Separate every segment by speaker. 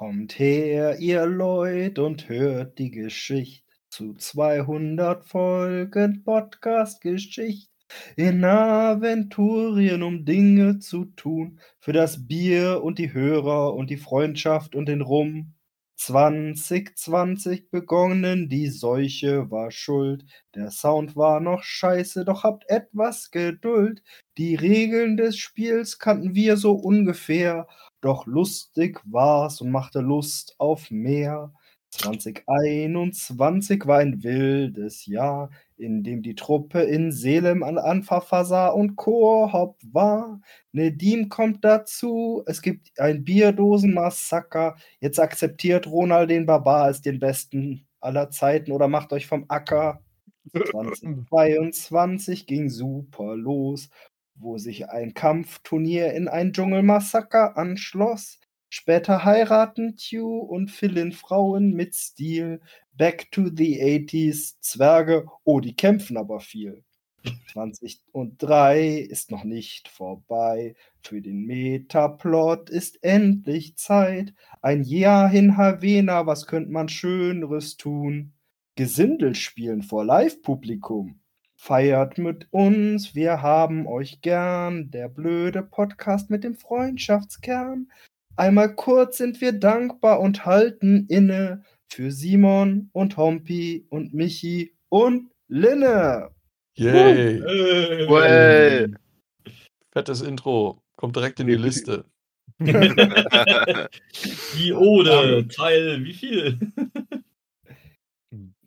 Speaker 1: Kommt her, ihr Leut, und hört die Geschichte zu 200 Folgen Podcast-Geschichte in Aventurien, um Dinge zu tun, für das Bier und die Hörer und die Freundschaft und den Rum. 2020 begonnen, die Seuche war schuld. Der Sound war noch scheiße, doch habt etwas Geduld. Die Regeln des Spiels kannten wir so ungefähr, doch lustig war's und machte Lust auf mehr. 2021 war ein wildes Jahr, in dem die Truppe in Selem an Anfafasa und Koop war. Nedim kommt dazu, es gibt ein Bierdosenmassaker. Jetzt akzeptiert Ronald den Barbar als den besten aller Zeiten oder macht euch vom Acker. 2022 ging super los, wo sich ein Kampfturnier in ein Dschungelmassaker anschloss. Später heiraten Tew und Philin Frauen mit Stil. Back to the 80s, Zwerge, oh, die kämpfen aber viel. 2003 ist noch nicht vorbei. Für den Metaplot ist endlich Zeit. Ein Jahr in Havena, was könnte man Schöneres tun? Gesindel spielen vor Live-Publikum. Feiert mit uns, wir haben euch gern. Der blöde Podcast mit dem Freundschaftskern. Einmal kurz sind wir dankbar und halten inne für Simon und Hompi und Michi und Linne.
Speaker 2: Yay.
Speaker 3: Hey.
Speaker 4: Well.
Speaker 2: Fettes Intro. Kommt direkt in die Liste.
Speaker 3: Die Ode, Teil wie viel?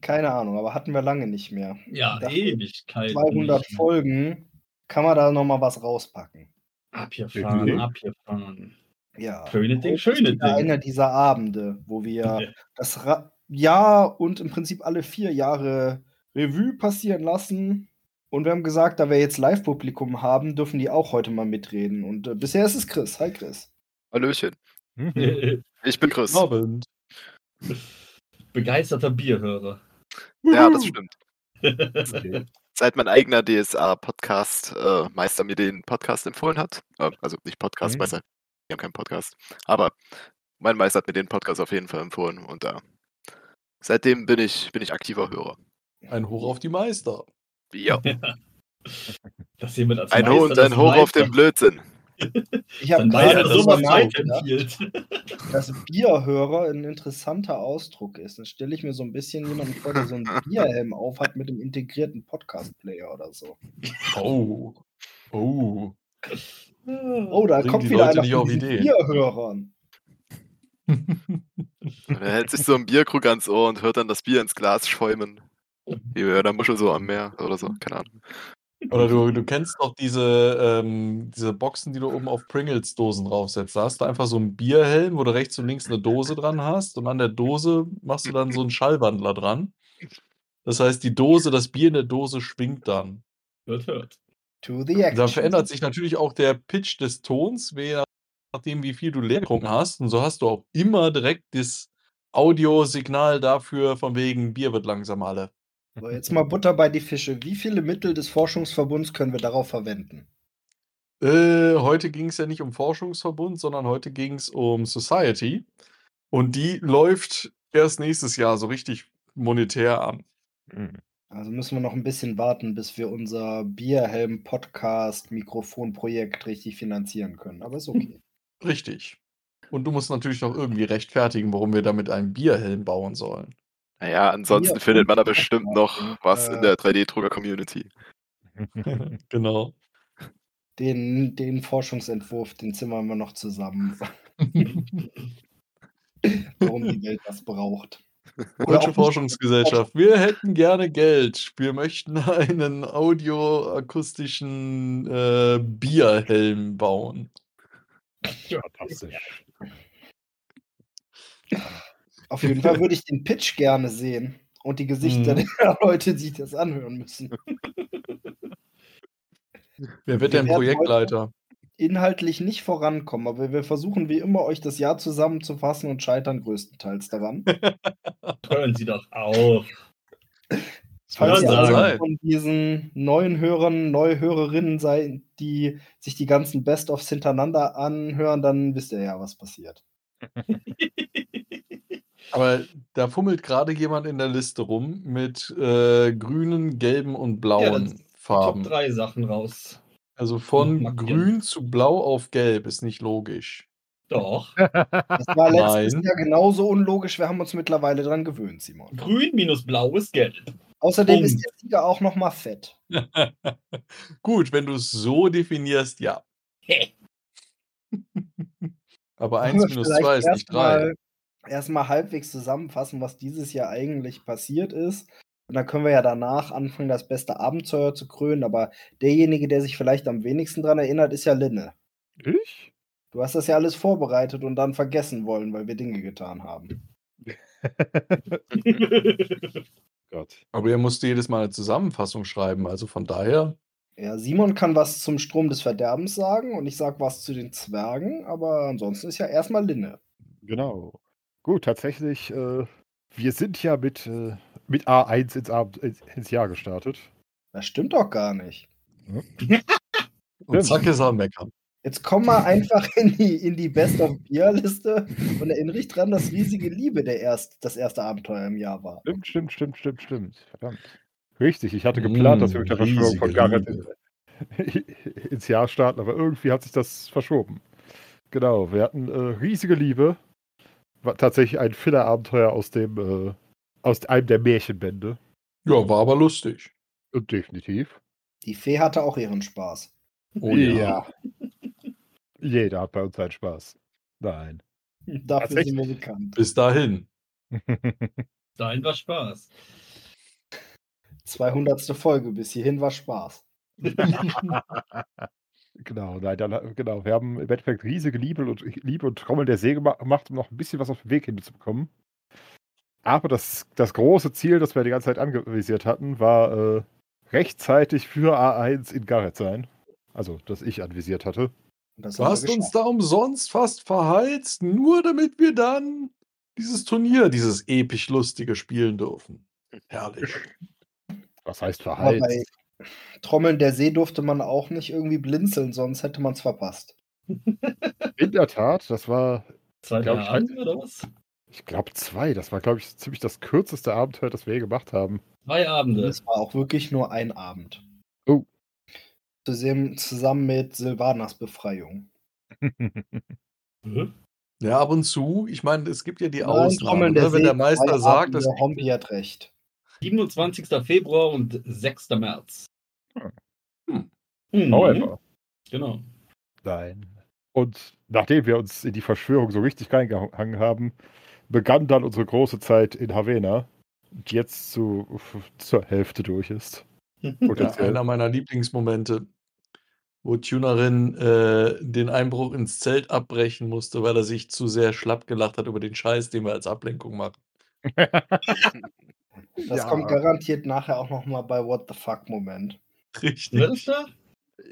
Speaker 1: Keine Ahnung, aber hatten wir lange nicht mehr.
Speaker 3: Ja, Ewigkeit.
Speaker 1: 200 Folgen kann man da noch mal was rauspacken.
Speaker 3: Abgefahren,
Speaker 2: Definitiv.
Speaker 3: abgefahren.
Speaker 1: Ja.
Speaker 3: Schöne Ding, schöne Ding.
Speaker 1: Einer dieser Abende, wo wir das Ra Jahr und im Prinzip alle vier Jahre Revue passieren lassen. Und wir haben gesagt, da wir jetzt Live-Publikum haben, dürfen die auch heute mal mitreden. Und äh, bisher ist es Chris. Hi Chris.
Speaker 4: Hallöchen. Ich bin Chris.
Speaker 2: Abend.
Speaker 3: Begeisterter Bierhörer.
Speaker 4: Ja, das stimmt.
Speaker 2: Okay.
Speaker 4: Seit mein eigener DSA-Podcast äh, Meister mir den Podcast empfohlen hat. Äh, also nicht Podcast,
Speaker 2: Mhm.
Speaker 4: Meister. Wir haben keinen Podcast. Aber mein Meister hat mir den Podcast auf jeden Fall empfohlen. Und äh, seitdem bin ich, bin ich aktiver Hörer.
Speaker 2: Ein Hoch auf die Meister.
Speaker 4: Ja. Ein
Speaker 3: Meister,
Speaker 4: Hoch und ein Hoch auf den Blödsinn.
Speaker 1: Ich habe gerade darüber nachgedacht, dass Bierhörer ein interessanter Ausdruck ist. Dann stelle ich mir so ein bisschen jemanden vor, der so einen Bierhelm aufhat mit einem integrierten Podcast-Player oder so.
Speaker 2: Oh. Oh.
Speaker 1: Oh, da
Speaker 2: Bringen
Speaker 1: kommt wieder
Speaker 2: Leute
Speaker 1: einer von diesen
Speaker 2: Ideen.
Speaker 1: Bierhörern.
Speaker 4: Er hält sich so ein Bierkrug ans Ohr und hört dann das Bier ins Glas schäumen. Wie bei der Muschel so am Meer oder so. Keine Ahnung.
Speaker 2: Oder du, du kennst doch diese, ähm, diese Boxen, die du oben auf Pringles-Dosen draufsetzt. Da hast du einfach so einen Bierhelm, wo du rechts und links eine Dose dran hast. Und an der Dose machst du dann so einen Schallwandler dran. Das heißt, die Dose, das Bier in der Dose schwingt dann.
Speaker 3: Hört, hört.
Speaker 1: To the action.
Speaker 2: Da verändert sich natürlich auch der Pitch des Tons, je nachdem, wie viel du leer getrunken hast. Und so hast du auch immer direkt das Audiosignal dafür, von wegen Bier wird langsam alle.
Speaker 1: So, jetzt mal Butter bei die Fische. Wie viele Mittel des Forschungsverbunds können wir darauf verwenden?
Speaker 2: Äh, heute ging es ja nicht um Forschungsverbund, sondern heute ging es um Society. Und die läuft erst nächstes Jahr so richtig monetär an.
Speaker 1: Also müssen wir noch ein bisschen warten, bis wir unser Bierhelm-Podcast-Mikrofonprojekt richtig finanzieren können. Aber ist okay.
Speaker 2: Richtig. Und du musst natürlich noch irgendwie rechtfertigen, warum wir damit einen Bierhelm bauen sollen.
Speaker 4: Naja, ansonsten
Speaker 1: Bier
Speaker 4: findet man da bestimmt noch was in
Speaker 1: äh,
Speaker 4: der 3D-Drucker-Community.
Speaker 2: genau.
Speaker 1: Den, den Forschungsentwurf, den zimmern wir noch zusammen, warum die Welt das braucht.
Speaker 2: Deutsche Forschungsgesellschaft. Wir hätten gerne Geld. Wir möchten einen audioakustischen äh, Bierhelm bauen.
Speaker 5: Fantastisch.
Speaker 1: Auf jeden Fall würde ich den Pitch gerne sehen und die Gesichter
Speaker 2: Mhm.
Speaker 1: der Leute, die sich das anhören müssen.
Speaker 2: Wer wird
Speaker 1: Wir
Speaker 2: denn Projektleiter?
Speaker 1: Inhaltlich nicht vorankommen, aber wir versuchen wie immer, euch das Jahr zusammenzufassen und scheitern größtenteils daran.
Speaker 3: Hören Sie doch auf.
Speaker 1: Falls
Speaker 3: Hören
Speaker 1: ihr also von diesen neuen Hörern, neue Hörerinnen seid, die sich die ganzen Best-ofs hintereinander anhören, dann wisst ihr ja, was passiert.
Speaker 2: Aber da fummelt gerade jemand in der Liste rum mit äh, grünen, gelben und blauen
Speaker 3: Top
Speaker 2: Farben.
Speaker 3: 3 Sachen raus.
Speaker 2: Also von grün zu blau auf gelb ist nicht logisch.
Speaker 3: Doch.
Speaker 1: Das war letztes
Speaker 2: Nein.
Speaker 1: Jahr genauso unlogisch. Wir haben uns mittlerweile dran gewöhnt, Simon.
Speaker 3: Grün minus blau ist gelb.
Speaker 1: Außerdem
Speaker 3: Punkt.
Speaker 1: ist der Sieger auch noch mal fett.
Speaker 2: Gut, wenn du es so definierst, ja.
Speaker 3: Hä?
Speaker 2: Aber
Speaker 1: Wollen
Speaker 2: 1
Speaker 1: wir
Speaker 2: minus
Speaker 1: vielleicht
Speaker 2: 2 ist nicht 3.
Speaker 1: erstmal- halbwegs zusammenfassen, was dieses Jahr eigentlich passiert ist. Und dann können wir ja danach anfangen, das beste Abenteuer zu krönen. Aber derjenige, der sich vielleicht am wenigsten dran erinnert, ist ja Linne.
Speaker 5: Ich?
Speaker 1: Du hast das ja alles vorbereitet und dann vergessen wollen, weil wir Dinge getan haben.
Speaker 5: Gott.
Speaker 2: Aber er musste jedes Mal eine Zusammenfassung schreiben, also von daher.
Speaker 1: Ja, Simon kann was zum Strom des Verderbens sagen und ich sag was zu den Zwergen, aber ansonsten ist ja erstmal Linne.
Speaker 5: Genau. Gut, tatsächlich, äh, wir sind ja mit, äh, mit A1 ins, ins, ins Jahr gestartet.
Speaker 1: Das stimmt doch gar nicht.
Speaker 2: Und
Speaker 5: Stimmt.
Speaker 2: zack ist er am Meckern.
Speaker 1: Jetzt komm mal einfach in die, in die Best of Beer-Liste und erinnere dich dran, dass riesige Liebe der erst, das erste Abenteuer im Jahr war.
Speaker 5: Stimmt, stimmt, stimmt, stimmt, stimmt. Verdammt. Richtig, ich hatte geplant, dass wir mit der Verschwörung von
Speaker 2: Liebe.
Speaker 5: ins Jahr starten, aber irgendwie hat sich das verschoben. Genau, wir hatten äh, riesige Liebe. War tatsächlich ein Filler-Abenteuer aus dem, äh, aus einem der Märchenbände.
Speaker 2: Ja, war aber lustig.
Speaker 5: Und definitiv.
Speaker 1: Die Fee hatte auch ihren Spaß.
Speaker 2: Oh ja.
Speaker 5: Jeder hat bei uns seinen Spaß. Nein.
Speaker 1: Dafür sind wir bekannt.
Speaker 2: Bis dahin.
Speaker 3: Dahin war Spaß.
Speaker 1: 200. Folge, bis hierhin war Spaß.
Speaker 5: Genau, nein, dann, genau. Wir haben im Endeffekt riesige Liebe und, Liebe und Trommel der See gema- gemacht, um noch ein bisschen was auf den Weg hinzubekommen. Aber das, das große Ziel, das wir die ganze Zeit anvisiert hatten, war äh, rechtzeitig für A1 in Gareth sein. Also, das ich anvisiert hatte.
Speaker 2: Du hast uns da umsonst fast verheizt, nur damit wir dann dieses Turnier, dieses episch lustige spielen dürfen. Herrlich.
Speaker 5: Was heißt
Speaker 1: Aber
Speaker 5: verheizt?
Speaker 1: Trommeln der See durfte man auch nicht irgendwie blinzeln, sonst hätte man es verpasst.
Speaker 5: In der Tat, das war,
Speaker 3: Zwei
Speaker 5: Glaub ich,
Speaker 3: Abende oder was?
Speaker 5: ich glaube, zwei. Das war, glaube ich, ziemlich das kürzeste Abenteuer, das wir je gemacht haben.
Speaker 3: Zwei Abende.
Speaker 1: Es war auch wirklich nur ein Abend.
Speaker 5: Oh.
Speaker 1: Zusammen, zusammen mit Silvanas Befreiung.
Speaker 3: Hä?
Speaker 2: Ja, ab und zu. Ich meine, es gibt ja die
Speaker 1: Nein,
Speaker 2: Ausnahmen.
Speaker 1: Trommeln der
Speaker 2: Ne? Wenn der Meister sagt, dass
Speaker 1: Abende, Hompi hat recht.
Speaker 3: 27. Februar und 6. März.
Speaker 2: Hm.
Speaker 3: Mhm.
Speaker 5: However.
Speaker 3: Genau.
Speaker 5: Nein. Und nachdem wir uns in die Verschwörung so richtig reingehangen haben, begann dann unsere große Zeit in Havena, die jetzt zu, zur Hälfte durch ist.
Speaker 2: ja,
Speaker 5: Potenziell.
Speaker 2: einer meiner Lieblingsmomente, wo Tunerin äh, den Einbruch ins Zelt abbrechen musste, weil er sich zu sehr schlapp gelacht hat über den Scheiß, den wir als Ablenkung machen.
Speaker 1: Das
Speaker 5: Ja.
Speaker 1: kommt garantiert nachher auch noch mal bei What the fuck Moment.
Speaker 2: Richtig.
Speaker 3: Wer ist da?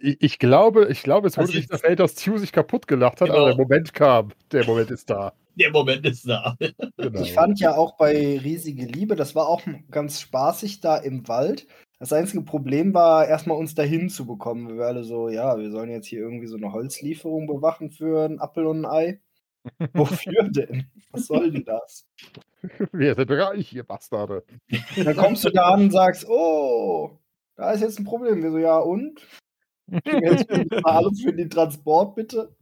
Speaker 5: ich, ich glaube, ich glaube, es wurde
Speaker 3: Also
Speaker 5: nicht
Speaker 3: jetzt-
Speaker 5: das Welt, dass Stu sich kaputt gelacht hat,
Speaker 3: Genau.
Speaker 5: aber der Moment kam. Der Moment ist da.
Speaker 3: Der Moment ist da.
Speaker 5: Genau.
Speaker 1: Ich fand ja auch bei Riesige Liebe, das war auch ganz spaßig da im Wald. Das einzige Problem war, erstmal uns dahin zu bekommen. Wir alle so, ja, wir sollen jetzt hier irgendwie so eine Holzlieferung bewachen für einen Appel und ein Ei. Wofür denn? Was soll denn das?
Speaker 5: Wir sind reich, ihr Bastarde.
Speaker 1: Dann kommst du da an und sagst, oh, da ist jetzt ein Problem. Wir so, ja und? Jetzt alle für den Transport, bitte.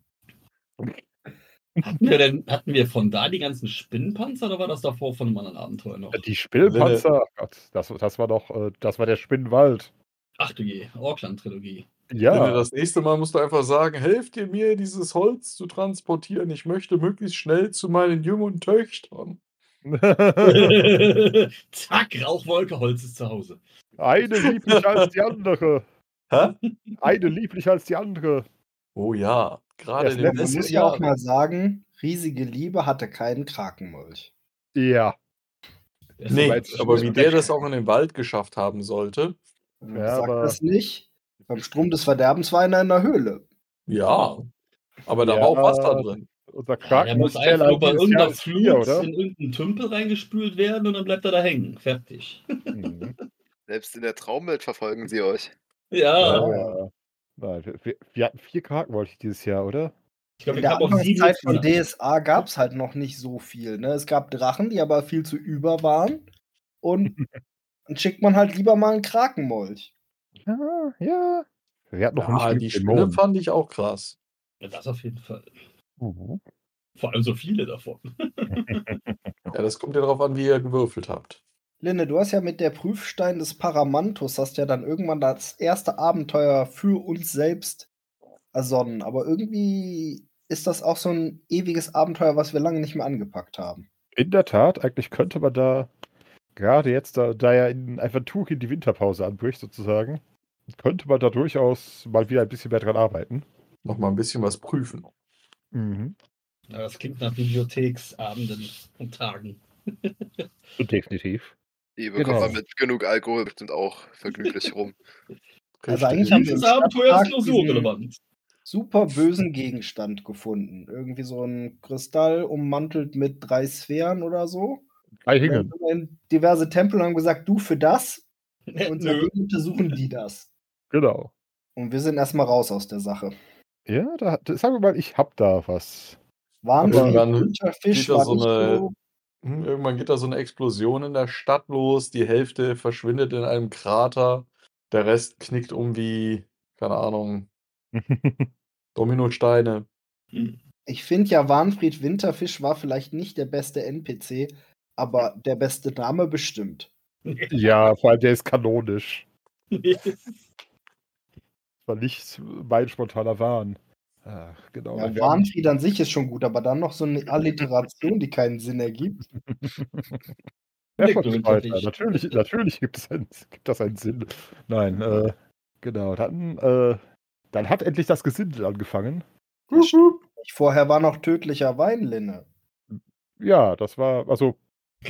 Speaker 3: Hatten wir denn, hatten wir von da die ganzen Spinnenpanzer oder war das davor von einem anderen Abenteuer noch?
Speaker 5: Die Spinnenpanzer, Gott, das, das war doch, äh, das war der Spinnenwald.
Speaker 3: Ach du je, Auckland-Trilogie.
Speaker 2: Wenn du
Speaker 5: Ja,
Speaker 2: das nächste Mal musst du einfach sagen, helft ihr mir, dieses Holz zu transportieren. Ich möchte möglichst schnell zu meinen jungen Töchtern.
Speaker 3: Zack, Rauchwolke, Holz ist zu Hause.
Speaker 5: eine lieblicher als die andere.
Speaker 2: Hä?
Speaker 5: Eine lieblicher als die andere.
Speaker 2: Oh ja, gerade in den
Speaker 1: Man
Speaker 5: das
Speaker 1: muss ja auch mal sagen, riesige Liebe hatte keinen Krakenmolch.
Speaker 5: Ja,
Speaker 3: ist
Speaker 2: Nee, aber wie der das auch in den Wald geschafft haben sollte,
Speaker 1: Ja, Sag
Speaker 5: aber-
Speaker 1: das nicht. Beim Strom des Verderbens war einer in der Höhle.
Speaker 2: ja. Aber da
Speaker 5: Ja.
Speaker 2: war auch Wasser drin.
Speaker 5: Unser Kraken
Speaker 3: muss einfach nur bei irgendeiner Flut in irgendeinen Tümpel reingespült werden und dann bleibt er da hängen. Fertig.
Speaker 5: Mhm.
Speaker 4: Selbst in der Traumwelt verfolgen sie euch.
Speaker 3: Ja,
Speaker 5: Ja, ja. Nein, wir, wir, wir hatten vier Kraken, wollte ich dieses Jahr, oder?
Speaker 1: Ich glaub, In der Anfangszeit von DSA gab es halt noch nicht so viel. Ne? Es gab Drachen, die aber viel zu über waren. Und dann schickt man halt lieber mal einen Krakenmolch.
Speaker 5: Ja, ja.
Speaker 2: Wir hatten noch ja, nicht die Spiele fand ich auch krass.
Speaker 3: Ja, das auf jeden Fall. Mhm. Vor allem so viele davon.
Speaker 2: ja, das kommt ja darauf an, wie ihr gewürfelt habt.
Speaker 1: Linne, du hast ja mit der Prüfstein des Paramantus hast ja dann irgendwann das erste Abenteuer für uns selbst ersonnen. Aber irgendwie ist das auch so ein ewiges Abenteuer, was wir lange nicht mehr angepackt haben.
Speaker 5: In der Tat, eigentlich könnte man da gerade jetzt, da, da ja in Aventurin die Winterpause anbricht, sozusagen, könnte man da durchaus mal wieder ein bisschen mehr dran arbeiten.
Speaker 2: Noch mal ein bisschen was prüfen.
Speaker 3: Mhm. Das klingt nach Bibliotheksabenden und Tagen.
Speaker 5: Definitiv.
Speaker 4: Die bekommt genau. man mit genug Alkohol bestimmt auch vergnüglich rum.
Speaker 1: Also eigentlich haben wir das Abenteuer ist nur so relevant. Super bösen Gegenstand gefunden. Irgendwie so ein Kristall ummantelt mit drei Sphären oder so.
Speaker 5: Drei Hingen.
Speaker 1: Diverse Tempel haben gesagt, du für das. Und seitdem untersuchen die das.
Speaker 5: Genau.
Speaker 1: Und wir sind erstmal raus aus der Sache.
Speaker 5: Ja, da, sagen wir mal, ich hab da was.
Speaker 1: Waren
Speaker 2: irgendwann Fisch, geht da so eine, so... Hm, irgendwann geht da so eine Explosion in der Stadt los, die Hälfte verschwindet in einem Krater, der Rest knickt um wie, keine Ahnung, Dominosteine.
Speaker 1: Ich finde ja, Warnfried Winterfisch war vielleicht nicht der beste NPC, aber der beste Name bestimmt.
Speaker 5: Ja, vor allem der ist kanonisch. war nicht mein spontaner Wahn.
Speaker 1: Ach, genau. Ja, Warnfried an sich ist schon gut, aber dann noch so eine Alliteration, die keinen Sinn ergibt.
Speaker 5: natürlich, natürlich gibt, es einen, gibt das einen Sinn. Nein, äh, genau. Dann, äh, dann hat endlich das Gesindel angefangen.
Speaker 1: Vorher war noch tödlicher Weinlinne.
Speaker 5: Ja, das war, also,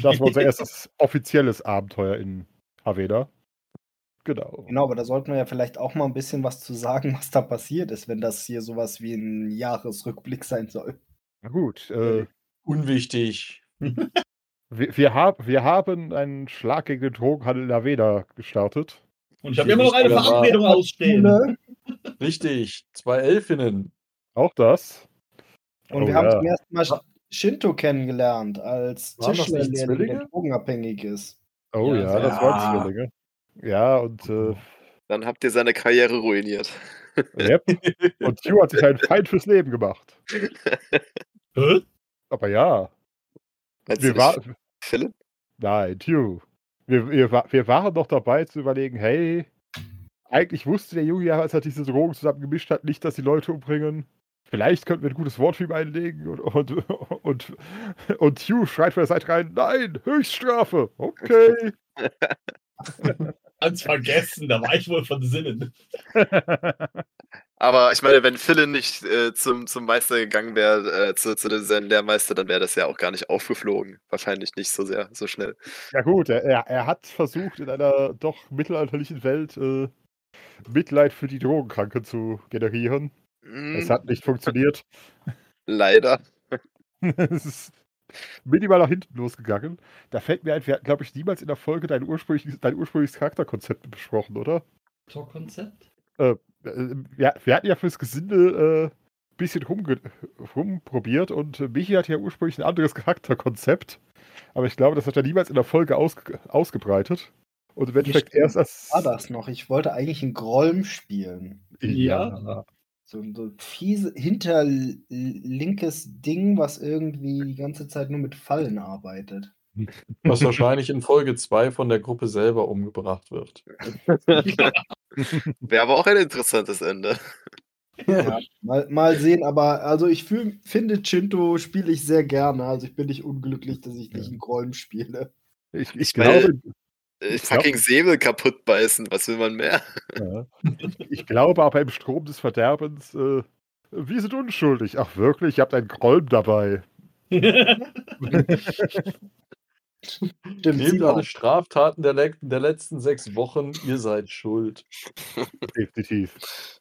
Speaker 5: das war unser erstes offizielles Abenteuer in Haveda. Genau.
Speaker 1: Genau, aber da sollten wir ja vielleicht auch mal ein bisschen was zu sagen, was da passiert ist, wenn das hier sowas wie ein Jahresrückblick sein soll.
Speaker 5: Na gut. Äh,
Speaker 2: Unwichtig.
Speaker 5: wir, wir, hab, wir haben einen Schlag gegen den Drogenhandel in Aveda gestartet.
Speaker 3: Und ich habe immer noch eine Verabredung ausstehen.
Speaker 2: Richtig, zwei Elfinnen.
Speaker 5: Auch das.
Speaker 1: Und oh, wir ja. haben zum ersten Mal Shinto kennengelernt als Tischler, der drogenabhängig ist.
Speaker 5: Oh ja, ja das waren Zwillinge. Ja, und äh,
Speaker 4: Dann habt ihr seine Karriere ruiniert.
Speaker 5: yep. und Hugh hat sich einen Feind fürs Leben gemacht.
Speaker 3: Hä?
Speaker 5: Aber ja.
Speaker 4: Meinst wir waren. Philipp?
Speaker 5: Nein, Hugh. Wir, wir, wir waren doch dabei zu überlegen, hey, eigentlich wusste der Junge ja, als er diese Drogen zusammen gemischt hat, nicht, dass die Leute umbringen. Vielleicht könnten wir ein gutes Wort für ihn einlegen und, und, und, und Hugh schreit von der Seite rein, nein, Höchststrafe. Okay.
Speaker 3: Ganz vergessen, da war ich wohl von Sinnen.
Speaker 4: Aber ich meine, wenn Phil nicht äh, zum, zum Meister gegangen wäre, äh, zu, zu dem Lehrmeister, dann wäre das ja auch gar nicht aufgeflogen. Wahrscheinlich nicht so sehr, so schnell.
Speaker 5: Ja gut, er, er hat versucht, in einer doch mittelalterlichen Welt äh, Mitleid für die Drogenkranke zu generieren. Mm. Es hat nicht funktioniert.
Speaker 4: Leider.
Speaker 5: es ist minimal nach hinten losgegangen. Da fällt mir ein, wir hatten, glaube ich, niemals in der Folge dein ursprüngliches, dein ursprüngliches Charakterkonzept besprochen, oder?
Speaker 3: Talk-Konzept?
Speaker 5: Äh, wir, wir, hatten ja fürs Gesinde ein äh, bisschen rumprobiert und Michi hat ja ursprünglich ein anderes Charakterkonzept. Aber ich glaube, das hat er niemals in der Folge ausge, ausgebreitet. Und im Endeffekt erst
Speaker 1: als. War das noch? Ich wollte eigentlich einen Grolm spielen.
Speaker 3: Ja. ja.
Speaker 1: So ein so fiese, hinterlinkes Ding, was irgendwie die ganze Zeit nur mit Fallen arbeitet.
Speaker 2: Was wahrscheinlich in Folge 2 von der Gruppe selber umgebracht wird.
Speaker 4: Wäre aber auch ein interessantes Ende.
Speaker 1: Ja, mal, mal sehen, aber also ich fühl, finde Chinto spiele ich sehr gerne. Also ich bin nicht unglücklich, dass ich nicht in Grolm spiele.
Speaker 5: Ich, ich, ich glaube,
Speaker 4: ich fucking glaub, Säbel kaputt beißen, was will man mehr?
Speaker 5: Ja. Ich glaube aber im Strom des Verderbens, äh, wir sind unschuldig. Ach wirklich, ihr habt einen Grolm dabei.
Speaker 2: Nehmt alle Straftaten der, Le der letzten sechs Wochen, ihr seid schuld.
Speaker 5: Definitiv.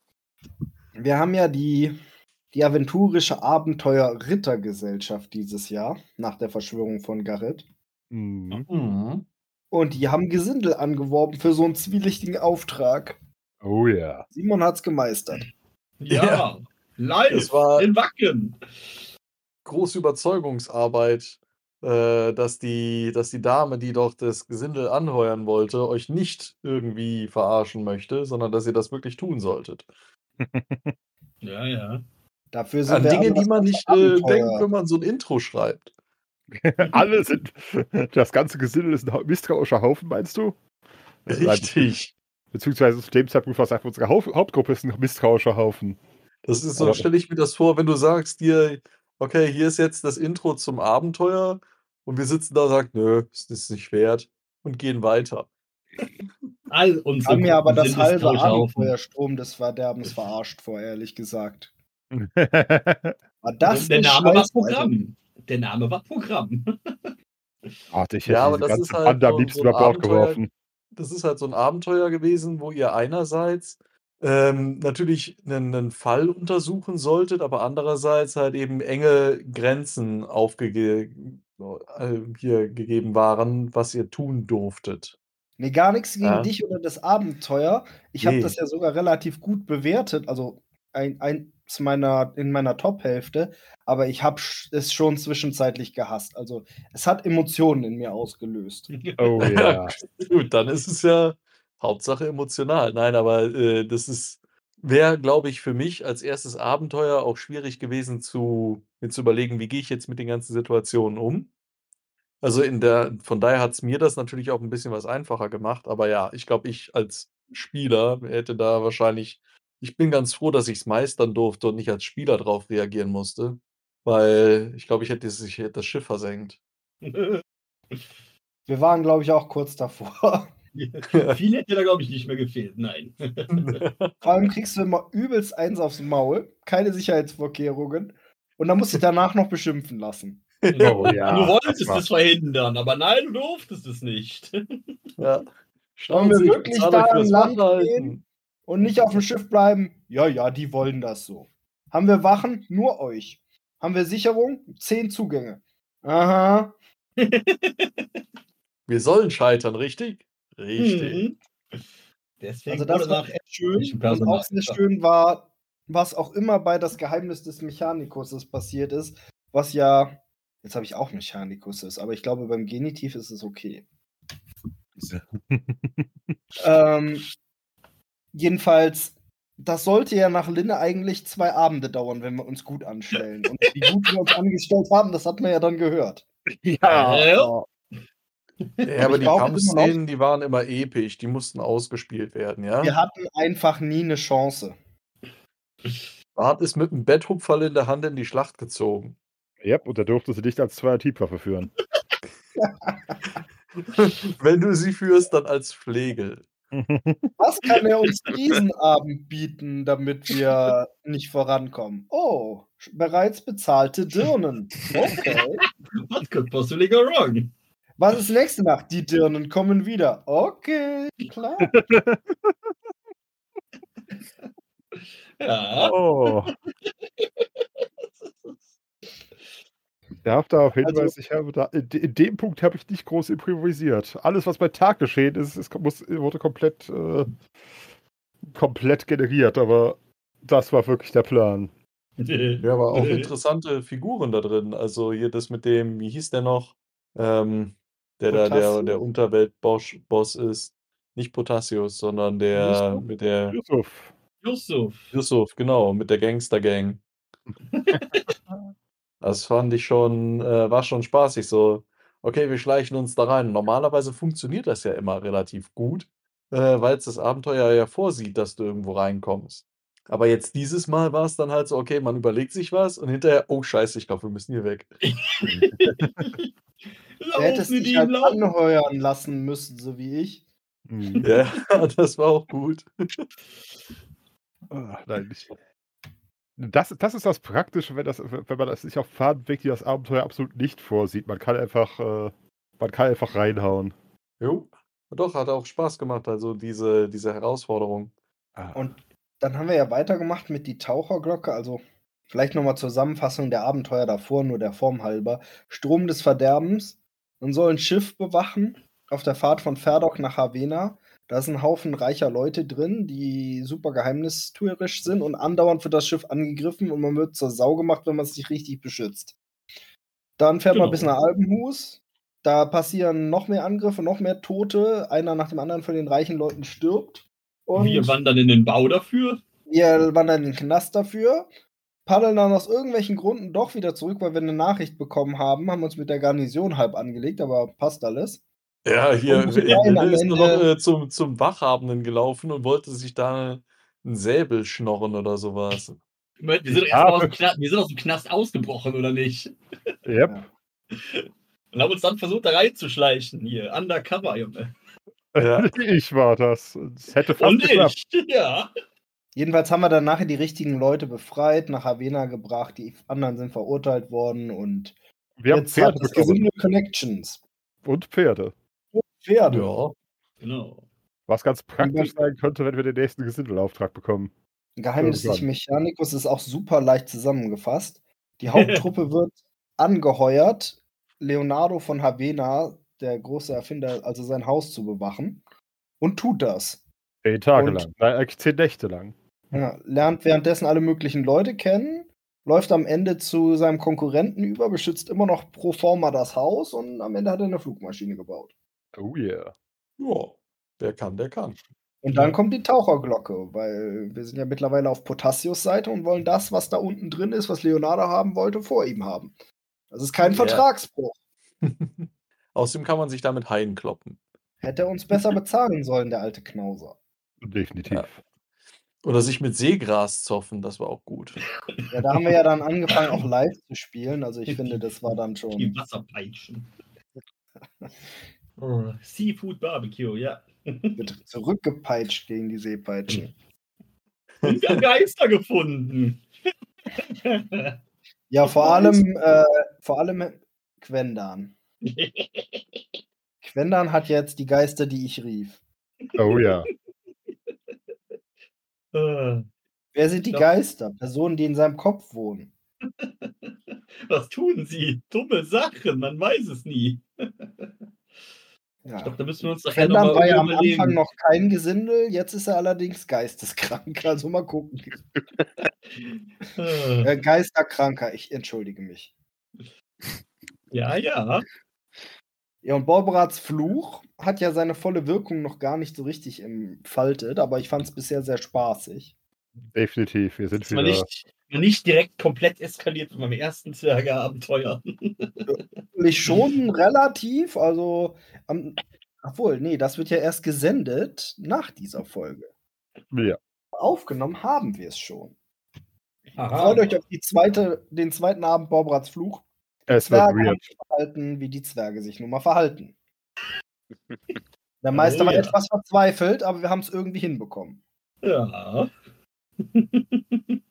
Speaker 1: Wir haben ja die, die aventurische Abenteuer-Rittergesellschaft dieses Jahr, nach der Verschwörung von Garrett.
Speaker 5: Mhm. Mhm.
Speaker 1: Und die haben Gesindel angeworben für so einen zwielichtigen Auftrag.
Speaker 5: Oh ja.
Speaker 1: Simon hat's gemeistert.
Speaker 3: Ja. Live
Speaker 2: Es war-
Speaker 3: in Wacken.
Speaker 2: große Überzeugungsarbeit, äh, dass die, dass die Dame, die doch das Gesindel anheuern wollte, euch nicht irgendwie verarschen möchte, sondern dass ihr das wirklich tun solltet.
Speaker 3: Ja, ja.
Speaker 1: Dafür sind
Speaker 2: An
Speaker 1: wir
Speaker 2: Dinge, die man nicht äh, denkt, wenn man so ein Intro schreibt.
Speaker 5: Alle sind. Das ganze Gesindel ist ein misstrauischer Haufen, meinst du?
Speaker 2: Richtig.
Speaker 5: Beziehungsweise zu dem Zeitpunkt war es einfach unsere Haupt Hauptgruppe ist ein misstrauischer Haufen.
Speaker 2: Das ist so, stelle ich mir das vor, wenn du sagst dir, okay, hier ist jetzt das Intro zum Abenteuer und wir sitzen da und sagen, nö, ist das nicht wert und gehen weiter.
Speaker 3: All unsere
Speaker 1: haben mir aber das halbe. Abenteuerstrom des Verderbens verarscht vor, ehrlich gesagt. War das
Speaker 3: Der Name war Programm. Der Name war Programm.
Speaker 5: ich hätte
Speaker 2: Ja, aber das
Speaker 5: ganze
Speaker 2: ist halt
Speaker 5: am
Speaker 2: so-
Speaker 5: liebsten
Speaker 2: so ein
Speaker 5: über Bord geworfen.
Speaker 2: Das ist halt so ein Abenteuer gewesen, wo ihr einerseits ähm, natürlich einen, einen Fall untersuchen solltet, aber andererseits halt eben enge Grenzen aufgege äh, hier gegeben waren, was ihr tun durftet.
Speaker 1: Nee, gar nichts gegen
Speaker 2: Ja.
Speaker 1: dich oder das Abenteuer. Ich habe
Speaker 2: Nee.
Speaker 1: das ja sogar relativ gut bewertet, also ein, eins meiner, in meiner Top-Hälfte, aber ich habe es schon zwischenzeitlich gehasst. Also es hat Emotionen in mir ausgelöst.
Speaker 5: Oh ja.
Speaker 2: Gut, dann ist es ja Hauptsache emotional. Nein, aber äh, das ist, wäre, glaube ich, für mich als erstes Abenteuer auch schwierig gewesen, zu, mir zu überlegen, wie gehe ich jetzt mit den ganzen Situationen um. Also in der, von daher hat es mir das natürlich auch ein bisschen was einfacher gemacht. Aber ja, ich glaube, ich als Spieler hätte da wahrscheinlich, ich bin ganz froh, dass ich es meistern durfte und nicht als Spieler drauf reagieren musste. Weil ich glaube, ich hätte, das- ich hätte das Schiff versenkt.
Speaker 1: Wir waren, glaube ich, auch kurz davor.
Speaker 3: Viel hätte da, glaube ich, nicht mehr gefehlt. Nein.
Speaker 1: Vor allem kriegst du immer übelst eins aufs Maul, keine Sicherheitsvorkehrungen und dann musst du dich danach noch beschimpfen lassen.
Speaker 5: Oh ja.
Speaker 3: du wolltest
Speaker 5: das
Speaker 3: es verhindern, aber nein, du durftest es nicht.
Speaker 2: Ja.
Speaker 1: Wollen wir wirklich da an Land gehen? Und nicht auf dem Schiff bleiben. Ja, ja, die wollen das so. Haben wir Wachen? Nur euch. Haben wir Sicherung? Zehn Zugänge. Aha.
Speaker 2: Wir sollen scheitern, richtig? Richtig.
Speaker 3: Mhm. Deswegen
Speaker 1: Also das war echt schön. Und auch sehr schön war, was auch immer bei das Geheimnis des Mechanikus passiert ist, was ja, jetzt habe ich auch Mechanikus ist, aber ich glaube beim Genitiv ist es okay. ähm, jedenfalls, das sollte ja nach Linne eigentlich zwei Abende dauern, wenn wir uns gut anstellen. Und wie gut wir uns angestellt haben, das hat man ja dann gehört.
Speaker 5: Ja.
Speaker 3: Ja.
Speaker 2: Ja, aber die Kampfszenen, die waren immer episch, die mussten ausgespielt werden, ja?
Speaker 1: Wir hatten einfach nie eine Chance.
Speaker 2: Bart ist mit einem Betthupferl in der Hand in die Schlacht gezogen.
Speaker 5: Yep, und da durfte sie nicht als zweier Tiefwaffe führen.
Speaker 2: Wenn du sie führst, dann als Flegel.
Speaker 1: Was kann er uns diesen Abend bieten, damit wir nicht vorankommen? Oh, bereits bezahlte Dirnen. Okay.
Speaker 3: What could possibly go wrong?
Speaker 1: Was ist nächste Nacht? Die Dirnen kommen wieder. Okay, klar.
Speaker 3: Ja.
Speaker 5: Oh. Ich darf darauf
Speaker 1: Also-
Speaker 5: hinweisen, ich habe da, in, de- in dem Punkt habe ich nicht groß improvisiert. Alles, was bei Tag geschehen ist, ist muss, wurde komplett, äh, komplett generiert, aber das war wirklich der Plan.
Speaker 2: Ja, aber auch interessante Figuren da drin. Also hier das mit dem, wie hieß der noch? Ähm, der da der, der Unterwelt-Boss ist. Nicht Potassius, sondern der
Speaker 1: Yusuf?
Speaker 2: mit der
Speaker 5: Yusuf.
Speaker 3: Yusuf.
Speaker 2: Yusuf, genau, mit der Gangster-Gang. Das fand ich schon, äh, war schon spaßig. So, okay, wir schleichen uns da rein. Normalerweise funktioniert das ja immer relativ gut, äh, weil es das Abenteuer ja vorsieht, dass du irgendwo reinkommst. Aber jetzt dieses Mal war es dann halt so, okay, man überlegt sich was und hinterher, oh Scheiße, ich glaube, wir müssen hier weg.
Speaker 1: Du hättest dich halt
Speaker 3: lauf.
Speaker 1: anheuern lassen müssen, so wie ich.
Speaker 5: Hm.
Speaker 2: Ja, das war auch gut.
Speaker 5: Ah, nein, ich, das, das ist das Praktische, wenn, das, wenn man das sich auf Faden bewegt, die das Abenteuer absolut nicht vorsieht. Man kann einfach, äh, man kann einfach reinhauen.
Speaker 2: Jo. Doch, hat auch Spaß gemacht, also diese, diese Herausforderung.
Speaker 5: Ah,
Speaker 1: Und dann haben wir ja weitergemacht mit die Taucherglocke. Also vielleicht nochmal Zusammenfassung der Abenteuer davor, nur der Form halber. Strom des Verderbens. Man soll ein Schiff bewachen auf der Fahrt von Ferdok nach Havena. Da ist ein Haufen reicher Leute drin, die super geheimnistuerisch sind und andauernd wird das Schiff angegriffen und man wird zur Sau gemacht, wenn man es nicht richtig beschützt. Dann fährt genau. man bis nach Alpenhus. Da passieren noch mehr Angriffe, noch mehr Tote. Einer nach dem anderen von den reichen Leuten stirbt.
Speaker 3: Und wir wandern in den Bau dafür.
Speaker 1: Wir wandern in den Knast dafür. Paddeln dann aus irgendwelchen Gründen doch wieder zurück, weil wir eine Nachricht bekommen haben. Haben uns mit der Garnison halb angelegt, aber passt alles.
Speaker 2: Ja, hier Will ist nur noch äh, zum, zum Wachhabenden gelaufen und wollte sich da einen Säbel schnorren oder sowas.
Speaker 3: Wir sind, ja, aus dem Knast, wir sind aus dem Knast ausgebrochen, oder nicht?
Speaker 5: Yep.
Speaker 3: Und haben uns dann versucht, da reinzuschleichen. Hier, undercover, Junge.
Speaker 5: Ja. Ich war das. Das hätte fast
Speaker 3: Und ich, ja.
Speaker 1: Jedenfalls haben wir dann nachher die richtigen Leute befreit, nach Havena gebracht, die anderen sind verurteilt worden und
Speaker 5: wir haben Pferde
Speaker 1: hat gesunde Connections.
Speaker 5: Und Pferde.
Speaker 1: Pferde.
Speaker 3: Ja, genau.
Speaker 5: Was ganz praktisch sein könnte, wenn wir den nächsten Gesindelauftrag bekommen.
Speaker 1: Geheimnislich Mechanikus ist auch super leicht zusammengefasst. Die Haupttruppe wird angeheuert, Leonardo von Havena, der große Erfinder, also sein Haus zu bewachen. Und tut das.
Speaker 5: Zehn Tage und, lang, nein, zehn Nächte lang.
Speaker 1: Ja, lernt währenddessen alle möglichen Leute kennen, läuft am Ende zu seinem Konkurrenten über, beschützt immer noch pro forma das Haus und am Ende hat er eine Flugmaschine gebaut.
Speaker 5: Oh yeah.
Speaker 2: Ja, der kann, der kann.
Speaker 1: Und dann kommt die Taucherglocke, weil wir sind ja mittlerweile auf Potassius Seite und wollen das, was da unten drin ist, was Leonardo haben wollte, vor ihm haben. Das ist kein yeah. Vertragsbruch.
Speaker 2: Außerdem kann man sich damit Haien kloppen.
Speaker 1: Hätte er uns besser bezahlen sollen, der alte Knauser.
Speaker 5: Definitiv. Ja.
Speaker 2: Oder sich mit Seegras zoffen, das war auch gut.
Speaker 1: Ja, da haben wir ja dann angefangen, auch live zu spielen. Also ich finde, das war dann schon.
Speaker 3: Die Wasserpeitschen. oh, Seafood Barbecue, ja.
Speaker 1: Wird zurückgepeitscht gegen die Seepeitschen.
Speaker 3: Und wir haben Geister gefunden.
Speaker 1: ja, vor allem, äh, vor allem Quendan. Quendan hat jetzt die Geister, die ich rief.
Speaker 5: Oh ja.
Speaker 1: Äh. Wer sind die. Geister? Personen, die in seinem Kopf wohnen.
Speaker 3: Was tun sie? Dumme Sachen, man weiß es nie.
Speaker 1: Ja. Ich glaube, da müssen wir uns nachher noch mal war ja am Anfang noch kein Gesindel, jetzt ist er allerdings geisteskrank. Also mal gucken. äh, Geisterkranker, ich entschuldige mich.
Speaker 3: Ja, ja.
Speaker 1: Ja, und Borberats Fluch hat ja seine volle Wirkung noch gar nicht so richtig entfaltet, aber ich fand es bisher sehr spaßig.
Speaker 5: Definitiv, wir sind
Speaker 3: wieder... Nicht, nicht direkt komplett eskaliert mit meinem ersten Zwerge-Abenteuer.
Speaker 1: ich schon relativ, also, um, obwohl, nee, das wird ja erst gesendet nach dieser Folge.
Speaker 5: Ja.
Speaker 1: Aufgenommen haben wir es schon. Aha. Freut euch auf die zweite, den zweiten Abend Borbrats Fluch.
Speaker 5: Es wird weird.
Speaker 1: verhalten, wie die Zwerge sich nun mal verhalten. Der Meister oh, war ja. etwas verzweifelt, aber wir haben es irgendwie hinbekommen.
Speaker 3: Ja.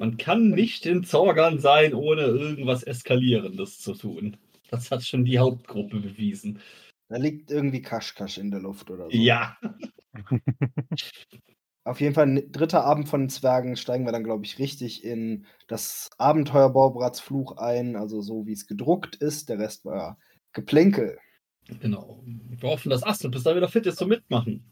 Speaker 3: Man kann nicht in Zorgern sein, ohne irgendwas Eskalierendes zu tun. Das hat schon die Hauptgruppe bewiesen.
Speaker 1: Da liegt irgendwie Kaschkasch in der Luft oder so.
Speaker 3: Ja.
Speaker 1: Auf jeden Fall, dritter Abend von den Zwergen steigen wir dann, glaube ich, richtig in das Abenteuer Borbrats Fluch ein, also so wie es gedruckt ist. Der Rest war Geplänkel.
Speaker 3: Genau. Wir hoffen, dass Astrid bis da wieder fit ist zum Mitmachen.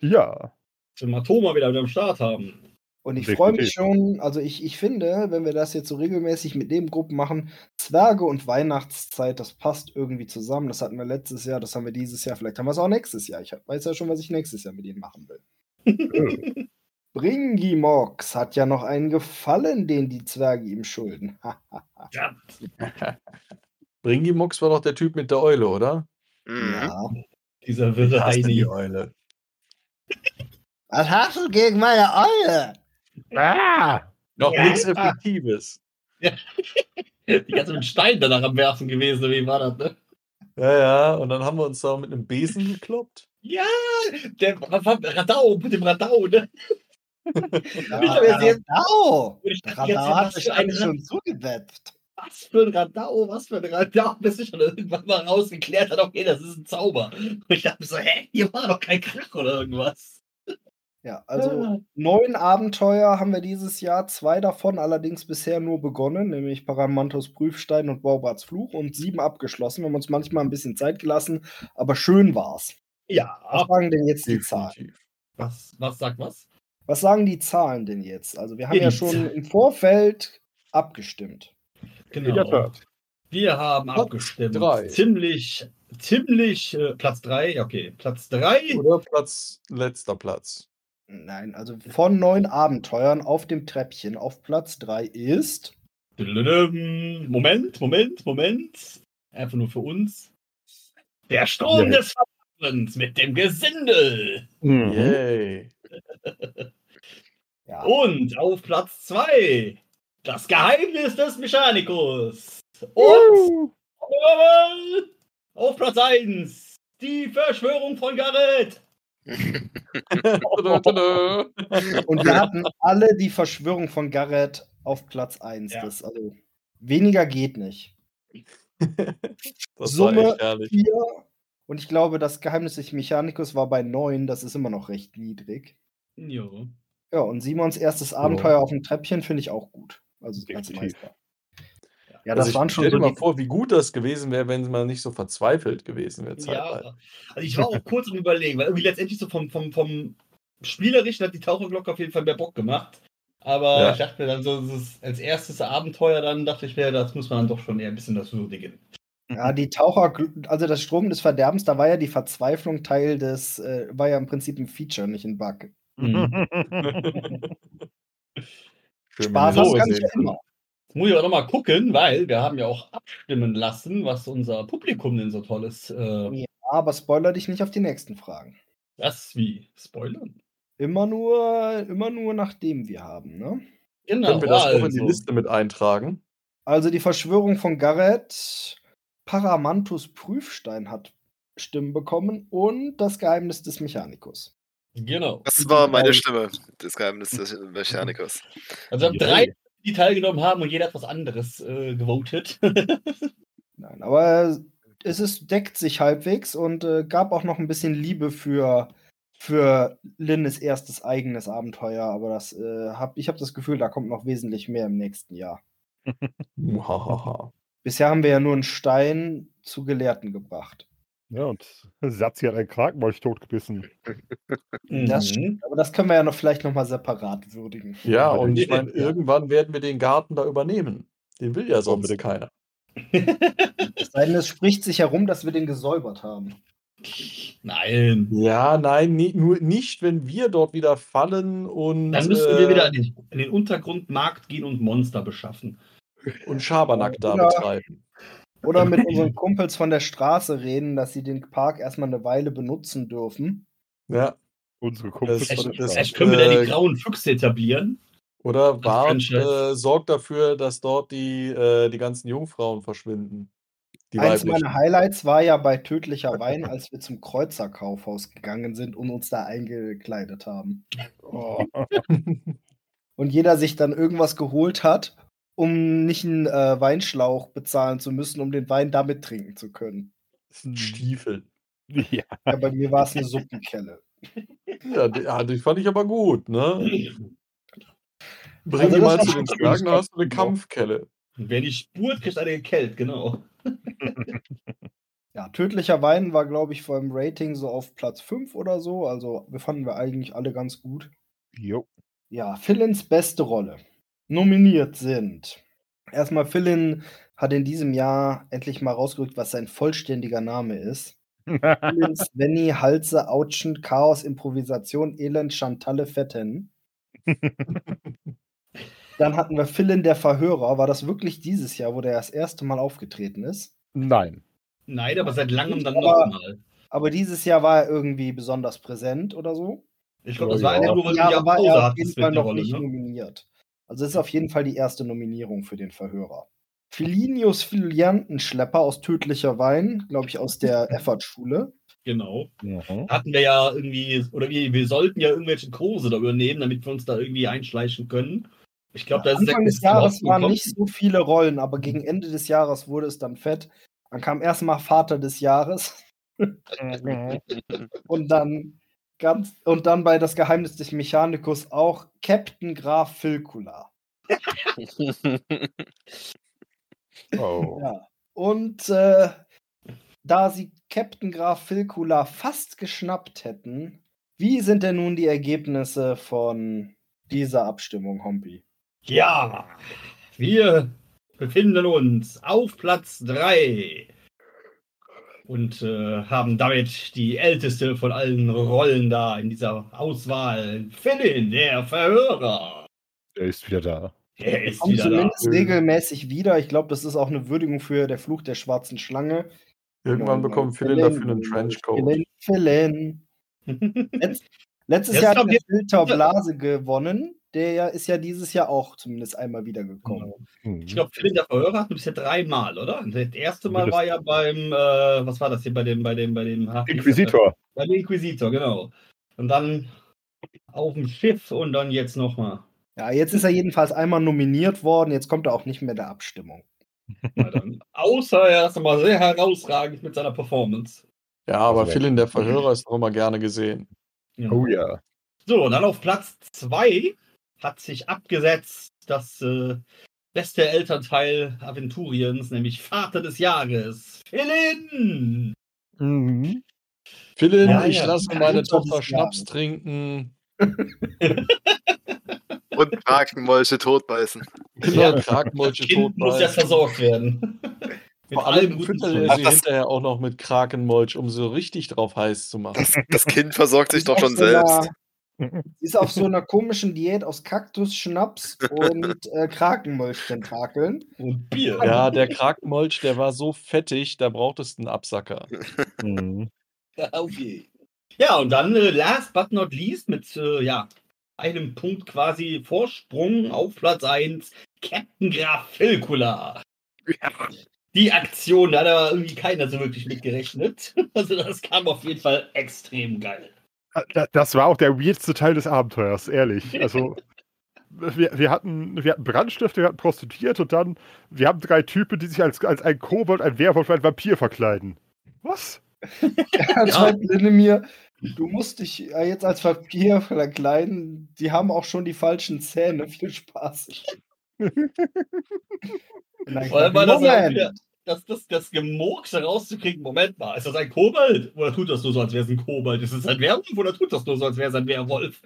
Speaker 5: Ja.
Speaker 3: Zum Atoma wieder wieder am Start haben.
Speaker 1: Und ich freue mich schon, also ich, ich finde, wenn wir das jetzt so regelmäßig mit Nebengruppen machen, Zwerge und Weihnachtszeit, das passt irgendwie zusammen. Das hatten wir letztes Jahr, das haben wir dieses Jahr, vielleicht haben wir es auch nächstes Jahr. Ich weiß ja schon, was ich nächstes Jahr mit ihnen machen will. Bringimox hat ja noch einen Gefallen, den die Zwerge ihm schulden.
Speaker 2: ja. Bringimox war doch der Typ mit der Eule, oder?
Speaker 1: Mhm. Ja.
Speaker 3: Dieser wirre Heini.
Speaker 2: Die Eule.
Speaker 1: Was hast du gegen meine Eule?
Speaker 2: Ah, noch ja. nichts Effektives.
Speaker 3: Ja. Die ganze mit Stein danach am Werfen gewesen, wie war das, ne?
Speaker 2: Ja, ja, und dann haben wir uns da mit einem Besen gekloppt.
Speaker 3: Ja, der Radau, mit dem Radau, ne?
Speaker 1: Ja, Radau! Radau hat sich eigentlich schon zugewetzt.
Speaker 3: Was für ein Radau, was für ein Radau, bis ich schon irgendwann mal rausgeklärt hat, okay, das ist ein Zauber. Und ich dachte so, hä, hier war doch kein Krach oder irgendwas.
Speaker 1: Ja, also ah. neun Abenteuer haben wir dieses Jahr, zwei davon allerdings bisher nur begonnen, nämlich Paramantos Prüfstein und Baubarts Fluch und sieben abgeschlossen. Wir haben uns manchmal ein bisschen Zeit gelassen, aber schön war's.
Speaker 3: Ja,
Speaker 1: Was sagen denn jetzt die Zahlen?
Speaker 2: Definitiv.
Speaker 3: was, was sagt was?
Speaker 1: Was sagen die Zahlen denn jetzt? Also wir haben
Speaker 3: Ja,
Speaker 1: ja schon im Vorfeld abgestimmt.
Speaker 5: In
Speaker 3: Genau.
Speaker 5: Tat.
Speaker 3: Wir haben
Speaker 2: Platz
Speaker 3: abgestimmt.
Speaker 2: drei.
Speaker 3: Ziemlich, ziemlich, äh, Platz 3, okay. Platz 3.
Speaker 2: Oder Platz, letzter Platz.
Speaker 1: Nein, also von neun Abenteuern auf dem Treppchen auf Platz 3 ist.
Speaker 3: Moment, Moment, Moment. Einfach nur für uns. Der Sturm
Speaker 5: Ja.
Speaker 3: des Verdammens mit dem Gesindel.
Speaker 5: Mhm.
Speaker 2: Yay.
Speaker 1: Ja,
Speaker 3: Und auf Platz 2 das Geheimnis des Mechanikus. Und
Speaker 5: Uh.
Speaker 3: auf Platz 1 die Verschwörung von Garrett.
Speaker 1: Und wir hatten alle die Verschwörung von Garrett auf Platz 1.
Speaker 3: Ja.
Speaker 1: Das, also weniger geht nicht.
Speaker 2: Das
Speaker 1: Summe
Speaker 2: war echt herrlich.
Speaker 1: 4. Und ich glaube, das Geheimnis des Mechanikus war bei 9. Das ist immer noch recht niedrig.
Speaker 3: Jo.
Speaker 1: Ja, und Simons erstes Abenteuer auf dem Treppchen finde ich auch gut. Also als
Speaker 5: Definitiv.
Speaker 1: Meister. Ja, das
Speaker 2: also ich
Speaker 1: waren schon
Speaker 2: stell dir
Speaker 1: so
Speaker 2: mal vor, wie gut das gewesen wäre, wenn man nicht so verzweifelt gewesen wäre.
Speaker 3: Ja, also ich war auch kurz im Überlegen, weil irgendwie letztendlich so vom, vom, vom Spielerischen hat die Taucherglocke auf jeden Fall mehr Bock gemacht. Aber
Speaker 2: Ja.
Speaker 3: ich dachte mir dann so, als erstes Abenteuer, dann dachte ich mir, das muss man dann doch schon eher ein bisschen das würdigen.
Speaker 1: ja, die Taucher, also das Strom des Verderbens, da war ja die Verzweiflung Teil des, äh, war ja im Prinzip ein Feature, nicht ein Bug.
Speaker 3: Mhm.
Speaker 1: Spaß
Speaker 2: wenn
Speaker 1: haben
Speaker 2: ihr
Speaker 1: kann
Speaker 2: das
Speaker 1: ich ja
Speaker 2: sehen
Speaker 1: immer.
Speaker 3: Jetzt muss ich aber nochmal gucken, weil wir haben ja auch abstimmen lassen, was unser Publikum denn so tolles. Äh,
Speaker 1: Ja, aber spoiler dich nicht auf die nächsten Fragen.
Speaker 3: das wie? Spoilern?
Speaker 1: Immer nur, immer nur nachdem wir haben, ne?
Speaker 3: Genau.
Speaker 2: Können wir das auch in die
Speaker 3: also.
Speaker 2: Liste mit eintragen?
Speaker 1: Also die Verschwörung von Garrett, Paramantus Prüfstein hat Stimmen bekommen und das Geheimnis des Mechanikus.
Speaker 3: Genau.
Speaker 4: Das war meine Stimme, das Geheimnis des Mechanikers.
Speaker 3: Also wir haben drei, die teilgenommen haben und jeder hat was anderes äh, gewotet.
Speaker 1: Nein, aber es ist, deckt sich halbwegs und äh, gab auch noch ein bisschen Liebe für, für Linnes erstes eigenes Abenteuer, aber das äh, hab, ich habe das Gefühl, da kommt noch wesentlich mehr im nächsten Jahr. Bisher haben wir ja nur einen Stein zu Gelehrten gebracht.
Speaker 5: Ja, und Satzi hat einen Krakenmolch totgebissen.
Speaker 1: Das
Speaker 3: Mhm.
Speaker 1: stimmt, aber das können wir ja noch vielleicht noch mal separat würdigen.
Speaker 2: Ja, und ich meine, irgendwann werden wir den Garten da übernehmen. Den will ja sonst
Speaker 5: Unbedingt.
Speaker 2: keiner.
Speaker 1: Es sei denn, es spricht sich herum, dass wir den gesäubert haben.
Speaker 3: Nein.
Speaker 2: Ja, nein, nie, nur nicht, wenn wir dort wieder fallen und,
Speaker 3: Dann müssen
Speaker 2: äh,
Speaker 3: wir wieder in den, in den Untergrundmarkt gehen und Monster beschaffen.
Speaker 2: und Schabernack da betreiben.
Speaker 1: Oder mit unseren Kumpels von der Straße reden, dass sie den Park erstmal eine Weile benutzen dürfen.
Speaker 2: Ja.
Speaker 5: Unsere Kumpels
Speaker 2: Das-
Speaker 5: von der Straße.
Speaker 3: können wir da
Speaker 2: äh,
Speaker 3: die grauen Füchse etablieren.
Speaker 2: Oder
Speaker 3: Franchise.
Speaker 2: äh, sorgt dafür, dass dort die, äh, die ganzen Jungfrauen verschwinden. Die
Speaker 1: Eins
Speaker 2: weiblichen.
Speaker 1: meiner Highlights war ja bei Tödlicher Wein, als wir zum Kreuzerkaufhaus gegangen sind und uns da eingekleidet haben.
Speaker 5: Oh.
Speaker 1: Und jeder sich dann irgendwas geholt hat, um nicht einen äh, Weinschlauch bezahlen zu müssen, um den Wein damit trinken zu können.
Speaker 2: Das sind Stiefel.
Speaker 5: Ja,
Speaker 1: Ja, bei mir war es eine Suppenkelle.
Speaker 2: Ja, die, ja, die fand ich aber gut, ne? Bring
Speaker 1: Also
Speaker 2: die mal zu den Zwergen, da hast du eine
Speaker 1: war-
Speaker 2: Kampfkelle.
Speaker 3: Wer die spurt, kriegt eine gekellt, genau.
Speaker 1: Ja, Tödlicher Wein war, glaube ich, vor dem Rating so auf Platz 5 oder so. Also, wir fanden wir eigentlich alle ganz gut.
Speaker 5: jo.
Speaker 1: Ja, Philins beste Rolle. Nominiert sind. Erstmal, Philin hat in diesem Jahr endlich mal rausgerückt, was sein vollständiger Name ist. Philin, Svenny, Halse, Autschen, Chaos, Improvisation, Elend, Chantalle, Fetten. Dann hatten wir Philin, der Verhörer. War das wirklich dieses Jahr, wo der das erste Mal aufgetreten ist?
Speaker 5: Nein.
Speaker 3: Nein, aber seit langem dann
Speaker 1: Aber-
Speaker 3: nochmal.
Speaker 1: Aber dieses Jahr war er irgendwie besonders präsent oder so.
Speaker 3: Ich glaube, das war
Speaker 5: ja.
Speaker 3: einfach nur, weil du
Speaker 1: Jahre
Speaker 3: ja
Speaker 1: war er auf jeden Fall noch
Speaker 3: Rolle,
Speaker 1: nicht
Speaker 3: ne?
Speaker 1: nominiert. Also es ist auf jeden Fall die erste Nominierung für den Verhörer. Filinius Filiantenschlepper aus Tödlicher Wein, glaube ich, aus der Effert-Schule.
Speaker 3: Genau.
Speaker 5: Mhm.
Speaker 3: Hatten wir ja irgendwie, oder wir, wir sollten ja irgendwelche Kurse da übernehmen, damit wir uns da irgendwie einschleichen können. Ich glaube, da ist
Speaker 1: Anfang des Jahres waren
Speaker 3: gekommen.
Speaker 1: nicht so viele Rollen, aber gegen Ende des Jahres wurde es dann fett. Dann kam erstmal Vater des Jahres und dann ganz und dann bei das Geheimnis des Mechanikus auch Captain Graf Filkula.
Speaker 5: Oh.
Speaker 1: Ja. Und äh, da sie Captain Graf Filkula fast geschnappt hätten, wie sind denn nun die Ergebnisse von dieser Abstimmung, Hompi?
Speaker 3: Ja, wir befinden uns auf Platz 3 und äh, haben damit die älteste von allen Rollen da in dieser Auswahl. Philin, der Verhörer.
Speaker 5: Der ist wieder da.
Speaker 3: Er ist
Speaker 1: Kommt
Speaker 3: wieder da.
Speaker 1: zumindest regelmäßig wieder. Ich glaube, das ist auch eine Würdigung für der Fluch der schwarzen Schlange.
Speaker 2: Irgendwann
Speaker 1: Genau,
Speaker 2: bekommt Philin
Speaker 1: Philin,
Speaker 2: dafür einen Trenchcoat.
Speaker 1: Philin, Philin. Letz, letztes
Speaker 3: Jetzt
Speaker 1: Jahr hat der
Speaker 3: jetzt-
Speaker 1: Filter Blase gewonnen. Der ja- ist ja dieses Jahr auch zumindest einmal wiedergekommen.
Speaker 5: Hm.
Speaker 3: Ich glaube, Philin, der Verhörer hat bisher dreimal, oder? Das erste Mal war ja beim, äh, was war das hier, bei dem, bei dem, bei dem?
Speaker 5: Inquisitor.
Speaker 3: Bei dem Inquisitor, genau. Und dann auf dem Schiff und dann jetzt nochmal.
Speaker 1: Ja, jetzt ist er jedenfalls einmal nominiert worden. Jetzt kommt er auch nicht mehr der Abstimmung.
Speaker 3: Außer er ist nochmal sehr herausragend mit seiner Performance.
Speaker 2: Ja, aber
Speaker 5: Also,
Speaker 2: Philin, der Verhörer, ist auch immer gerne gesehen.
Speaker 3: Ja.
Speaker 5: Oh ja.
Speaker 3: So, und dann auf Platz 2 hat sich abgesetzt das äh, beste Elternteil Aventuriens, nämlich Vater des Jahres, Philin!
Speaker 5: Mhm.
Speaker 2: Philin,
Speaker 3: Ja,
Speaker 2: ich
Speaker 3: ja.
Speaker 2: lasse meine Tochter Schnaps trinken.
Speaker 4: Und Krakenmolche totbeißen.
Speaker 2: Genau,
Speaker 3: Ja.
Speaker 2: Krakenmolche
Speaker 3: Kind muss ja
Speaker 2: totbeißen.
Speaker 3: versorgt werden. Mit
Speaker 2: Vor allem füttert er sie
Speaker 4: das-
Speaker 2: hinterher auch noch mit Krakenmolch, um so richtig drauf heiß zu machen.
Speaker 4: Das, das Kind versorgt sich doch schon selbst.
Speaker 1: Ist auf so einer komischen Diät aus Kaktus, Schnaps und äh, Krakenmolch-Tentakeln.
Speaker 3: Und Bier.
Speaker 2: Ja, der Krakenmolch, der war so fettig, da brauchtest du einen Absacker.
Speaker 5: Mhm.
Speaker 3: Okay. Ja, und dann äh, last but not least mit äh, ja, einem Punkt quasi Vorsprung auf Platz 1 Captain Graf Filkula. Die Aktion, da hat aber irgendwie keiner so wirklich mitgerechnet. Also das kam auf jeden Fall extrem geil.
Speaker 5: Da- Das war auch der weirdste Teil des Abenteuers, ehrlich. Also, wir, wir, hatten, wir hatten Brandstifte, wir hatten Prostituierte und dann, wir haben drei Typen, die sich als, als ein Kobold, ein Werwolf und ein Vampir verkleiden. Was?
Speaker 1: Schreibt Linnemir, du musst dich jetzt als Papier verkleiden. Die haben auch schon die falschen Zähne. Viel Spaß. Nein, Moment.
Speaker 3: Das, das, das Gemurks rauszukriegen. Moment mal, ist das ein Kobold? Oder tut das nur so, als wäre es ein Kobold? Ist es ein Werwolf oder tut das nur so, als wäre es ein Werwolf?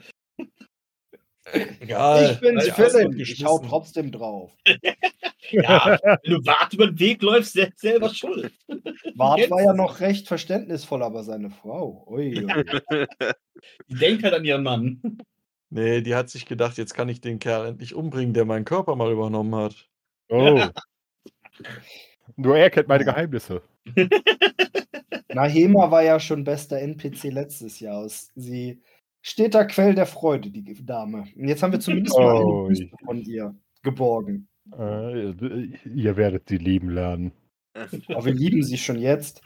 Speaker 2: Egal.
Speaker 1: Ich bin's
Speaker 2: ist
Speaker 1: Philipp. Ich hau
Speaker 2: geschmissen.
Speaker 1: trotzdem drauf.
Speaker 3: Ja, wenn du Wart über den Weg läufst, sel- selber schuld.
Speaker 1: Bart war ja noch recht verständnisvoll, aber seine Frau. Ui, ui.
Speaker 3: Die denkt halt an ihren Mann.
Speaker 2: Nee, die hat sich gedacht, jetzt kann ich den Kerl endlich umbringen, der meinen Körper mal übernommen hat.
Speaker 5: Oh. Nur er kennt meine Geheimnisse.
Speaker 1: Nahema war ja schon bester NPC letztes Jahr. Sie steter Quell der Freude, die Dame. Und jetzt haben wir zumindest mal eine
Speaker 5: Ui.
Speaker 1: Büste von ihr geborgen.
Speaker 5: Äh, ihr werdet sie lieben lernen.
Speaker 1: Aber wir lieben sie schon jetzt.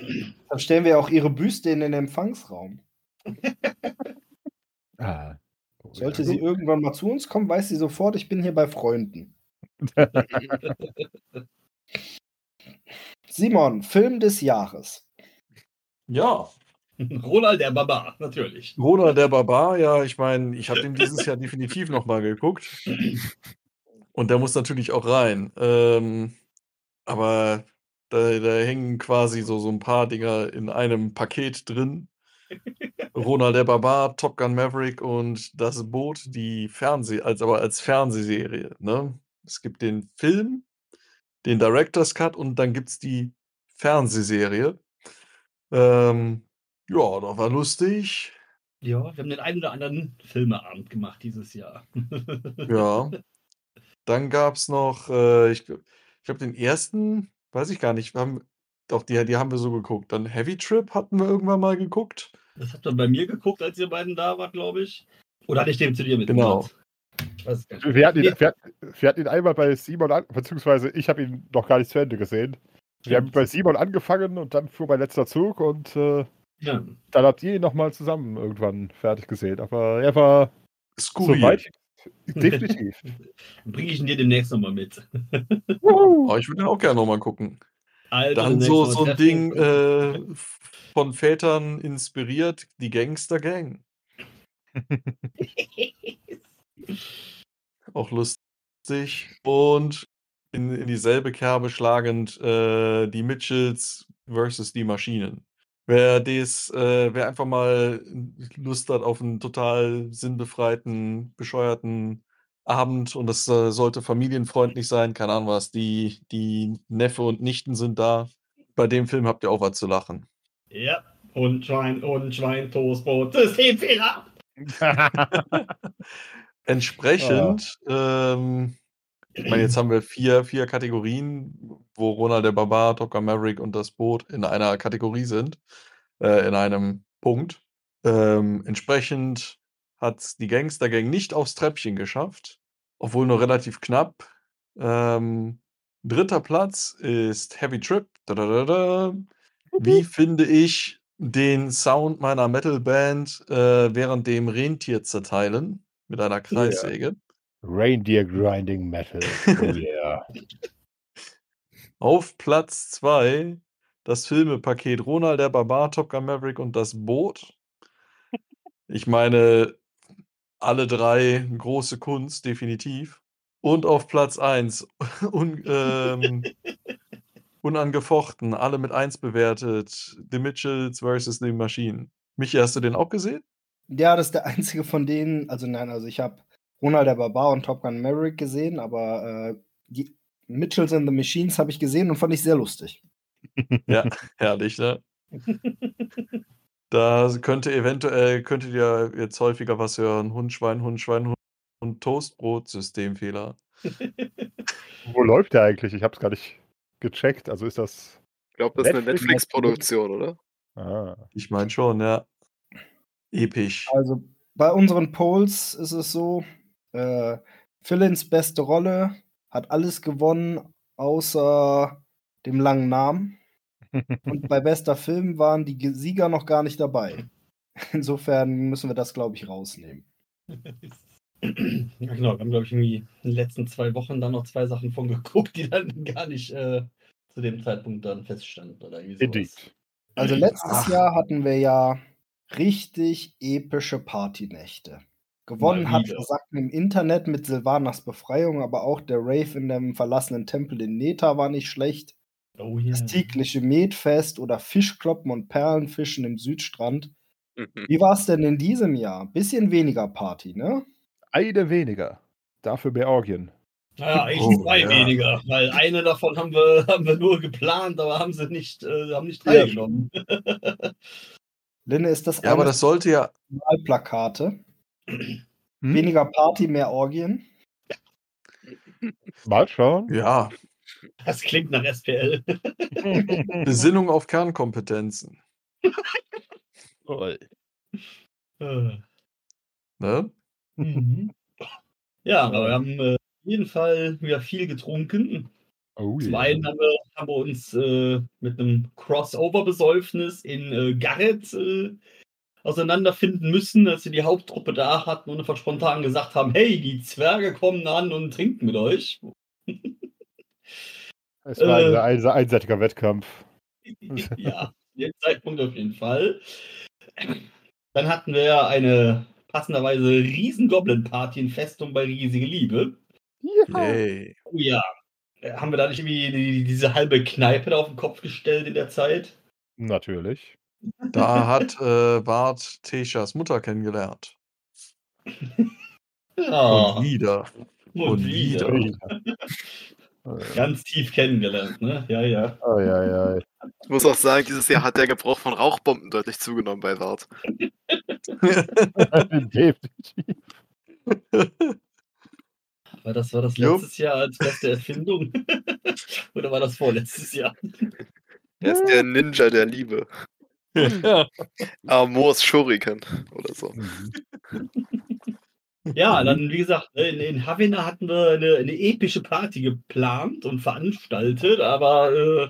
Speaker 1: Dann stellen wir auch ihre Büste in den Empfangsraum.
Speaker 5: Ah.
Speaker 1: Sollte sie irgendwann mal zu uns kommen, weiß sie sofort, ich bin hier bei Freunden. Simon, Film des Jahres.
Speaker 2: Ja,
Speaker 3: Ronald der Barbar, natürlich.
Speaker 2: Ronald der Barbar, ja, ich meine, ich habe den dieses Jahr definitiv nochmal geguckt. Und der muss natürlich auch rein. Ähm, aber da, da hängen quasi so, so ein paar Dinger in einem Paket drin. Ronald der Barbar, Top Gun Maverick und Das Boot, die Fernseh, als aber als Fernsehserie. Ne? Es gibt den Film, den Director's Cut und dann gibt es die Fernsehserie. Ähm, ja, das war lustig.
Speaker 3: Ja, wir haben den einen oder anderen Filmeabend gemacht dieses Jahr.
Speaker 2: Ja. Dann gab es noch, äh, ich, ich glaube, den ersten, weiß ich gar nicht, wir haben, doch, die, die haben wir so geguckt. Dann Heavy Trip hatten wir irgendwann mal geguckt.
Speaker 3: Das habt ihr bei mir geguckt, als ihr beiden da wart, glaube ich. Oder hatte ich den zu dir mit?
Speaker 2: Genau.
Speaker 3: Nicht.
Speaker 5: Wir hatten, ihn, wir, wir hatten ihn einmal bei Simon an, beziehungsweise ich habe ihn noch gar nicht zu Ende gesehen. Wir haben bei Simon angefangen und dann fuhr mein letzter Zug und äh,
Speaker 3: Ja.
Speaker 5: dann habt ihr ihn nochmal zusammen irgendwann fertig gesehen. Aber er war
Speaker 2: Skurril.
Speaker 5: soweit definitiv.
Speaker 3: Dann bringe ich ihn dir demnächst nochmal mit.
Speaker 2: Aber ich würde den auch gerne nochmal gucken.
Speaker 3: Also,
Speaker 2: Dann so, so ein. Ding äh, von Vätern inspiriert, die Gangster Gang. Auch lustig. Und in, in dieselbe Kerbe schlagend äh, die Mitchells versus die Maschinen. Wer des, äh, wer einfach mal Lust hat auf einen total sinnbefreiten, bescheuerten Abend und das äh, sollte familienfreundlich sein, keine Ahnung was, die, die Neffe und Nichten sind da. Bei dem Film habt ihr auch was zu lachen.
Speaker 3: Ja, und Schwein, und Schwein, Toastbrot, Systemfehler.
Speaker 2: Entsprechend, ähm, ich meine, jetzt haben wir vier, vier Kategorien, wo Ronald der Barbar, Top Gun Maverick und das Boot in einer Kategorie sind, äh, in einem Punkt. Ähm, entsprechend hat die Gangster Gang nicht aufs Treppchen geschafft, obwohl nur relativ knapp. Ähm, dritter Platz ist Heavy Trip. Da, da, da. Wie finde ich den Sound meiner Metalband äh, während dem Rentier zerteilen mit einer Kreissäge?
Speaker 5: Reindeer Grinding Metal. Oh yeah.
Speaker 2: Auf Platz 2 das Filmepaket Ronald der Barbar, Top Gun Maverick und das Boot. Ich meine, alle drei große Kunst, definitiv. Und auf Platz 1 un, ähm, unangefochten, alle mit 1 bewertet. The Mitchells versus The Machine. Michi, hast du den auch gesehen?
Speaker 1: Ja, das ist der einzige von denen. Also nein, also ich habe Ronald der Barbar und Top Gun Maverick gesehen, aber äh, die Mitchells and the Machines habe ich gesehen und fand ich sehr lustig.
Speaker 2: Ja, herrlich, ne? Da könnte eventuell, könntet ihr jetzt häufiger was hören. Hund, Schwein, Hund, Schwein, Hund und Toastbrot, Systemfehler.
Speaker 5: Wo läuft der eigentlich? Ich habe es gar nicht gecheckt. Also ist das.
Speaker 4: Ich glaube, das ist eine
Speaker 5: Netflix-
Speaker 4: Netflix-Produktion, oder?
Speaker 5: Ah.
Speaker 2: Ich meine schon, ja. Episch.
Speaker 1: Also bei unseren Polls ist es so, äh, Philins beste Rolle hat alles gewonnen, außer dem langen Namen. Und bei bester Film waren die Ge- Sieger noch gar nicht dabei. Insofern müssen wir das, glaube ich, rausnehmen.
Speaker 3: Ja, genau, wir haben, glaube ich, irgendwie in den letzten zwei Wochen dann noch zwei Sachen von geguckt, die dann gar nicht äh, zu dem Zeitpunkt dann feststanden. Oder irgendwie sowas.
Speaker 1: Also letztes
Speaker 2: Ach.
Speaker 1: Jahr hatten wir ja richtig epische Partynächte. Gewonnen hat. Versacken im Internet mit Silvanas Befreiung, aber auch der Rave in dem verlassenen Tempel in Neta war nicht schlecht.
Speaker 3: Oh ja.
Speaker 1: Das tägliche Metfest oder Fischkloppen und Perlenfischen im Südstrand.
Speaker 4: Mhm.
Speaker 1: Wie war es denn in diesem Jahr? Bisschen weniger Party, ne?
Speaker 5: Eine weniger. Dafür mehr Orgien.
Speaker 3: Naja, eigentlich
Speaker 2: Oh,
Speaker 3: zwei
Speaker 2: ja.
Speaker 3: weniger, weil eine davon haben wir, haben wir nur geplant, aber haben sie nicht, äh, haben nicht
Speaker 1: Ja,
Speaker 3: teilgenommen.
Speaker 1: Linne, ist das
Speaker 2: Ja, aber das sollte ja.
Speaker 1: Wahlplakate?
Speaker 5: Hm?
Speaker 1: Weniger Party, mehr Orgien?
Speaker 5: Mal schauen.
Speaker 2: Ja,
Speaker 3: Das klingt nach SPL.
Speaker 2: Besinnung auf Kernkompetenzen.
Speaker 3: Äh,
Speaker 2: Ne?
Speaker 3: mhm. ja, aber wir haben äh, auf jeden Fall wieder viel getrunken.
Speaker 5: Oh,
Speaker 3: Zum
Speaker 5: yeah.
Speaker 3: einen haben wir, haben wir uns äh, mit einem Crossover-Besäufnis in äh, Garrett äh, auseinanderfinden müssen, als wir die Haupttruppe da hatten und einfach spontan gesagt haben, hey, die Zwerge kommen an und trinken mit euch.
Speaker 5: Es war
Speaker 3: äh,
Speaker 5: ein, ein einseitiger Wettkampf.
Speaker 3: ja, zu dem Zeitpunkt auf jeden Fall. Dann hatten wir eine passenderweise riesen Goblin-Party in Festung bei Riesige Liebe.
Speaker 2: Yay.
Speaker 3: Oh ja. Äh, Haben wir da nicht irgendwie die, diese halbe Kneipe da auf den Kopf gestellt in der Zeit?
Speaker 5: Natürlich.
Speaker 2: Da hat äh, Bart Teshas Mutter kennengelernt.
Speaker 3: Ja,
Speaker 2: Und wieder.
Speaker 3: und
Speaker 2: und
Speaker 3: wieder.
Speaker 2: wieder.
Speaker 3: Ganz tief kennengelernt, ne? Ja, ja.
Speaker 5: Oh, ja, ja.
Speaker 4: Ich muss auch sagen, dieses Jahr hat der Gebrauch von Rauchbomben deutlich zugenommen bei Wart.
Speaker 5: Definitiv.
Speaker 3: Aber das war das letztes Jahr als beste Erfindung? Oder war das vorletztes Jahr?
Speaker 4: Er ist der Ninja der Liebe.
Speaker 2: ja.
Speaker 4: Amors Shuriken oder so.
Speaker 5: Mhm.
Speaker 3: Ja, dann, wie gesagt, ne, in, in Havana hatten wir eine, eine epische Party geplant und veranstaltet, aber äh,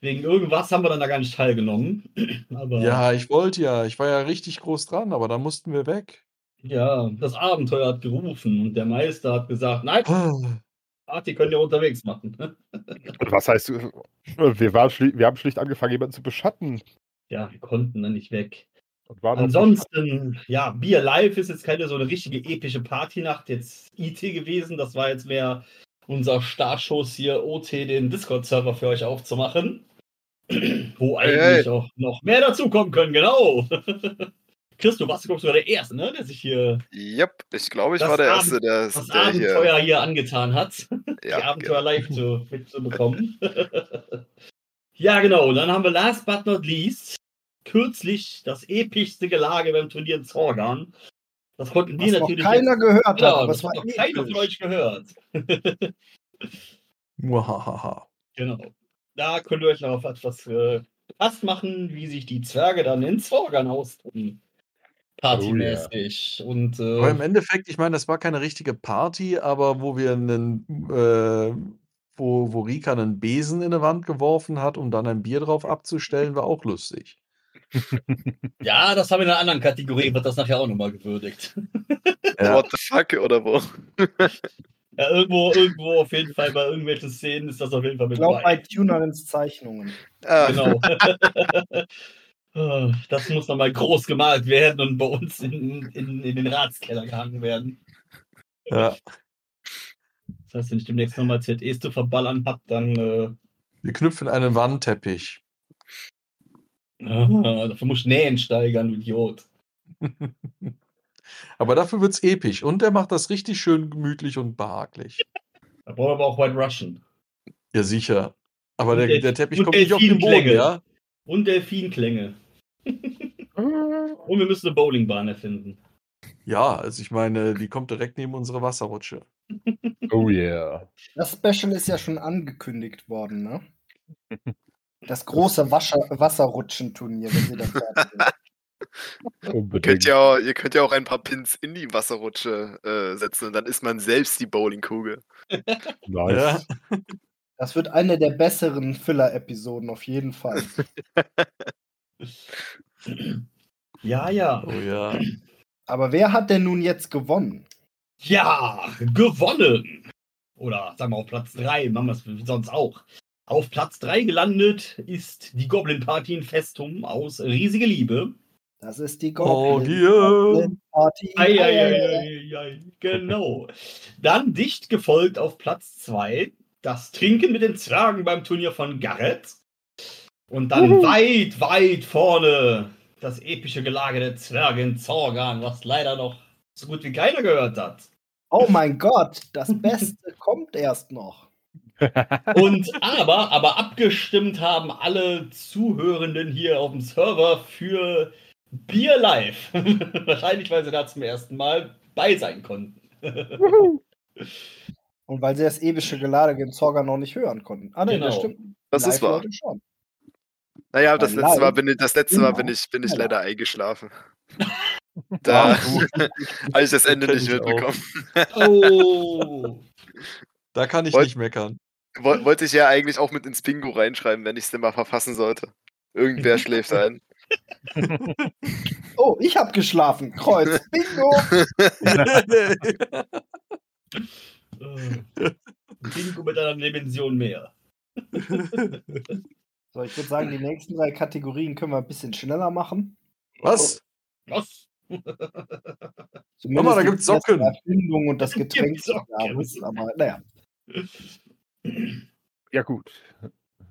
Speaker 3: wegen irgendwas haben wir dann da gar nicht teilgenommen. Aber
Speaker 2: ja, ich wollte ja. Ich war ja richtig groß dran, aber da mussten wir weg.
Speaker 3: Ja, das Abenteuer hat gerufen und der Meister hat gesagt, nein,
Speaker 2: Ah,
Speaker 3: Party könnt ihr unterwegs machen.
Speaker 5: Und was heißt, wir, waren wir haben schlicht angefangen, jemanden zu beschatten.
Speaker 3: Ja, wir konnten dann nicht weg.
Speaker 5: Und waren auf
Speaker 3: Ansonsten, ja, Bier Live ist jetzt keine so eine richtige epische Partynacht. Jetzt IT gewesen. Das war jetzt mehr unser Startschuss hier, OT, den Discord-Server für euch aufzumachen. Wo
Speaker 4: Hey,
Speaker 3: eigentlich
Speaker 4: hey.
Speaker 3: auch noch mehr dazukommen können, genau. Chris, du warst, glaubst du, der Erste, ne? der sich hier
Speaker 4: Yep, ich glaube, ich
Speaker 3: Das
Speaker 4: war der
Speaker 3: Abend-
Speaker 4: Erste, der,
Speaker 3: das
Speaker 4: der hier.
Speaker 3: Abenteuer hier angetan hat. die
Speaker 4: Ja,
Speaker 3: Abenteuer live zu, mitzubekommen. ja, genau. Und dann haben wir last but not least kürzlich das epischste Gelage beim Turnier in Zorgan. Das konnten wir
Speaker 1: Was noch
Speaker 3: natürlich.
Speaker 1: keiner
Speaker 3: jetzt,
Speaker 1: gehört hat,
Speaker 3: genau,
Speaker 1: aber
Speaker 3: das
Speaker 1: war
Speaker 3: hat noch keiner von euch gehört.
Speaker 2: Muahaha.
Speaker 3: Genau. Da könnt ihr euch noch auf etwas äh, gefasst machen, wie sich die Zwerge dann in Zorgan austoben. Partymäßig. Und
Speaker 2: Aber im
Speaker 3: äh,
Speaker 2: Endeffekt, ich meine, das war keine richtige Party, aber wo wir einen, äh, wo, wo Rika einen Besen in eine Wand geworfen hat, um dann ein Bier drauf abzustellen, war auch lustig.
Speaker 3: ja, das haben wir in einer anderen Kategorie, wird das nachher auch nochmal gewürdigt.
Speaker 2: Ja.
Speaker 4: What the fuck, oder wo?
Speaker 3: Ja, irgendwo, irgendwo auf jeden Fall bei irgendwelchen Szenen ist das auf jeden Fall mit
Speaker 1: Ich glaube,
Speaker 3: bei.
Speaker 1: bei Tunerins Zeichnungen.
Speaker 4: Ah,
Speaker 3: Genau. Ah, Das muss nochmal groß gemalt werden und bei uns in, in, in den Ratskeller gehangen werden.
Speaker 2: Ja.
Speaker 3: Das heißt, wenn ich demnächst nochmal ZEs zu verballern habe, dann äh,
Speaker 2: Wir knüpfen einen Wandteppich.
Speaker 3: ah, dafür muss ich Nähen steigern, du Idiot.
Speaker 2: Aber dafür wird es episch. Und der macht das richtig schön gemütlich und behaglich.
Speaker 3: Da brauchen wir aber auch White Russian.
Speaker 2: Ja, sicher. Aber der, der Teppich kommt nicht auf den Boden, ja?
Speaker 3: Und Delfinklänge. Und wir müssen eine Bowlingbahn erfinden.
Speaker 2: Ja, also ich meine, die kommt direkt neben unsere Wasserrutsche.
Speaker 5: Oh yeah.
Speaker 1: Das Special ist ja schon angekündigt worden, ne? Das große Wascher Wasserrutschenturnier, wenn sie dann fertig sind.
Speaker 4: Ihr könnt, ja, auch- ihr könnt ja auch ein paar Pins in die Wasserrutsche äh, setzen und dann ist man selbst die Bowlingkugel.
Speaker 5: Nice.
Speaker 1: Das wird eine der besseren Filler-Episoden auf jeden Fall.
Speaker 3: Ja, ja.
Speaker 2: Oh ja.
Speaker 1: Aber wer hat denn nun jetzt gewonnen?
Speaker 3: Ja, gewonnen. Oder sagen wir auf Platz 3, machen wir es sonst auch. Auf Platz 3 gelandet ist die Goblin Party in Festum aus Riesige Liebe.
Speaker 1: Das ist die
Speaker 2: Oh,
Speaker 1: Goblin,
Speaker 2: hier.
Speaker 1: Goblin Party.
Speaker 3: Ei, ei, ei, genau. Dann dicht gefolgt auf Platz 2 das Trinken mit den Zwergen beim Turnier von Garrett. Und dann weit, weit vorne das epische Gelage der Zwerge in Zorgan, was leider noch so gut wie keiner gehört hat.
Speaker 1: Oh mein Gott, das Beste kommt erst noch.
Speaker 3: Und aber, aber abgestimmt haben alle Zuhörenden hier auf dem Server für Bier Live. Wahrscheinlich, weil sie da zum ersten Mal bei sein konnten.
Speaker 1: Und weil sie das epische Gelage in Zorga noch nicht hören konnten. Ah, nee, das
Speaker 3: Genau.
Speaker 1: stimmt.
Speaker 4: Das ist wahr.
Speaker 1: Live-Leute schon.
Speaker 4: Naja, das letzte Mal bin ich, das letzte Mal bin
Speaker 1: immer
Speaker 4: ich, bin ich
Speaker 1: schneller.
Speaker 4: leider eingeschlafen. Da habe ich das Ende nicht mitbekommen.
Speaker 3: Oh.
Speaker 2: da kann ich
Speaker 4: Wollt-
Speaker 2: nicht meckern.
Speaker 4: Woll- Wollte ich ja eigentlich auch mit ins Bingo reinschreiben, wenn ich es denn mal verfassen sollte. Irgendwer schläft ein.
Speaker 1: Oh, ich habe geschlafen. Kreuz. Bingo.
Speaker 3: Bingo mit einer Dimension mehr.
Speaker 1: So, ich würde sagen, die nächsten drei Kategorien können wir ein bisschen schneller machen.
Speaker 2: Was?
Speaker 3: Was?
Speaker 1: Zumindest
Speaker 2: mal, da
Speaker 1: die
Speaker 2: gibt's Socken.
Speaker 1: Erfindung und das Getränk. Jahres. Aber naja.
Speaker 5: Ja, gut.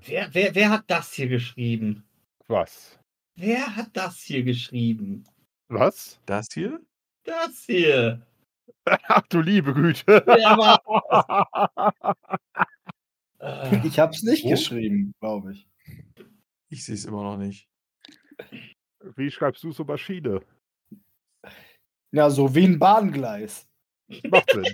Speaker 3: Wer, wer, wer hat das hier geschrieben?
Speaker 5: Was?
Speaker 3: Wer hat das hier geschrieben?
Speaker 5: Was?
Speaker 2: Das hier?
Speaker 3: Das hier.
Speaker 5: Ach du liebe Güte.
Speaker 3: War. Äh,
Speaker 1: Ich habe es nicht
Speaker 5: Wo?
Speaker 1: geschrieben, glaube ich.
Speaker 2: Ich sehe es immer noch nicht.
Speaker 5: Wie schreibst du so Maschine?
Speaker 1: Ja, so wie ein Bahngleis.
Speaker 5: Macht Sinn.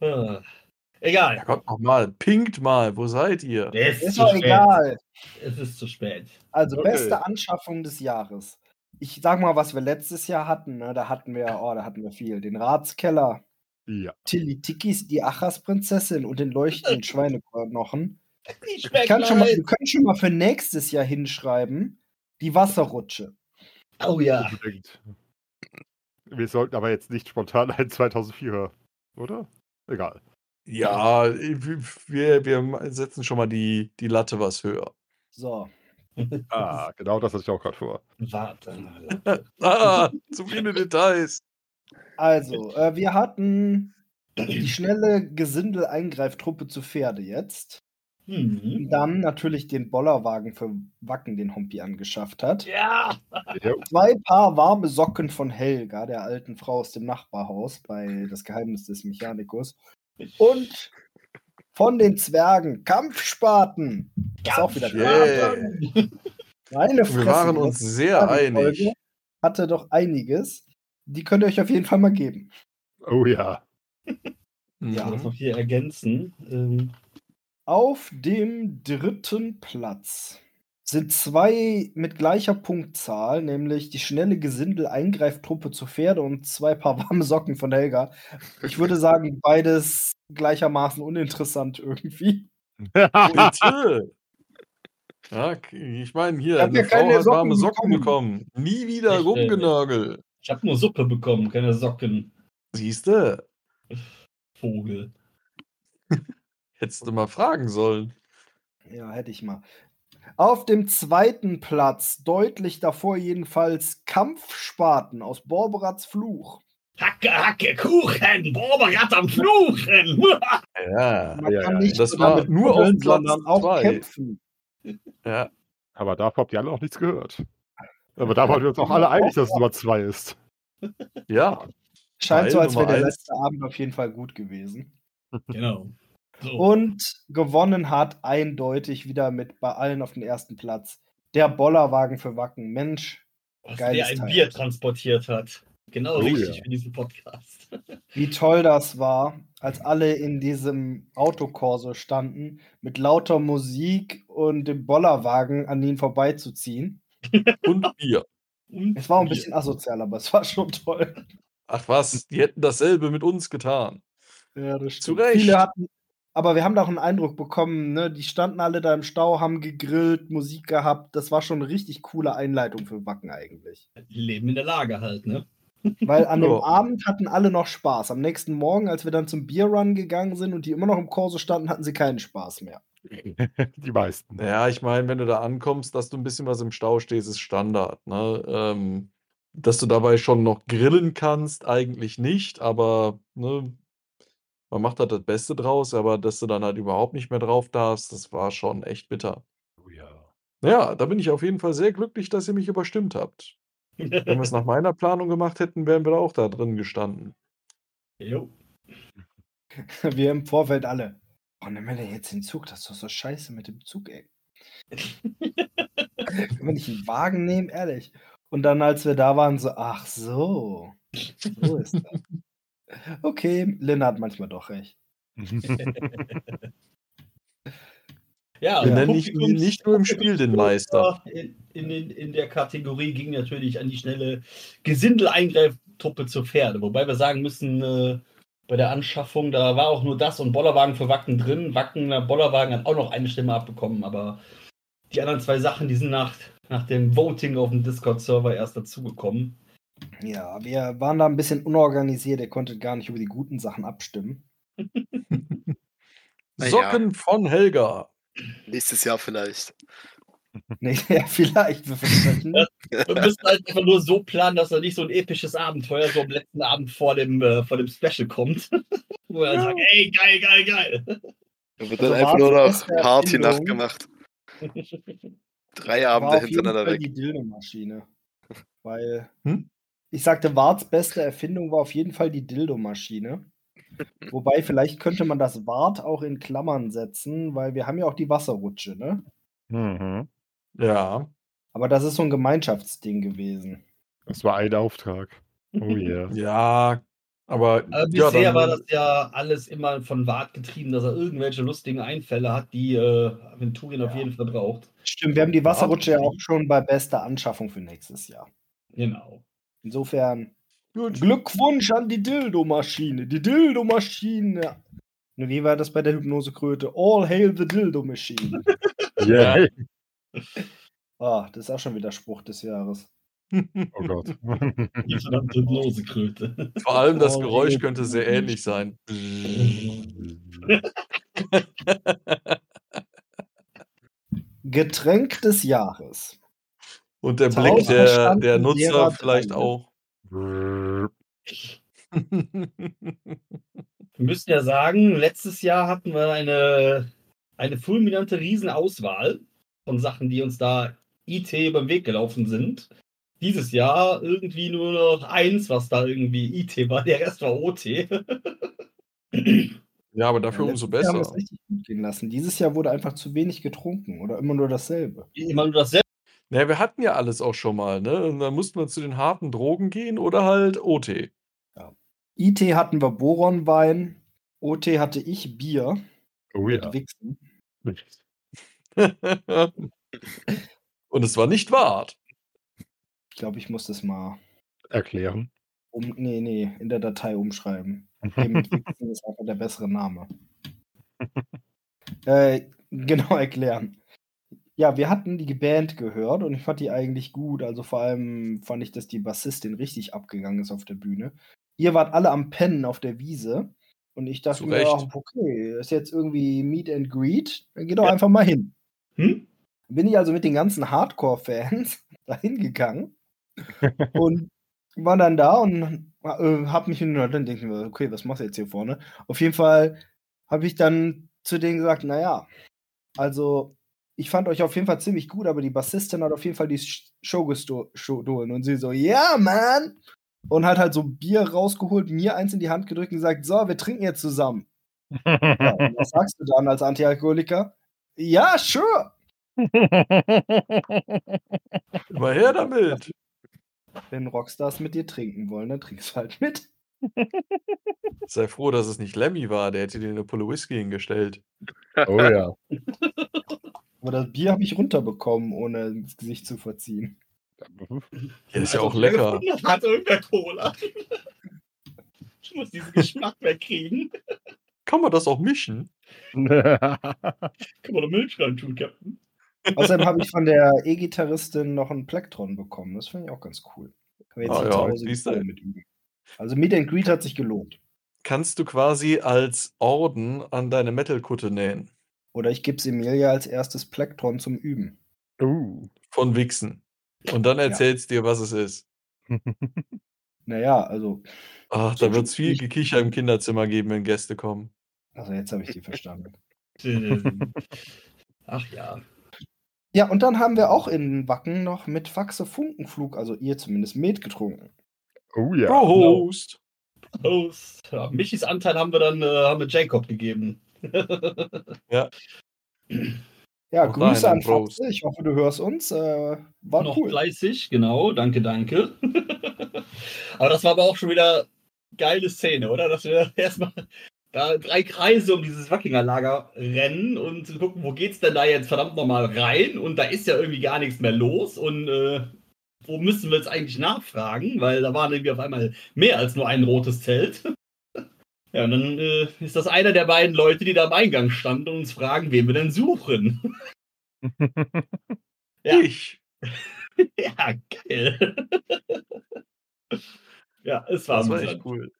Speaker 3: äh, egal.
Speaker 2: Ja Gott, nochmal. Pinkt mal. Wo seid ihr?
Speaker 3: Es
Speaker 1: Ist
Speaker 3: zu
Speaker 1: doch
Speaker 3: spät.
Speaker 1: egal.
Speaker 3: Es ist zu spät.
Speaker 1: Also,
Speaker 5: Okay.
Speaker 1: beste Anschaffung des Jahres. Ich sag mal, was wir letztes Jahr hatten. Ne? Da hatten wir, oh, da hatten wir viel. Den Ratskeller,
Speaker 5: ja.
Speaker 1: Tilly Tikis, die Achas-Prinzessin und den leuchtenden Schweineknochen. Ich kann schon mal, wir können schon mal für nächstes Jahr hinschreiben, die Wasserrutsche.
Speaker 3: Oh ja.
Speaker 5: Unbedingt. Wir sollten aber jetzt nicht spontan ein 2004er, oder? Egal.
Speaker 2: Ja, wir, wir setzen schon mal die, die Latte was höher.
Speaker 1: So.
Speaker 5: Ah, genau das hatte ich auch gerade vor.
Speaker 3: Warte mal.
Speaker 2: Ah, zu viele Details.
Speaker 1: Also, äh, wir hatten die schnelle Gesindel-Eingreiftruppe zu Pferde jetzt.
Speaker 3: Mhm.
Speaker 1: Dann natürlich den Bollerwagen für Wacken, den Hompi angeschafft hat.
Speaker 3: Ja!
Speaker 1: Zwei Paar warme Socken von Helga, der alten Frau aus dem Nachbarhaus bei Das Geheimnis des Mechanikus. Und von den Zwergen Kampfspaten. Ist auch wieder
Speaker 2: Yeah.
Speaker 1: Meine Fresse.
Speaker 2: Wir waren uns sehr
Speaker 1: Folge
Speaker 2: einig.
Speaker 1: Hatte doch einiges. Die könnt ihr euch auf jeden Fall mal geben.
Speaker 5: Oh ja.
Speaker 3: Ja, das
Speaker 2: Mhm.
Speaker 3: noch hier ergänzen. Ähm,
Speaker 1: Auf dem dritten Platz sind zwei mit gleicher Punktzahl, nämlich die schnelle Gesindel-Eingreiftruppe zu Pferde und zwei Paar warme Socken von Helga. Ich würde sagen, beides gleichermaßen uninteressant irgendwie.
Speaker 2: Bitte. Ja, ich meine, hier,
Speaker 1: Ich
Speaker 2: eine
Speaker 1: ja keine
Speaker 2: Frau hat
Speaker 1: Socken
Speaker 2: warme Socken
Speaker 1: bekommen.
Speaker 2: bekommen. Nie wieder
Speaker 3: Echt, ey.
Speaker 2: rumgenörgel.
Speaker 3: ich habe nur Suppe bekommen, keine Socken.
Speaker 2: Siehste,
Speaker 3: Vogel.
Speaker 2: Hättest du mal fragen sollen.
Speaker 1: Ja, hätte ich mal. Auf dem zweiten Platz, deutlich davor jedenfalls, Kampfspaten aus Borberats Fluch.
Speaker 3: Hacke, Hacke, Kuchen, Borberat am Fluchen.
Speaker 2: Ja,
Speaker 1: Man
Speaker 5: Ja,
Speaker 1: kann
Speaker 5: ja,
Speaker 1: nicht
Speaker 2: das
Speaker 1: nur
Speaker 2: war
Speaker 1: damit
Speaker 2: nur auf Platz
Speaker 1: sondern auch
Speaker 2: zwei.
Speaker 1: kämpfen.
Speaker 2: ja.
Speaker 5: Aber davor habt ihr alle noch nichts gehört. Aber da waren wir uns auch alle einig, dass es Nummer zwei ist.
Speaker 2: Ja,
Speaker 1: Scheint so,
Speaker 2: Teil
Speaker 1: als wäre der letzte Abend auf jeden Fall gut gewesen.
Speaker 3: genau. So.
Speaker 1: Und gewonnen hat eindeutig wieder mit bei allen auf den ersten Platz der Bollerwagen für Wacken. Mensch,
Speaker 3: was der ein
Speaker 1: Teil.
Speaker 3: Bier transportiert hat. Genau
Speaker 5: Oh
Speaker 3: richtig
Speaker 5: ja.
Speaker 3: für diesen Podcast.
Speaker 1: wie toll das war, als alle in diesem Autokorso standen, mit lauter Musik und dem Bollerwagen an ihnen vorbeizuziehen.
Speaker 2: und Bier.
Speaker 3: Und
Speaker 1: Es war ein
Speaker 3: Bier.
Speaker 1: bisschen asozial, aber es war schon toll.
Speaker 2: Ach was, die hätten dasselbe mit uns getan.
Speaker 1: Ja, das
Speaker 2: Zu Recht.
Speaker 1: Viele hatten, aber wir haben da auch einen Eindruck bekommen, ne? die standen alle da im Stau, haben gegrillt, Musik gehabt. Das war schon eine richtig coole Einleitung für Wacken eigentlich.
Speaker 3: Die leben in der Lage halt, ne?
Speaker 1: Weil an dem
Speaker 2: Ja.
Speaker 1: Abend hatten alle noch Spaß. Am nächsten Morgen, als wir dann zum Bierrun gegangen sind und die immer noch im Korso standen, hatten sie keinen Spaß mehr.
Speaker 5: Die meisten.
Speaker 2: Ja, ich meine, wenn du da ankommst, dass du ein bisschen was im Stau stehst, ist Standard. Ne? Ähm, dass du dabei schon noch grillen kannst, eigentlich nicht, aber ne, man macht halt das Beste draus, aber dass du dann halt überhaupt nicht mehr drauf darfst, das war schon echt bitter.
Speaker 5: Oh ja.
Speaker 2: Ja, da bin ich auf jeden Fall sehr glücklich, dass ihr mich überstimmt habt. Wenn wir es nach meiner Planung gemacht hätten, wären wir da auch da drin gestanden.
Speaker 3: jo.
Speaker 1: Wir im Vorfeld alle. Oh, nimm mir denn jetzt den Zug? Das ist doch so scheiße mit dem Zug, ey. Können wir nicht einen Wagen nehmen? Ehrlich. Und dann, als wir da waren, so, ach so. So ist das. Okay, Lynn hat manchmal doch recht.
Speaker 3: Ja,
Speaker 2: Wir
Speaker 3: und
Speaker 2: nennen nicht, nicht nur im Spiel den Meister.
Speaker 3: In, in, in, in der Kategorie ging natürlich an die schnelle Gesindel-Eingreiftruppe zur Pferde. Wobei wir sagen müssen, äh, bei der Anschaffung, da war auch nur das und Bollerwagen für Wacken drin. Wacken, der Bollerwagen hat auch noch eine Stimme abbekommen, aber die anderen zwei Sachen, die sind nach, nach dem Voting auf dem Discord-Server erst dazugekommen.
Speaker 1: Ja, wir waren da ein bisschen unorganisiert. Ihr konntet gar nicht über die guten Sachen abstimmen.
Speaker 4: Na ja.
Speaker 2: Socken von Helga.
Speaker 4: Nächstes Jahr vielleicht.
Speaker 1: Nee, ja, vielleicht. Wir
Speaker 3: müssen halt einfach nur so planen, dass da nicht so ein episches Abenteuer so am letzten Abend vor dem, äh, vor dem Special kommt. Wo wir dann sagen, ey, geil, geil, geil.
Speaker 4: Da wird
Speaker 1: Also
Speaker 4: dann einfach
Speaker 1: war
Speaker 4: nur noch Party-Nacht gemacht. Drei
Speaker 1: war
Speaker 4: Abende hintereinander
Speaker 1: Fall
Speaker 4: weg.
Speaker 1: die Dildo-Maschine. Weil,
Speaker 2: Hm?
Speaker 1: Ich sagte, Warts beste Erfindung war auf jeden Fall die Dildo-Maschine. Wobei, vielleicht könnte man das Wart auch in Klammern setzen, weil wir haben ja auch die Wasserrutsche, ne?
Speaker 5: Mhm.
Speaker 2: Ja.
Speaker 1: Aber das ist so ein Gemeinschaftsding gewesen.
Speaker 5: Das war ein Auftrag. Oh yeah.
Speaker 2: Ja, aber
Speaker 3: Aber
Speaker 2: ja,
Speaker 3: bisher
Speaker 2: dann,
Speaker 3: war das ja alles immer von Wart getrieben, dass er irgendwelche lustigen Einfälle hat, die äh, Aventurien auf jeden Fall braucht.
Speaker 1: Stimmt, wir haben die Wasserrutsche ja auch schon bei bester Anschaffung für nächstes Jahr.
Speaker 3: Genau.
Speaker 1: Insofern
Speaker 2: Gut.
Speaker 1: Glückwunsch an die Dildo-Maschine. Die Dildo-Maschine. Ne, Wie war das bei der Hypnosekröte? All hail the Dildo-Machine.
Speaker 5: Yeah.
Speaker 1: Ah, das ist auch schon wieder Spruch des Jahres.
Speaker 5: Oh Gott.
Speaker 3: Die verdammte Hypnosekröte.
Speaker 2: Vor allem das
Speaker 1: Oh,
Speaker 2: Geräusch könnte sehr ähnlich sein.
Speaker 1: Getränk des Jahres.
Speaker 2: Und der Blick der, der Nutzer
Speaker 1: Lehrer
Speaker 2: vielleicht
Speaker 1: dran.
Speaker 2: auch.
Speaker 3: Wir müssen ja sagen, letztes Jahr hatten wir eine eine fulminante Riesenauswahl von Sachen, die uns da IT über den Weg gelaufen sind. Dieses Jahr irgendwie nur noch eins, was da irgendwie IT war, der Rest war OT.
Speaker 2: Ja, aber dafür
Speaker 1: Ja,
Speaker 2: umso
Speaker 1: letztes Jahr haben wir
Speaker 2: besser.
Speaker 1: es richtig gut gehen lassen. Dieses Jahr wurde einfach zu wenig getrunken oder immer nur dasselbe.
Speaker 3: Immer nur dasselbe.
Speaker 2: Naja, wir hatten ja alles auch schon mal, ne? Und dann mussten wir zu den harten Drogen gehen oder halt OT.
Speaker 1: IT hatten wir Boronwein, OT hatte ich Bier
Speaker 5: Oh ja.
Speaker 1: Wichsen.
Speaker 2: Und es war nicht wahr.
Speaker 1: Ich glaube, ich muss das mal
Speaker 5: Erklären.
Speaker 1: um, nee, nee, in der Datei umschreiben. Bier mit Wichsen ist einfach der bessere Name. äh, genau erklären. Ja, wir hatten die Band gehört und ich fand die eigentlich gut. Also vor allem fand ich, dass die Bassistin richtig abgegangen ist auf der Bühne. Ihr wart alle am Pennen auf der Wiese und ich dachte mir, ja, okay, ist jetzt irgendwie Meet and Greet, dann geh doch
Speaker 3: Ja.
Speaker 1: einfach mal hin.
Speaker 3: Hm?
Speaker 1: Bin ich also mit den ganzen Hardcore-Fans dahin gegangen und war dann da und äh, hab mich hin dann denke ich mir, okay, was machst du jetzt hier vorne? Auf jeden Fall habe ich dann zu denen gesagt, naja, also ich fand euch auf jeden Fall ziemlich gut, aber die Bassistin hat auf jeden Fall die Sh- Show gesto- gestohlen. Und sie so, ja, Mann! Und hat halt so Bier rausgeholt, mir eins in die Hand gedrückt und gesagt, so, wir trinken jetzt zusammen. Ja, und was sagst du dann als Antialkoholiker? Ja, sure!
Speaker 2: Immer her damit.
Speaker 1: Wenn Rockstars mit dir trinken wollen, dann trinkst du halt mit.
Speaker 2: Sei froh, dass es nicht Lemmy war, der hätte dir eine Pulle Whisky hingestellt.
Speaker 5: oh ja.
Speaker 1: Aber das Bier habe ich runterbekommen, ohne ins Gesicht zu verziehen.
Speaker 2: Ja, ist ja
Speaker 3: Also,
Speaker 2: auch lecker.
Speaker 3: Hat irgendwer Cola. Ich muss diesen Geschmack wegkriegen.
Speaker 2: Kann man das auch mischen?
Speaker 3: Kann man da Milch rein tun, Captain?
Speaker 1: Außerdem habe ich von der E-Gitarristin noch einen Plektron bekommen. Das finde ich auch ganz cool. Können wir jetzt
Speaker 2: Ah ja,
Speaker 1: mit üben. Also Meet and Greet hat sich gelohnt.
Speaker 2: Kannst du quasi als Orden an deine Metal-Kutte nähen.
Speaker 1: Oder ich gebe Emilia als erstes Plektron zum Üben.
Speaker 5: uh.
Speaker 2: Von Wichsen. Und dann erzählst dir, was es ist.
Speaker 1: Naja, also,
Speaker 2: Ach, da wird es viel Gekicher im Kinderzimmer geben, wenn Gäste kommen.
Speaker 1: also jetzt habe ich die verstanden.
Speaker 3: Ach ja.
Speaker 1: Ja, und dann haben wir auch in Wacken noch mit Faxe Funkenflug, also ihr zumindest, Met getrunken.
Speaker 5: Oh ja.
Speaker 2: Prost!
Speaker 3: Prost. Ja, Michis Anteil haben wir dann äh, haben wir Jacob gegeben.
Speaker 1: Ja,
Speaker 2: Auch
Speaker 1: Grüße an. Faxe. Ich hoffe, du hörst uns. Äh, war
Speaker 3: Noch
Speaker 1: cool.
Speaker 3: fleißig, genau. Danke, danke. aber das war aber auch schon wieder geile Szene, oder? Dass wir erstmal da drei Kreise um dieses Wackinger Lager rennen und gucken, wo geht's denn da jetzt verdammt nochmal rein? Und da ist ja irgendwie gar nichts mehr los. Und äh, wo müssen wir jetzt eigentlich nachfragen? Weil da waren irgendwie auf einmal mehr als nur ein rotes Zelt. Ja, und dann äh, ist das einer der beiden Leute, die da am Eingang standen und uns fragen, wen wir denn suchen. Ja.
Speaker 2: Ich.
Speaker 3: Ja, geil. ja, es war,
Speaker 2: Das war echt cool.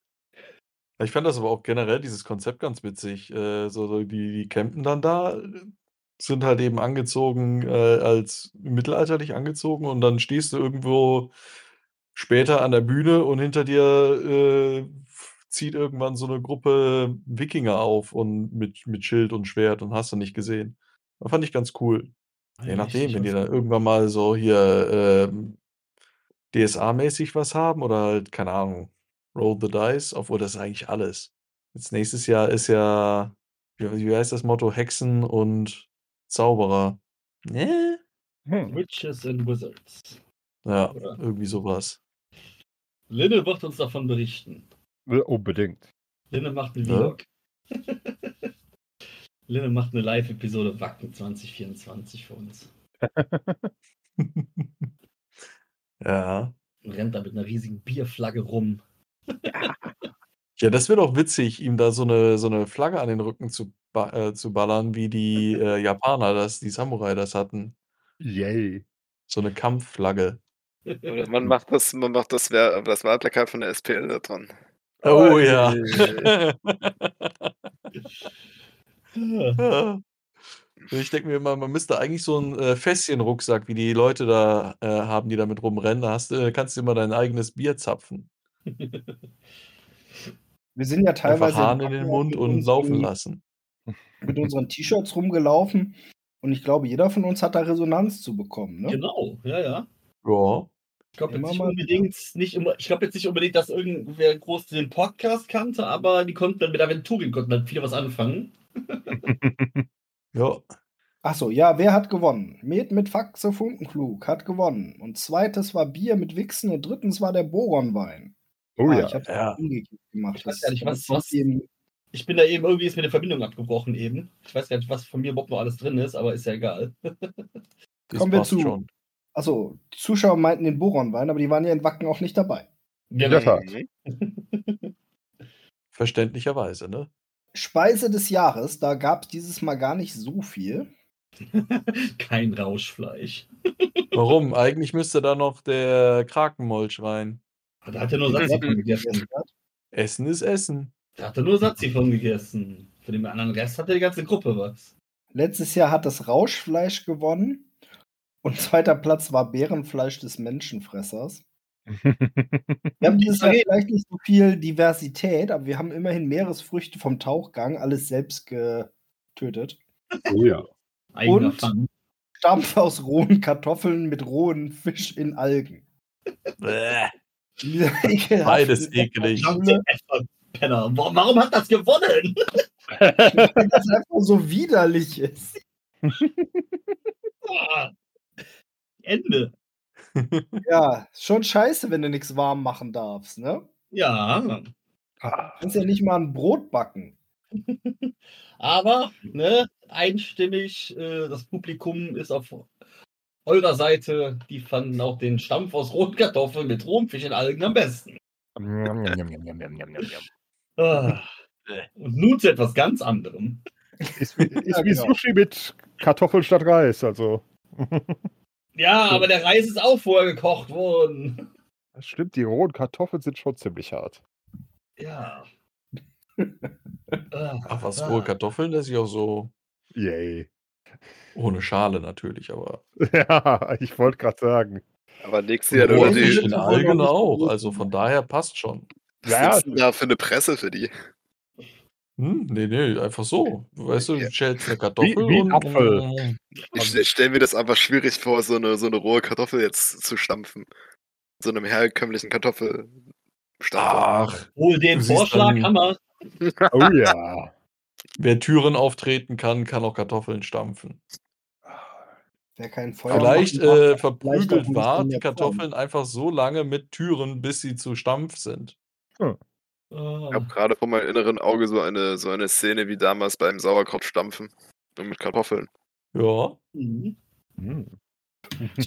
Speaker 2: Ich fand das aber auch generell, dieses Konzept ganz witzig. Äh, so, die, die campen dann da, sind halt eben angezogen, äh, als mittelalterlich angezogen und dann stehst du irgendwo später an der Bühne und hinter dir äh, zieht irgendwann so eine Gruppe Wikinger auf und mit, mit Schild und Schwert und hast du nicht gesehen. Das fand ich ganz cool. Je nachdem, wenn die dann irgendwann mal so hier ähm, DSA-mäßig was haben oder halt, keine Ahnung, Roll the Dice, obwohl das ist eigentlich alles. Jetzt nächstes Jahr ist ja, wie, heißt das Motto? Hexen und Zauberer. Ne?
Speaker 5: Hm.
Speaker 3: Witches and Wizards.
Speaker 2: Ja,
Speaker 3: Oder?
Speaker 2: irgendwie sowas.
Speaker 3: Linne wird uns davon berichten.
Speaker 5: Unbedingt.
Speaker 3: Linne macht einen
Speaker 2: Ja.
Speaker 3: Vlog. Linne macht eine Live-Episode Wacken 2024 für uns.
Speaker 2: ja.
Speaker 3: Und rennt da mit einer riesigen Bierflagge rum.
Speaker 2: Ja, das wäre doch witzig, ihm da so eine, so eine Flagge an den Rücken zu, ba äh, zu ballern, wie die äh, Japaner, das, die Samurai das hatten.
Speaker 5: Yay.
Speaker 2: So eine Kampfflagge.
Speaker 4: Oder man macht das, man macht das, das Wahlplakat von der SPL da dran.
Speaker 2: Oh
Speaker 5: Oi.
Speaker 2: ja. Ja. Ich denke mir immer, man müsste eigentlich so einen äh, Fässchenrucksack, wie die Leute da äh, haben, die damit rumrennen, da hast, du- kannst du immer dein eigenes Bier zapfen.
Speaker 1: Wir sind ja teilweise.
Speaker 2: Einfach Hahn in den
Speaker 1: auch
Speaker 2: Mund
Speaker 1: mit
Speaker 2: und
Speaker 1: uns
Speaker 2: laufen lassen.
Speaker 1: mit unseren T-Shirts rumgelaufen und ich glaube, jeder von uns hat da Resonanz zu bekommen. Ne?
Speaker 3: Genau, ja, ja.
Speaker 2: Ja.
Speaker 3: Ich glaube jetzt nicht
Speaker 1: mal
Speaker 3: unbedingt, nicht immer, ich glaube jetzt nicht unbedingt, dass irgendwer groß den Podcast kannte, aber die konnten dann mit Aventurien konnten dann viele was anfangen.
Speaker 2: Ja.
Speaker 1: Achso, ja, wer hat gewonnen? Med mit Faxe Funkenklug hat gewonnen. Und zweites war Bier mit Wichsen und drittens war der Boronwein.
Speaker 5: Oh
Speaker 1: Ah,
Speaker 5: ja.
Speaker 1: Ich habe
Speaker 2: Ja.
Speaker 1: umgekehrt gemacht.
Speaker 3: Ich weiß gar nicht, was- was- Ich bin da eben, irgendwie ist mir die Verbindung abgebrochen eben. Ich weiß gar nicht, was von mir überhaupt noch alles drin ist, aber ist ja egal.
Speaker 2: Das
Speaker 1: Kommen wir zu.
Speaker 2: schon.
Speaker 1: Achso, die Zuschauer meinten den Boronwein, aber die waren ja in Wacken auch nicht dabei.
Speaker 5: In der Tat.
Speaker 2: Verständlicherweise, ne?
Speaker 1: Speise des Jahres, da gab es dieses Mal gar nicht so viel.
Speaker 3: Kein Rauschfleisch.
Speaker 2: Warum? Eigentlich müsste da noch der Krakenmolch rein.
Speaker 3: Da hat er nur Satzi von gegessen.
Speaker 2: Essen ist Essen.
Speaker 3: Da hat er nur Satzi von gegessen. Für den anderen Rest hatte die ganze Gruppe was.
Speaker 1: Letztes Jahr hat das Rauschfleisch gewonnen. Und zweiter Platz war Bärenfleisch des Menschenfressers. Wir haben dieses Jahr vielleicht nicht so viel Diversität, aber wir haben immerhin Meeresfrüchte vom Tauchgang, alles selbst getötet.
Speaker 5: oh ja.
Speaker 3: Eigener
Speaker 1: Und?
Speaker 3: Fun.
Speaker 1: Stampf aus rohen Kartoffeln mit rohen Fisch in Algen.
Speaker 2: Beides eklig.
Speaker 3: Penner. Warum, warum hat das gewonnen?
Speaker 1: Weil das einfach so widerlich ist.
Speaker 3: Ende.
Speaker 1: Ja, schon scheiße, wenn du nichts warm machen darfst, ne?
Speaker 3: Ja,
Speaker 5: Ah,
Speaker 1: Kannst ja nicht mal ein Brot backen.
Speaker 3: aber ne, einstimmig, äh, das Publikum ist auf eurer Seite. Die fanden auch den Stampf aus roten Kartoffeln mit rohem Fisch in Algen am besten. Ah. Und nun zu etwas ganz anderem.
Speaker 5: Ist wie, ist
Speaker 1: Ja,
Speaker 5: wie
Speaker 1: genau.
Speaker 5: Sushi mit Kartoffeln statt Reis, also.
Speaker 3: Ja, aber der Reis ist auch vorher gekocht worden.
Speaker 5: Das stimmt, die rohen Kartoffeln sind schon ziemlich hart.
Speaker 3: Ja. Ah,
Speaker 2: Ach, was,
Speaker 3: ah.
Speaker 2: rohe Kartoffeln lässt sich auch so
Speaker 5: Yay.
Speaker 2: ohne Schale natürlich, aber
Speaker 5: Ja, ich wollte gerade sagen.
Speaker 4: Aber nächstes Jahr
Speaker 2: roher
Speaker 4: oder
Speaker 1: die-
Speaker 2: in Algen
Speaker 1: nicht
Speaker 2: auch,
Speaker 1: so
Speaker 2: also von daher passt schon.
Speaker 4: was
Speaker 5: Ja,
Speaker 4: ist denn da für eine Presse für die?
Speaker 2: Hm, nee, nee, einfach so. Weißt du, du schälst eine Kartoffel
Speaker 5: wie
Speaker 2: und
Speaker 5: Apfel.
Speaker 4: Ich stelle mir das einfach schwierig vor, so eine, so eine rohe Kartoffel jetzt zu stampfen. So einem herkömmlichen Kartoffelstampfer.
Speaker 2: Ach,
Speaker 3: Wohl den Vorschlag wir.
Speaker 5: Oh ja.
Speaker 2: wer Türen auftreten kann, kann auch Kartoffeln stampfen.
Speaker 1: Wer kein Feuer
Speaker 2: Vielleicht
Speaker 1: darf,
Speaker 2: äh, verprügelt
Speaker 1: in
Speaker 2: die Kartoffeln einfach so lange mit Türen, bis sie zu Stampf sind.
Speaker 3: Ah.
Speaker 4: Ich habe gerade vor meinem inneren Auge so eine, so eine Szene wie damals beim Sauerkrautstampfen. Mit Kartoffeln.
Speaker 2: Ja,
Speaker 3: Mhm.
Speaker 5: Hm.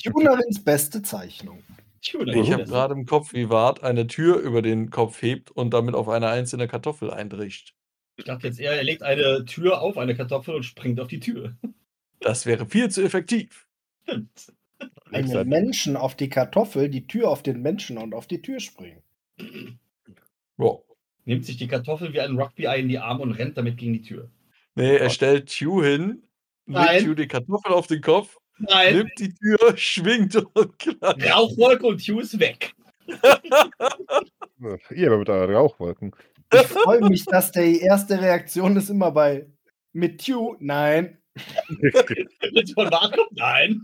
Speaker 1: Tunarins beste Zeichnung.
Speaker 3: Tuna,
Speaker 2: ich habe gerade im Kopf, wie Wart eine Tür über den Kopf hebt und damit auf eine einzelne Kartoffel eindricht.
Speaker 3: Ich dachte jetzt eher, er legt eine Tür auf eine Kartoffel und springt auf die Tür.
Speaker 2: Das wäre viel zu effektiv.
Speaker 3: Stimmt.
Speaker 1: Einen. Menschen auf die Kartoffel, die Tür auf den Menschen und auf die Tür springen.
Speaker 2: Ja.
Speaker 3: Nimmt sich die Kartoffel wie ein Rugby-Ei in die Arme und rennt damit gegen die Tür.
Speaker 2: Nee, er stellt Q hin,
Speaker 3: Nein.
Speaker 2: legt Q die Kartoffel auf den Kopf,
Speaker 3: Nein,
Speaker 2: nimmt die Tür, schwingt und klatscht.
Speaker 3: Rauchwolke und Hugh ist weg.
Speaker 5: Ihr aber mit euren Rauchwolken.
Speaker 1: Ich freue mich, dass die erste Reaktion ist immer bei mit Q. Nein.
Speaker 3: Mit von kommt nein.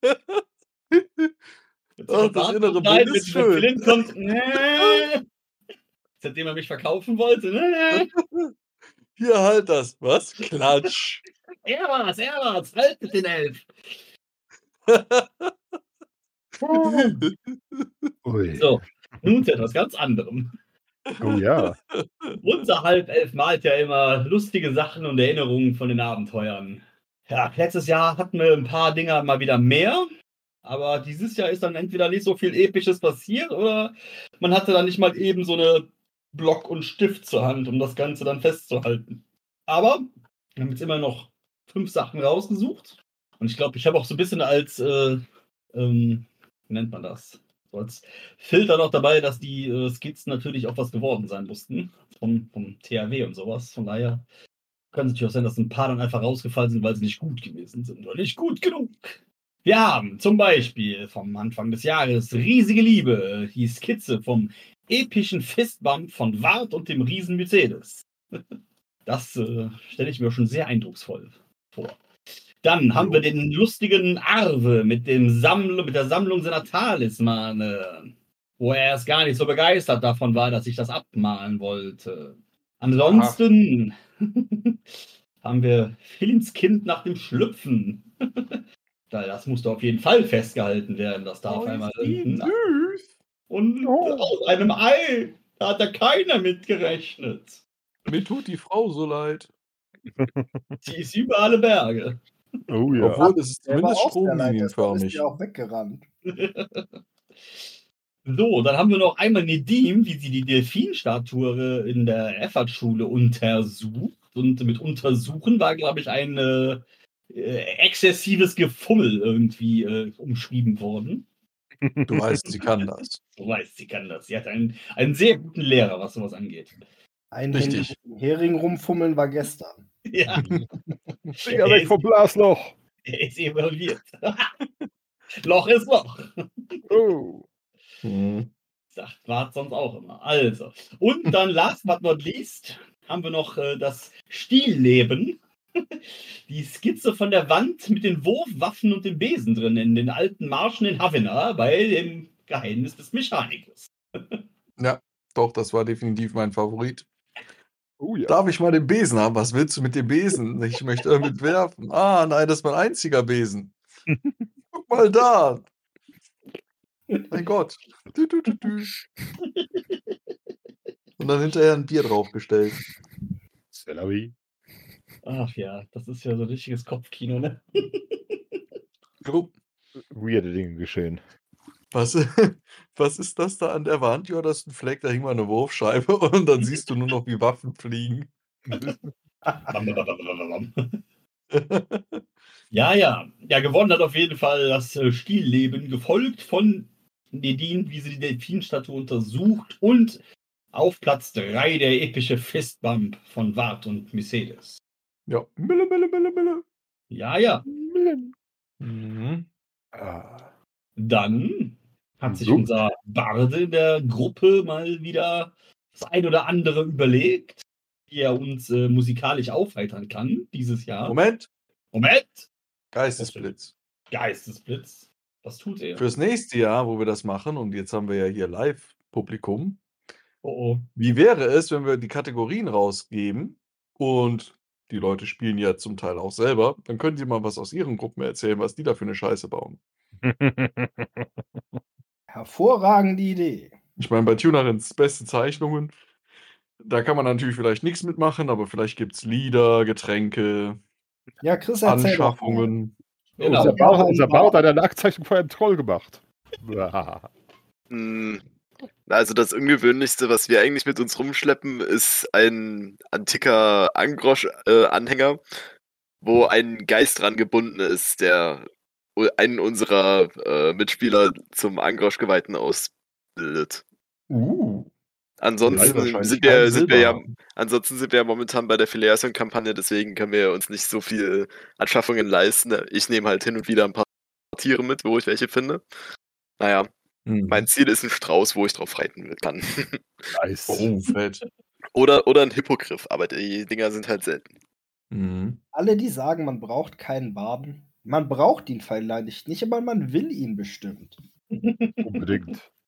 Speaker 3: Mit
Speaker 2: Ach, das innere. Bild
Speaker 3: Mit
Speaker 2: ist schön.
Speaker 3: Kommt nee. Seitdem er mich verkaufen wollte. Nee.
Speaker 2: Hier, halt das. Was? Klatsch.
Speaker 3: Er war's, er war's. Halt mit den Elf. So, nun zu etwas ganz anderem.
Speaker 5: Oh ja.
Speaker 3: Unser Halbelf malt ja immer lustige Sachen und Erinnerungen von den Abenteuern. Ja, letztes Jahr hatten wir ein paar Dinger mal wieder mehr, aber dieses Jahr ist dann entweder nicht so viel Episches passiert oder man hatte dann nicht mal eben so eine Block und Stift zur Hand, um das Ganze dann festzuhalten. Aber wir haben jetzt immer noch fünf Sachen rausgesucht und ich glaube, ich habe auch so ein bisschen als, äh, ähm, wie nennt man das? So als Filter noch dabei, dass die äh, Skizzen natürlich auch was geworden sein mussten. Vom, vom THW und sowas. Von daher kann es natürlich auch sein, dass ein paar dann einfach rausgefallen sind, weil sie nicht gut gewesen sind oder nicht gut genug. Wir haben zum Beispiel vom Anfang des Jahres Riesige Liebe, die Skizze vom epischen Fistbump von Wart und dem Riesen Mercedes. Das äh, stelle ich mir schon sehr eindrucksvoll vor. Dann haben wir den lustigen Arve mit, dem Samml mit der Sammlung seiner Talismane, wo er erst gar nicht so begeistert davon war, dass ich das abmalen wollte. Ansonsten haben wir Philins Kind nach dem Schlüpfen. Da- das musste auf jeden Fall festgehalten werden. Das darf einmal. Und aus einem Ei. Da hat ja keiner mitgerechnet.
Speaker 2: Mir tut die Frau so leid.
Speaker 3: Sie ist über alle Berge.
Speaker 5: Oh ja.
Speaker 2: Obwohl, es ist zumindest
Speaker 1: deshalb ist
Speaker 2: stromlinienförmig.
Speaker 1: ja auch weggerannt.
Speaker 3: So, dann haben wir noch einmal Nedim, wie sie die Delfinstatue in der Effertschule untersucht. Und mit untersuchen war, glaube ich, ein äh, äh, exzessives Gefummel irgendwie äh, umschrieben worden.
Speaker 2: Du weißt, sie kann das.
Speaker 3: So weiß sie kann das. Sie hat einen, einen sehr guten Lehrer, was sowas angeht.
Speaker 2: Richtig.
Speaker 1: Ein Hering rumfummeln war gestern.
Speaker 3: Ja,
Speaker 5: Finger weg vom Blasloch.
Speaker 3: er ist involviert. Loch ist Loch.
Speaker 5: Oh.
Speaker 2: Hm.
Speaker 3: Sagt Bart sonst auch immer. Also. Und dann last but not least haben wir noch äh, das Stilleben. Die Skizze von der Wand mit den Wurfwaffen und dem Besen drin in den alten Marschen in Havana bei dem Geheimnis des Mechanikers.
Speaker 2: Ja, doch, das war definitiv mein Favorit.
Speaker 5: Oh ja.
Speaker 2: Darf ich mal den Besen haben? Was willst du mit dem Besen? Ich möchte damit werfen. Ah, nein, das ist mein einziger Besen. Guck mal da. Mein Gott. Du, du, du, du. Und dann hinterher ein Bier draufgestellt.
Speaker 5: Celery.
Speaker 3: Ach ja, das ist ja so ein richtiges Kopfkino, ne?
Speaker 2: Jo,
Speaker 5: Weirde Dinge geschehen.
Speaker 2: Was, was ist das da an der Wand? Ja, das ist ein Fleck, da hing mal eine Wurfscheibe und dann siehst du nur noch, wie Waffen fliegen.
Speaker 3: Ja, ja. Ja, gewonnen hat auf jeden Fall das äh, Stilleben, gefolgt von Nedin, wie sie die Delfinstatue untersucht und auf Platz 3 der epische Fistbump von Wart und Mercedes.
Speaker 2: Ja, Mille, Mille, Mille, Mille.
Speaker 3: Ja, ja.
Speaker 2: Mhm.
Speaker 5: Ah.
Speaker 3: Dann hat sich
Speaker 5: So.
Speaker 3: unser Barde in der Gruppe mal wieder das ein oder andere überlegt, wie er uns äh, musikalisch aufheitern kann dieses Jahr.
Speaker 2: Moment,
Speaker 3: Moment!
Speaker 2: Geistesblitz.
Speaker 3: Geistesblitz. Was tut er?
Speaker 2: Fürs nächste Jahr, wo wir das machen, und jetzt haben wir ja hier Live-Publikum,
Speaker 3: Oh, oh.
Speaker 2: wie wäre es, wenn wir die Kategorien rausgeben und die Leute spielen ja zum Teil auch selber, dann können die mal was aus ihren Gruppen erzählen, was die da für eine Scheiße bauen.
Speaker 1: Hervorragende Idee.
Speaker 2: Ich meine, bei Tunarins beste Zeichnungen, da kann man natürlich vielleicht nichts mitmachen, aber vielleicht gibt es Lieder, Getränke,
Speaker 1: Ja, Chris mal.
Speaker 2: Anschaffungen.
Speaker 3: Genau.
Speaker 5: Unser Bauer hat eine Aktzeichnung vor einem Troll gemacht.
Speaker 4: Hm, Also das Ungewöhnlichste, was wir eigentlich mit uns rumschleppen, ist ein antiker Angrosch-Anhänger, wo ein Geist dran gebunden ist, der einen unserer äh, Mitspieler zum Angrosch-Geweihten ausbildet.
Speaker 2: Uh.
Speaker 4: Ansonsten sind wir, sind wir ja, ansonsten sind wir ja momentan bei der Filiation-Kampagne, deswegen können wir uns nicht so viel Anschaffungen leisten. Ich nehme halt hin und wieder ein paar Tiere mit, wo ich welche finde. Naja,
Speaker 2: Hm.
Speaker 4: mein Ziel ist ein Strauß, wo ich drauf reiten kann.
Speaker 5: Nice.
Speaker 2: Oh, fett.
Speaker 4: oder, oder ein Hippogriff, aber die Dinger sind halt selten.
Speaker 2: Mhm.
Speaker 1: Alle, die sagen, man braucht keinen Baden, man braucht ihn vielleicht nicht, aber man will ihn bestimmt.
Speaker 5: Unbedingt.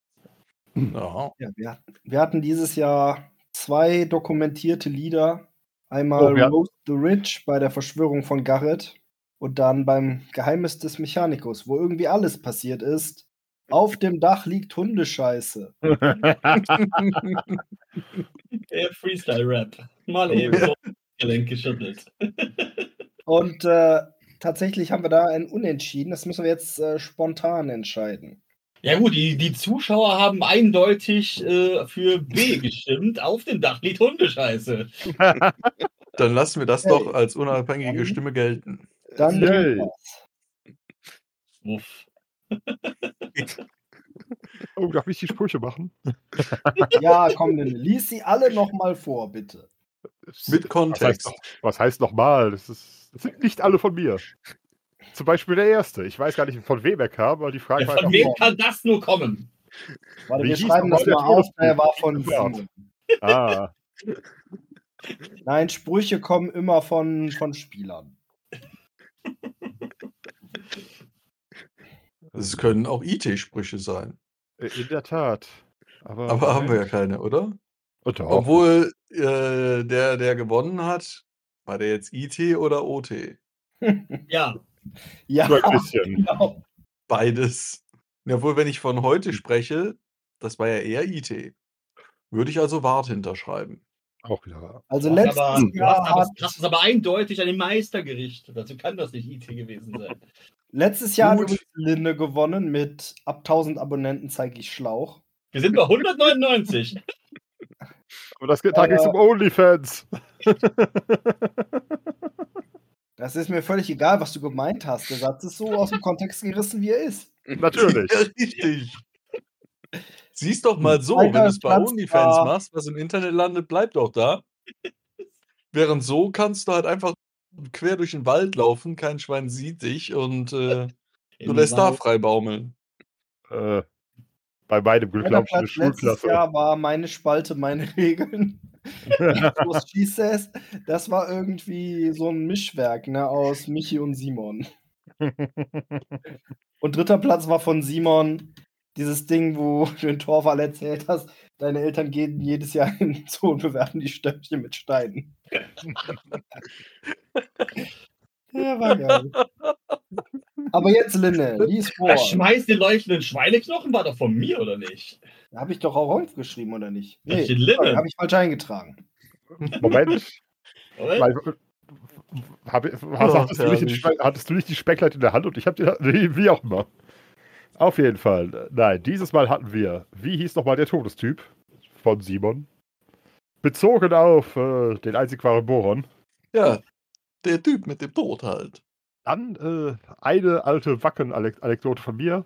Speaker 2: Ja.
Speaker 1: Ja, wir, hatten- wir hatten dieses Jahr zwei dokumentierte Lieder. Einmal
Speaker 5: Oh, wir-
Speaker 1: Roast the Rich bei der Verschwörung von Garrett und dann beim Geheimnis des Mechanikers, wo irgendwie alles passiert ist. Auf dem Dach liegt Hundescheiße.
Speaker 3: Der Freestyle-Rap. Mal eben so Gelenk geschüttelt.
Speaker 1: Und äh, tatsächlich haben wir da ein Unentschieden. Das müssen wir jetzt äh, spontan entscheiden.
Speaker 3: Ja gut, die, die Zuschauer haben eindeutig äh, für B gestimmt. Auf dem Dach liegt Hundescheiße.
Speaker 2: Dann lassen wir das
Speaker 1: Hey.
Speaker 2: doch als unabhängige
Speaker 1: Dann-
Speaker 2: Stimme gelten.
Speaker 1: Dann.
Speaker 3: Wuff.
Speaker 5: Oh, darf ich die Sprüche machen?
Speaker 1: Ja, komm, dann lies sie alle nochmal vor, bitte.
Speaker 2: Mit
Speaker 5: Was heißt,
Speaker 2: Kontext.
Speaker 5: was heißt nochmal? Das, ist, das sind nicht alle von mir. Zum Beispiel der erste. Ich weiß gar nicht, von wem er kam, aber die Frage
Speaker 3: Ja,
Speaker 5: war
Speaker 3: von
Speaker 5: einfach,
Speaker 3: wem kann das nur kommen?
Speaker 1: Warte, wir schreiben das
Speaker 5: der
Speaker 1: mal auf. Der war von
Speaker 5: Ja.
Speaker 1: Simon.
Speaker 5: ah,
Speaker 1: Nein, Sprüche kommen immer von, von Spielern.
Speaker 2: Es können auch IT-Sprüche sein.
Speaker 5: Äh, In der Tat. Aber,
Speaker 2: Aber haben wir ja keine, oder?
Speaker 5: Und doch.
Speaker 2: Obwohl äh, der, der gewonnen hat, war der jetzt IT oder OT?
Speaker 3: Ja,
Speaker 1: Ja,
Speaker 5: So ein bisschen.
Speaker 1: genau.
Speaker 2: Beides. Obwohl, wenn ich von heute spreche, das war ja eher IT. Würde ich also Wart hinterschreiben.
Speaker 5: Auch wieder wahr.
Speaker 1: Also
Speaker 3: Du
Speaker 1: letztes
Speaker 3: hast, aber, du,
Speaker 1: Jahr
Speaker 3: hast aber,
Speaker 1: hat,
Speaker 3: das ist aber eindeutig an den Meister gerichtet. Also kann das nicht IT gewesen sein.
Speaker 1: letztes Jahr hat
Speaker 2: Gut.
Speaker 1: übrigens Linde gewonnen mit ab 1000 Abonnenten zeige ich Schlauch.
Speaker 3: Wir sind bei 199.
Speaker 5: Aber das geht, da ging es um OnlyFans.
Speaker 1: Das ist mir völlig egal, was du gemeint hast. Der Satz ist so aus dem Kontext gerissen, wie er ist.
Speaker 5: Natürlich.
Speaker 2: Richtig. Siehst doch mal so, wenn du es bei OnlyFans
Speaker 1: war-
Speaker 2: machst, was im Internet landet, bleibt doch da. Während so kannst du halt einfach quer durch den Wald laufen, kein Schwein sieht dich und äh, du lässt da frei baumeln.
Speaker 5: Äh, bei meinem Glück glaube ich eine Schulklasse.
Speaker 1: Jahr war meine Spalte, meine Regeln. Was she says, das war irgendwie so ein Mischwerk ne, aus Michi und Simon. Und dritter Platz war von Simon dieses Ding, wo du den Torwall erzählt hast, deine Eltern gehen jedes Jahr in den Zoo und bewerfen die Stöckchen mit Steinen. ja, war geil. Aber jetzt, Linne, lies vor.
Speaker 3: Das Schmeiß den leuchtenden Schweineknochen war doch von mir, oder nicht?
Speaker 1: Habe ich doch auch aufgeschrieben, oder nicht?
Speaker 3: Da Linne.
Speaker 1: sorry, habe ich falsch eingetragen.
Speaker 5: Moment. Hab, hast, hattest, du nicht die Speckleite in der Hand und ich habe die, wie auch immer. Auf jeden Fall. Nein, dieses Mal hatten wir, wie hieß nochmal der Todestyp von Simon? Bezogen auf äh, den einzig wahren Boron.
Speaker 2: Ja, der Typ mit dem Tod halt.
Speaker 5: Dann äh, eine alte Wacken-Anekdote von mir.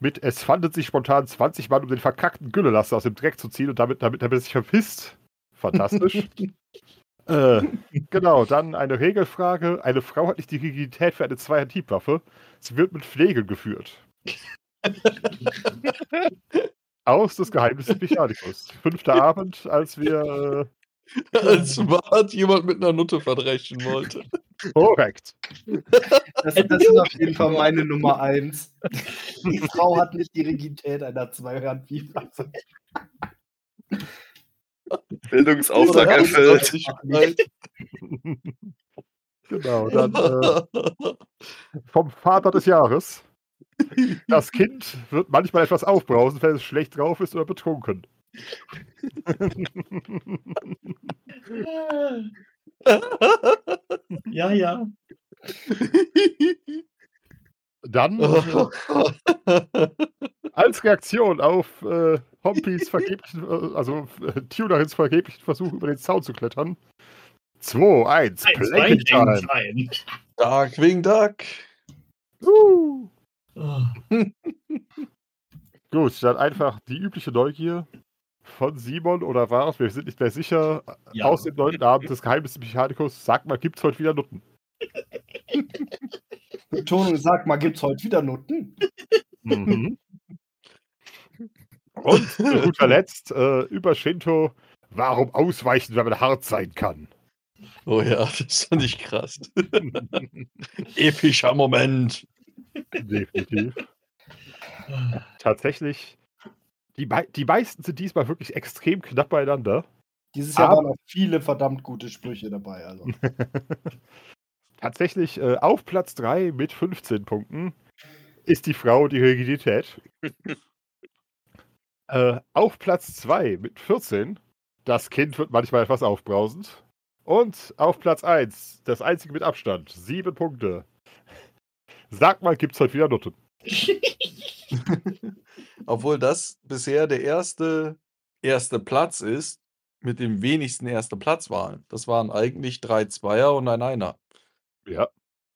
Speaker 5: Mit es fanden sich spontan 20 Mann, um den verkackten Güllelaster aus dem Dreck zu ziehen und damit, damit, damit er sich verpisst. Fantastisch. äh, genau, dann eine Regelfrage. Eine Frau hat nicht die Rigidität für eine Zweier-Hiebwaffe. Sie wird mit Pflege geführt. Aus des Geheimnisses Mechanicus. Fünfter Abend, als wir.
Speaker 2: Als Wart jemand mit einer Nutte verdreschen wollte.
Speaker 5: Äh, korrekt.
Speaker 1: Das, das ist auf jeden Fall meine Nummer eins. Die Frau hat nicht die Rigidität einer Zweihand-Bibel.
Speaker 4: Bildungsauftrag. Erfüllt.
Speaker 5: Genau, dann äh, vom Vater des Jahres. Das Kind wird manchmal etwas aufbrausen, wenn es schlecht drauf ist oder betrunken.
Speaker 3: Ja, ja.
Speaker 5: Dann äh, als Reaktion auf äh, Hompis vergeblichen, äh, also äh, Tunarins vergeblichen Versuch, über den Zaun zu klettern. 2, 1,
Speaker 3: Eins,
Speaker 5: Planking Time.
Speaker 2: Darkwing Duck.
Speaker 5: Uh.
Speaker 3: Oh.
Speaker 5: Gut, dann einfach die übliche Neugier von Simon oder war es, wir sind nicht mehr sicher,
Speaker 3: Ja.
Speaker 5: aus dem neunten Abend des Geheimnisses Mechanicus. Sag mal, gibt's heute wieder Nutten?
Speaker 1: Betonung, sag mal, gibt's heute wieder Nutten?
Speaker 5: Mhm. Und zu guter Letzt äh, über Shinto, warum ausweichen, wenn man hart sein kann?
Speaker 2: Oh ja, das fand ich krass. Epischer Moment.
Speaker 5: Definitiv. Tatsächlich, die, die meisten sind diesmal wirklich extrem knapp beieinander.
Speaker 1: Dieses Jahr
Speaker 5: Aber-
Speaker 1: waren auch viele verdammt gute Sprüche dabei. Also.
Speaker 5: Tatsächlich äh, auf Platz 3 mit 15 Punkten ist die Frau die Rigidität. äh, auf Platz 2 mit 14, das Kind wird manchmal etwas aufbrausend. Und auf Platz 1, das einzige mit Abstand, 7 Punkte. Sag mal, gibt's heute wieder Nutten?
Speaker 2: Obwohl das bisher der erste, erste Platz ist, mit dem wenigsten erste Platzwahlen. Das waren eigentlich drei Zweier und ein Einer.
Speaker 5: Ja.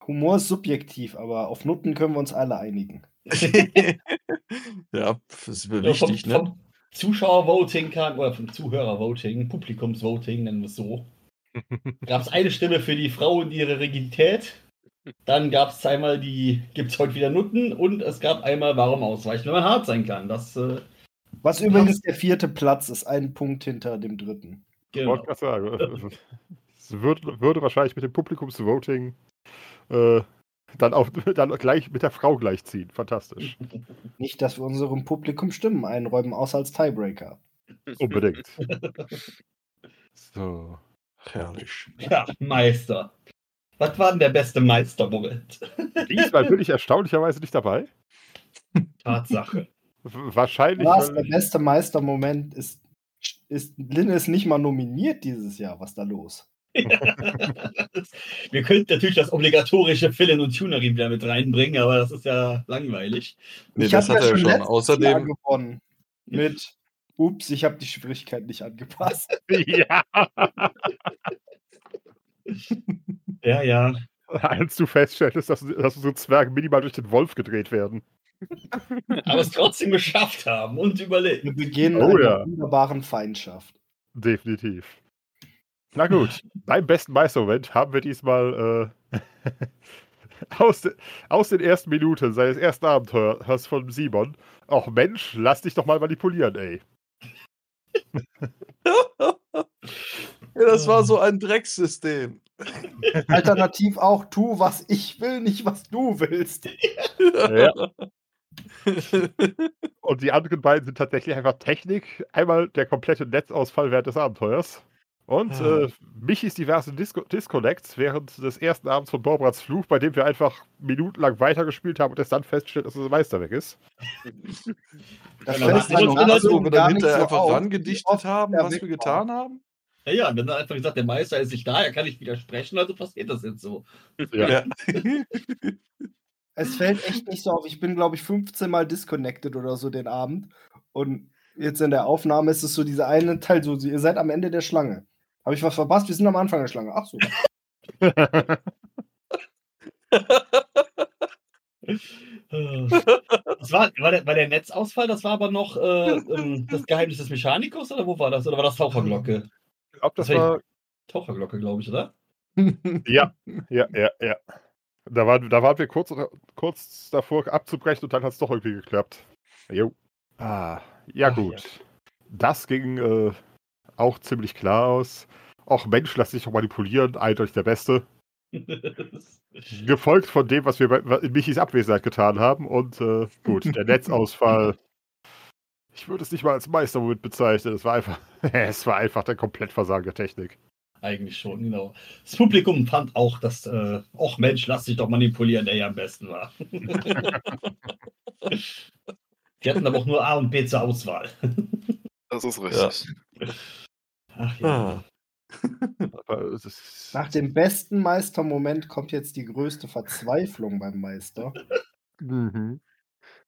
Speaker 1: Humor ist subjektiv, aber auf Nutten können wir uns alle einigen.
Speaker 2: ja, das ist mir
Speaker 3: Ja, vom,
Speaker 2: wichtig, ne?
Speaker 3: vom Zuschauervoting kam, oder vom Zuhörervoting, Publikumsvoting, nennen wir es so. Gab es eine Stimme für die Frau und ihre Rigidität. Dann gab es einmal die, gibt es heute wieder Nutten und es gab einmal, warum ausweichen, wenn man hart sein kann. Das, äh,
Speaker 1: Was übrigens der vierte Platz ist, ein Punkt hinter dem dritten.
Speaker 3: Genau.
Speaker 5: wollte gerade sagen. Es würde, würde wahrscheinlich mit dem Publikumsvoting äh, dann, auch, dann gleich mit der Frau gleichziehen. Fantastisch.
Speaker 1: Nicht, dass wir unserem Publikum Stimmen einräumen, außer als Tiebreaker.
Speaker 5: Unbedingt. So.
Speaker 2: Herrlich.
Speaker 3: Ja, Meister. Was war denn der beste Meistermoment?
Speaker 5: Diesmal bin ich erstaunlicherweise nicht dabei.
Speaker 3: Tatsache.
Speaker 5: Wahrscheinlich.
Speaker 1: Was, der beste Meistermoment ist, ist Lin ist nicht mal nominiert dieses Jahr. Was ist da los?
Speaker 3: Wir könnten natürlich das obligatorische Fill-In und Tunerin wieder mit reinbringen, aber das ist ja langweilig.
Speaker 2: Nee,
Speaker 1: ich
Speaker 2: das hat er ja schon.
Speaker 1: letztes Jahr
Speaker 2: Außerdem,
Speaker 1: gewonnen. Mit Ups, ich habe die Schwierigkeit nicht angepasst.
Speaker 5: ja.
Speaker 3: Ja, ja.
Speaker 5: Als du feststellst, dass, dass unsere Zwerge minimal durch den Wolf gedreht werden.
Speaker 3: Aber es trotzdem geschafft haben und überlebt.
Speaker 1: Wir beginnen
Speaker 5: Oh
Speaker 1: einer
Speaker 5: ja.
Speaker 1: wunderbaren Feindschaft.
Speaker 5: Definitiv. Na gut, beim besten Meistermoment haben wir diesmal äh, aus, de, aus den ersten Minuten seines ersten Abenteuers von Simon. Ach Mensch, lass dich doch mal manipulieren, ey.
Speaker 2: Ja, das war so ein Drecksystem.
Speaker 1: Alternativ auch, tu, was ich will, nicht was du willst.
Speaker 5: Ja. Und die anderen beiden sind tatsächlich einfach Technik. Einmal der komplette Netzausfall während des Abenteuers. Und
Speaker 2: Ah.
Speaker 5: äh, Michis diverse Disco Disconnects während des ersten Abends von Borbrats Fluch, bei dem wir einfach minutenlang weitergespielt haben und es dann feststellt, dass unser Meister weg ist.
Speaker 1: Das
Speaker 3: Ja,
Speaker 1: fällt
Speaker 3: das
Speaker 1: im
Speaker 3: uns
Speaker 2: Achso, wo wir
Speaker 1: gar
Speaker 2: dann
Speaker 1: nicht
Speaker 2: hinterher
Speaker 1: so
Speaker 2: einfach
Speaker 1: auf,
Speaker 2: rangedichtet haben, was wir
Speaker 1: war.
Speaker 2: getan haben?
Speaker 3: Ja, ja, und dann hat er einfach gesagt, der Meister ist nicht da, er kann nicht widersprechen, also passiert das jetzt so.
Speaker 5: Ja.
Speaker 1: Es fällt echt nicht so auf. Ich bin, glaube ich, 15 Mal disconnected oder so den Abend. Und jetzt in der Aufnahme ist es so dieser eine Teil, so, ihr seid am Ende der Schlange. Habe ich was verpasst? Wir sind am Anfang der Schlange. Ach so.
Speaker 3: Das war, war, der, war der Netzausfall, das war aber noch äh, ähm, das Geheimnis des Mechanikers oder wo war das? Oder war das Taucherglocke?
Speaker 5: Ich glaube, das
Speaker 3: Deswegen-
Speaker 5: war.
Speaker 3: Taucherglocke, glaube ich, oder?
Speaker 5: Ja, ja, ja, ja. Da waren, da waren wir kurz, kurz davor abzubrechen und dann hat es doch irgendwie geklappt. Jo. Ah, ja,
Speaker 3: Ach,
Speaker 5: gut. Das ging äh, auch ziemlich klar aus. Auch Mensch, lass dich doch manipulieren, eindeutig der Beste. Gefolgt von dem, was wir bei- in Michis Abwesenheit getan haben. Und äh, gut, der Netzausfall. Ich würde es nicht mal als Meistermoment bezeichnen. Es war einfach, es war einfach der komplett versagende Technik.
Speaker 3: Eigentlich schon, genau. Das Publikum fand auch, dass, äh, ach Mensch, lass dich doch manipulieren, der ja am besten war. Die hatten aber auch nur A und B zur Auswahl.
Speaker 4: Das ist richtig.
Speaker 3: Ach ja.
Speaker 2: Ah.
Speaker 1: Nach dem besten Meistermoment kommt jetzt die größte Verzweiflung beim Meister.
Speaker 5: Mhm.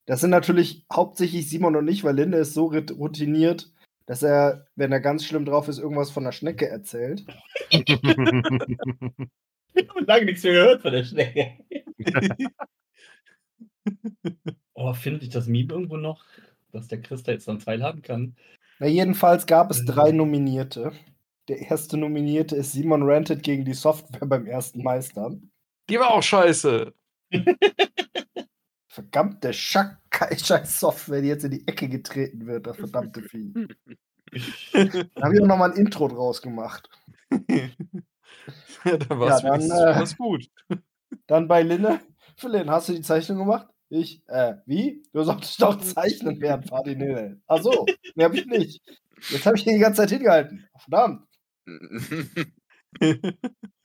Speaker 1: Das sind natürlich hauptsächlich Simon und ich, weil Linde ist so routiniert, dass er, wenn er ganz schlimm drauf ist, irgendwas von der Schnecke erzählt.
Speaker 3: Ich habe lange nichts mehr gehört von der Schnecke. oh, findet ich das Meme irgendwo noch, dass der Chris da jetzt dann teilhaben kann?
Speaker 1: Na, jedenfalls gab es
Speaker 3: Mhm.
Speaker 1: drei Nominierte. Der erste Nominierte ist Simon Ranted gegen die Software beim ersten Meister.
Speaker 2: Die war auch scheiße.
Speaker 1: Verdammte Schack scheiß Software, die jetzt in die Ecke getreten wird, das verdammte Vieh. Da habe ich auch nochmal ein Intro draus gemacht.
Speaker 2: ja, dann war es
Speaker 1: Ja, dann, äh,
Speaker 2: gut.
Speaker 1: Dann bei Linne. Philin, hast du die Zeichnung gemacht? Ich, äh, wie? Du solltest doch zeichnen werden, Ferdinand. Ach so, nee, hab ich nicht. Jetzt habe ich hier die ganze Zeit hingehalten. Verdammt.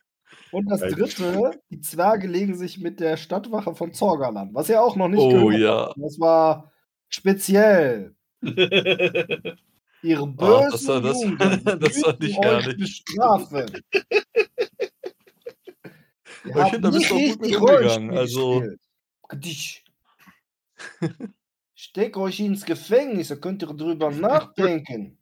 Speaker 1: Und das dritte, die Zwerge legen sich mit der Stadtwache von Zorgaland, was ja auch noch nicht
Speaker 2: Oh
Speaker 1: gehört
Speaker 2: ja.
Speaker 1: habt. Das war speziell. Ihre
Speaker 2: Ah,
Speaker 1: bösen
Speaker 2: das war- das-
Speaker 1: Jugend
Speaker 2: das war nicht
Speaker 1: müssen euch
Speaker 2: herrlich.
Speaker 1: bestrafen. Ihr
Speaker 2: Ich
Speaker 1: habt
Speaker 2: finde, da bist
Speaker 1: nicht
Speaker 2: du auch gut
Speaker 1: richtig
Speaker 2: mit umgegangen,
Speaker 1: Rollenspiel
Speaker 2: also-.
Speaker 1: Dich. Steck euch ins Gefängnis, da könnt ihr drüber nachdenken.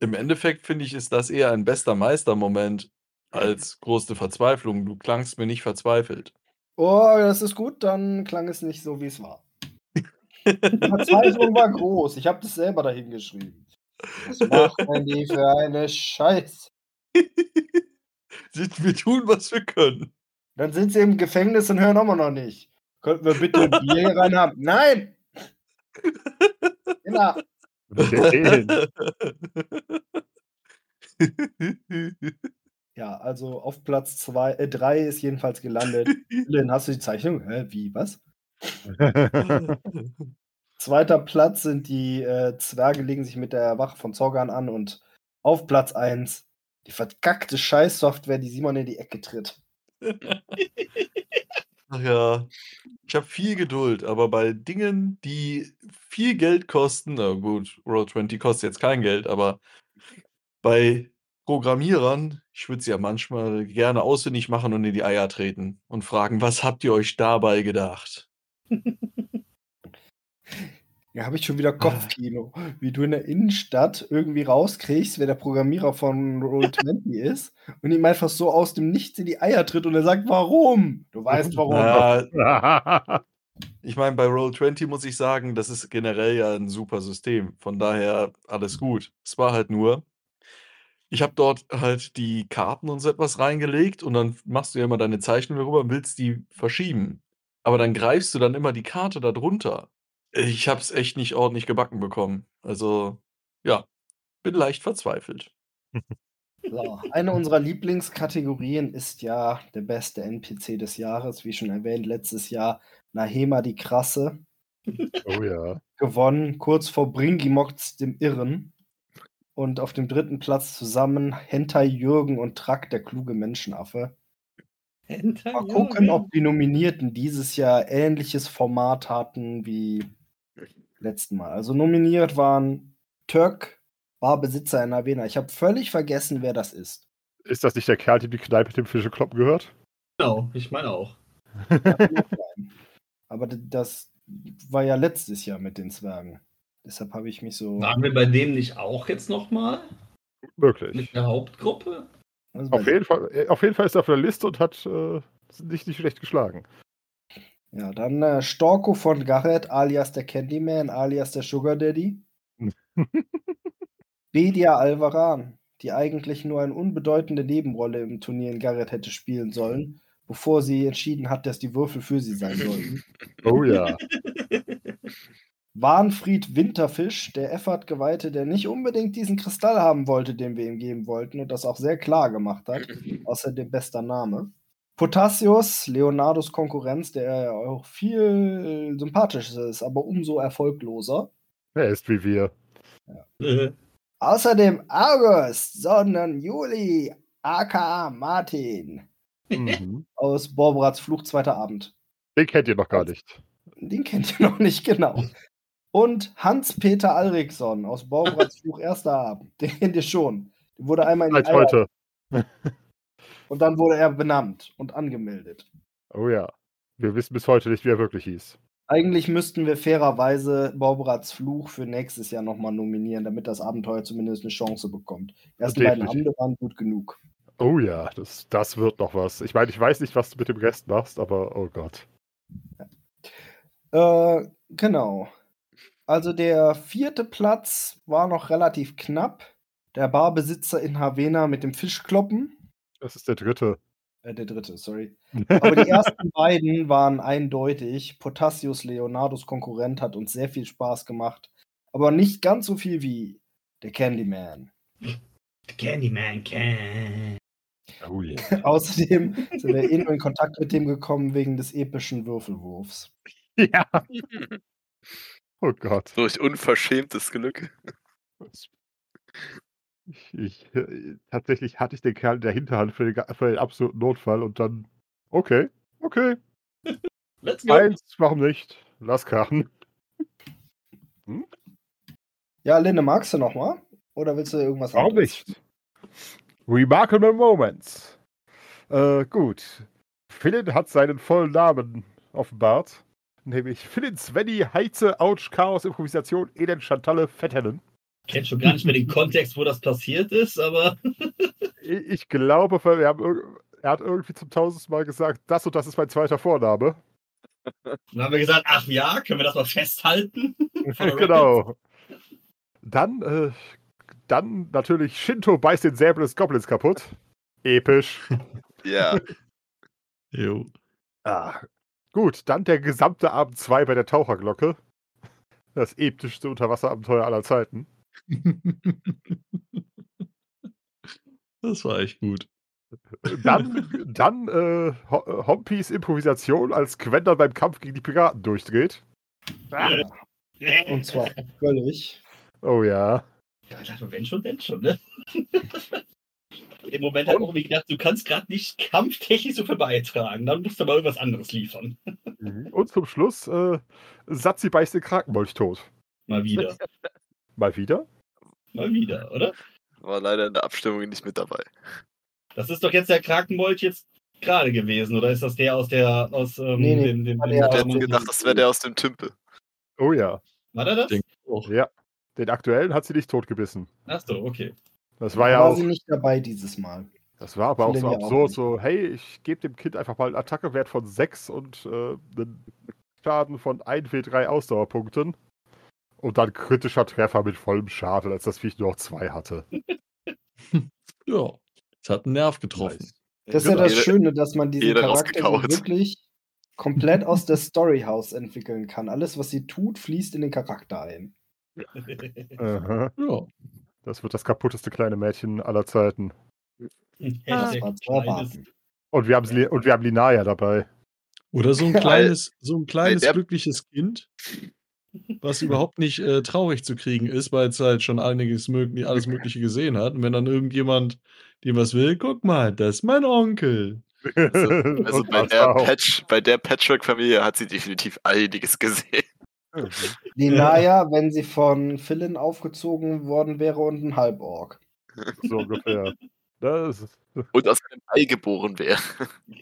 Speaker 2: Im Endeffekt finde ich, ist das eher ein bester Meistermoment als große Verzweiflung. Du klangst mir nicht verzweifelt.
Speaker 1: Oh, das ist gut, dann klang es nicht so, wie es war. Die Verzweiflung war groß. Ich habe das selber dahin geschrieben. Was macht denn die für eine Scheiße?
Speaker 2: Wir tun, was wir können.
Speaker 1: Dann sind sie im Gefängnis und hören immer noch nicht. Könnten wir bitte ein Bier hier rein haben? Nein! Genau. Ja, also auf Platz 2, äh, 3 ist jedenfalls gelandet. Lynn, hast du die Zeichnung? Hä, wie, was? Zweiter Platz sind die äh, Zwerge, legen sich mit der Wache von Zorgan an und auf Platz 1 die verkackte Scheißsoftware, die Simon in die Ecke tritt.
Speaker 2: Ach ja, ich habe viel Geduld, aber bei Dingen, die viel Geld kosten, na gut, Roll20 kostet jetzt kein Geld, aber bei Programmierern, ich würde sie ja manchmal gerne ausfindig machen und in die Eier treten und fragen, was habt ihr euch dabei gedacht?
Speaker 1: Ja, habe ich schon wieder Kopfkino. Wie du in der Innenstadt irgendwie rauskriegst, wer der Programmierer von Roll20 ist und ihm einfach so aus dem Nichts in die Eier tritt und er sagt, warum? Du weißt warum.
Speaker 2: Ja, ich meine, bei Roll20 muss ich sagen, das ist generell ja ein super System. Von daher alles gut. Es war halt nur, ich habe dort halt die Karten und so etwas reingelegt und dann machst du ja immer deine Zeichnung darüber und willst die verschieben. Aber dann greifst du dann immer die Karte da drunter. Ich habe es echt nicht ordentlich gebacken bekommen. Also, ja, bin leicht verzweifelt.
Speaker 1: So, eine unserer Lieblingskategorien ist ja der beste NPC des Jahres, wie schon erwähnt, letztes Jahr Nahema die Krasse.
Speaker 5: Oh ja.
Speaker 1: Gewonnen, kurz vor Bringimox dem Irren. Und auf dem dritten Platz zusammen Hentai Jürgen und Track, der kluge Menschenaffe. Mal gucken, ob die Nominierten dieses Jahr ähnliches Format hatten wie letzten Mal. Also nominiert waren Türk, Barbesitzer in Avena. Ich habe völlig vergessen, wer das ist.
Speaker 5: Ist das nicht der Kerl, dem die Kneipe mit dem Fischekloppen gehört?
Speaker 3: Genau, ich meine auch.
Speaker 1: Aber das war ja letztes Jahr mit den Zwergen. Deshalb habe ich mich so.
Speaker 3: Waren wir bei dem nicht auch jetzt nochmal?
Speaker 5: Möglich.
Speaker 3: Mit der Hauptgruppe?
Speaker 1: Also
Speaker 5: Auf jeden, Fall, äh, auf jeden Fall ist er auf der Liste und hat äh, nicht, nicht schlecht geschlagen.
Speaker 1: Ja, dann äh, Storko von Garrett, alias der Candyman, alias der Sugar Daddy. Bedia Alvaran, die eigentlich nur eine unbedeutende Nebenrolle im Turnier in Garrett hätte spielen sollen, bevor sie entschieden hat, dass die Würfel für sie sein sollten.
Speaker 5: Oh ja.
Speaker 1: Warnfried Winterfisch, der Effert-Geweihte, der nicht unbedingt diesen Kristall haben wollte, den wir ihm geben wollten und das auch sehr klar gemacht hat. Außerdem bester Name. Potassius, Leonardos Konkurrenz, der auch viel sympathischer ist, aber umso erfolgloser.
Speaker 5: Er ist wie wir.
Speaker 3: Äh,
Speaker 1: Außerdem August, sondern Juli, aka Martin
Speaker 5: Mhm.
Speaker 1: aus Borbrats Fluch, zweiter Abend.
Speaker 5: Den kennt ihr noch gar nicht.
Speaker 1: Den kennt ihr noch nicht genau. Und Hans-Peter Alriksson aus Borbrats Fluch, erster Abend. Den kennt ihr schon. Der wurde einmal in die Eier
Speaker 5: heute.
Speaker 1: und dann wurde er benannt und angemeldet.
Speaker 5: Oh ja. Wir wissen bis heute nicht, wie er wirklich hieß.
Speaker 1: Eigentlich müssten wir fairerweise Borbrats Fluch für nächstes Jahr nochmal nominieren, damit das Abenteuer zumindest eine Chance bekommt. Die ersten beiden. Abende waren gut genug.
Speaker 5: Oh ja, das, das wird noch was. Ich meine, ich weiß nicht, was du mit dem Rest machst, aber oh Gott.
Speaker 1: Äh, genau. Also der vierte Platz war noch relativ knapp. Der Barbesitzer in Havana mit dem Fischkloppen.
Speaker 5: Das ist der dritte.
Speaker 1: Äh, der dritte, sorry. Aber die ersten beiden waren eindeutig. Potassius Leonardos Konkurrent hat uns sehr viel Spaß gemacht. Aber nicht ganz so viel wie der Candyman.
Speaker 3: Candyman can.
Speaker 5: Oh ja.
Speaker 1: Außerdem sind wir eh nur in Kontakt mit dem gekommen wegen des epischen Würfelwurfs.
Speaker 5: ja. Oh Gott.
Speaker 4: Durch unverschämtes Glück.
Speaker 5: Ich, ich, äh, tatsächlich hatte ich den Kerl in der Hinterhand für den, für den absoluten Notfall und dann, okay, okay,
Speaker 3: Let's go.
Speaker 5: eins, warum nicht? Lass krachen.
Speaker 1: Ja, Linde, magst du noch mal? Oder willst du irgendwas
Speaker 5: Warum
Speaker 1: anderes?
Speaker 5: nicht? Remarkable Moments. Äh, gut. Philin hat seinen vollen Namen offenbart. Nämlich Philin Svenny Heize Ouch Chaos Improvisation Elend Chantalle Fetthennen.
Speaker 3: Ich kenne schon gar nicht mehr den Kontext, wo das passiert ist, aber
Speaker 5: Ich, glaube, wir haben, er hat irgendwie zum tausendsten Mal gesagt, das und das ist mein zweiter Vorname.
Speaker 3: dann haben wir gesagt, ach ja, können wir das mal festhalten?
Speaker 5: Genau. Dann, äh, dann natürlich Shinto beißt den Säbel des Goblins kaputt. Episch.
Speaker 4: Ja.
Speaker 2: Jo.
Speaker 5: Ah, gut, dann der gesamte Abend 2 bei der Taucherglocke. Das epischste Unterwasserabenteuer aller Zeiten.
Speaker 2: Das war echt gut.
Speaker 5: Dann, dann äh, Ho- Hompis Improvisation, als dann beim Kampf gegen die Piraten durchdreht.
Speaker 1: Und zwar völlig.
Speaker 5: Oh ja.
Speaker 3: Ja, ich dachte, wenn schon, denn schon, ne? Im Moment hat auch gedacht, du kannst gerade nicht kampftechnisch so viel beitragen. Dann musst du aber irgendwas anderes liefern.
Speaker 5: Und zum Schluss, äh, Satzi beißt den Krakenmolch tot.
Speaker 3: Mal wieder.
Speaker 5: Mal wieder?
Speaker 3: Mal wieder, oder?
Speaker 4: War leider in der Abstimmung nicht mit dabei.
Speaker 3: Das ist doch jetzt der Krakenbold jetzt gerade gewesen, oder ist das der aus der aus ähm,
Speaker 1: Nee, nee,
Speaker 3: dem, dem, dem
Speaker 1: der
Speaker 4: Ich
Speaker 1: aus
Speaker 4: hätte
Speaker 1: dem-
Speaker 4: gedacht, das wäre der aus dem Tümpel.
Speaker 5: Oh ja.
Speaker 3: War der das?
Speaker 2: Denk- Och,
Speaker 5: Ja. Den aktuellen hat sie nicht totgebissen.
Speaker 3: Achso, okay.
Speaker 5: Das war ja
Speaker 1: war
Speaker 5: auch.
Speaker 1: sie nicht dabei dieses Mal.
Speaker 5: Das war aber auch so
Speaker 1: ja auch
Speaker 5: absurd,
Speaker 1: nicht.
Speaker 5: so, hey, ich gebe dem Kind einfach mal einen Attackewert von 6 und äh, einen Schaden von 1W3 Ausdauerpunkten. Und dann kritischer Treffer mit vollem Schaden, als das Viech nur noch 2 hatte.
Speaker 2: ja. Es hat einen Nerv getroffen.
Speaker 1: Das ist ja
Speaker 5: Genau.
Speaker 1: das Schöne, dass man diesen Charakter wirklich komplett aus der Storyhouse entwickeln kann. Alles, was sie tut, fließt in den Charakter ein.
Speaker 5: Aha.
Speaker 2: Ja.
Speaker 5: Das wird das kaputteste kleine Mädchen aller Zeiten.
Speaker 1: Erwarten.
Speaker 5: Und wir haben, Li- und wir haben Linaya dabei.
Speaker 2: Oder so ein kleines, so ein kleines
Speaker 4: der-
Speaker 2: glückliches Kind, was überhaupt nicht äh, traurig zu kriegen ist, weil es halt schon einiges mög alles Mögliche gesehen hat. Und wenn dann irgendjemand dem was will, guck mal, das ist mein Onkel.
Speaker 4: Also, also bei, der. Patch, bei der Patchwork-Familie hat sie definitiv einiges gesehen.
Speaker 1: Linaya, wenn sie von Philin aufgezogen worden wäre und ein Halborg.
Speaker 5: So ungefähr. Das ist,
Speaker 4: Und aus einem Ei geboren wäre.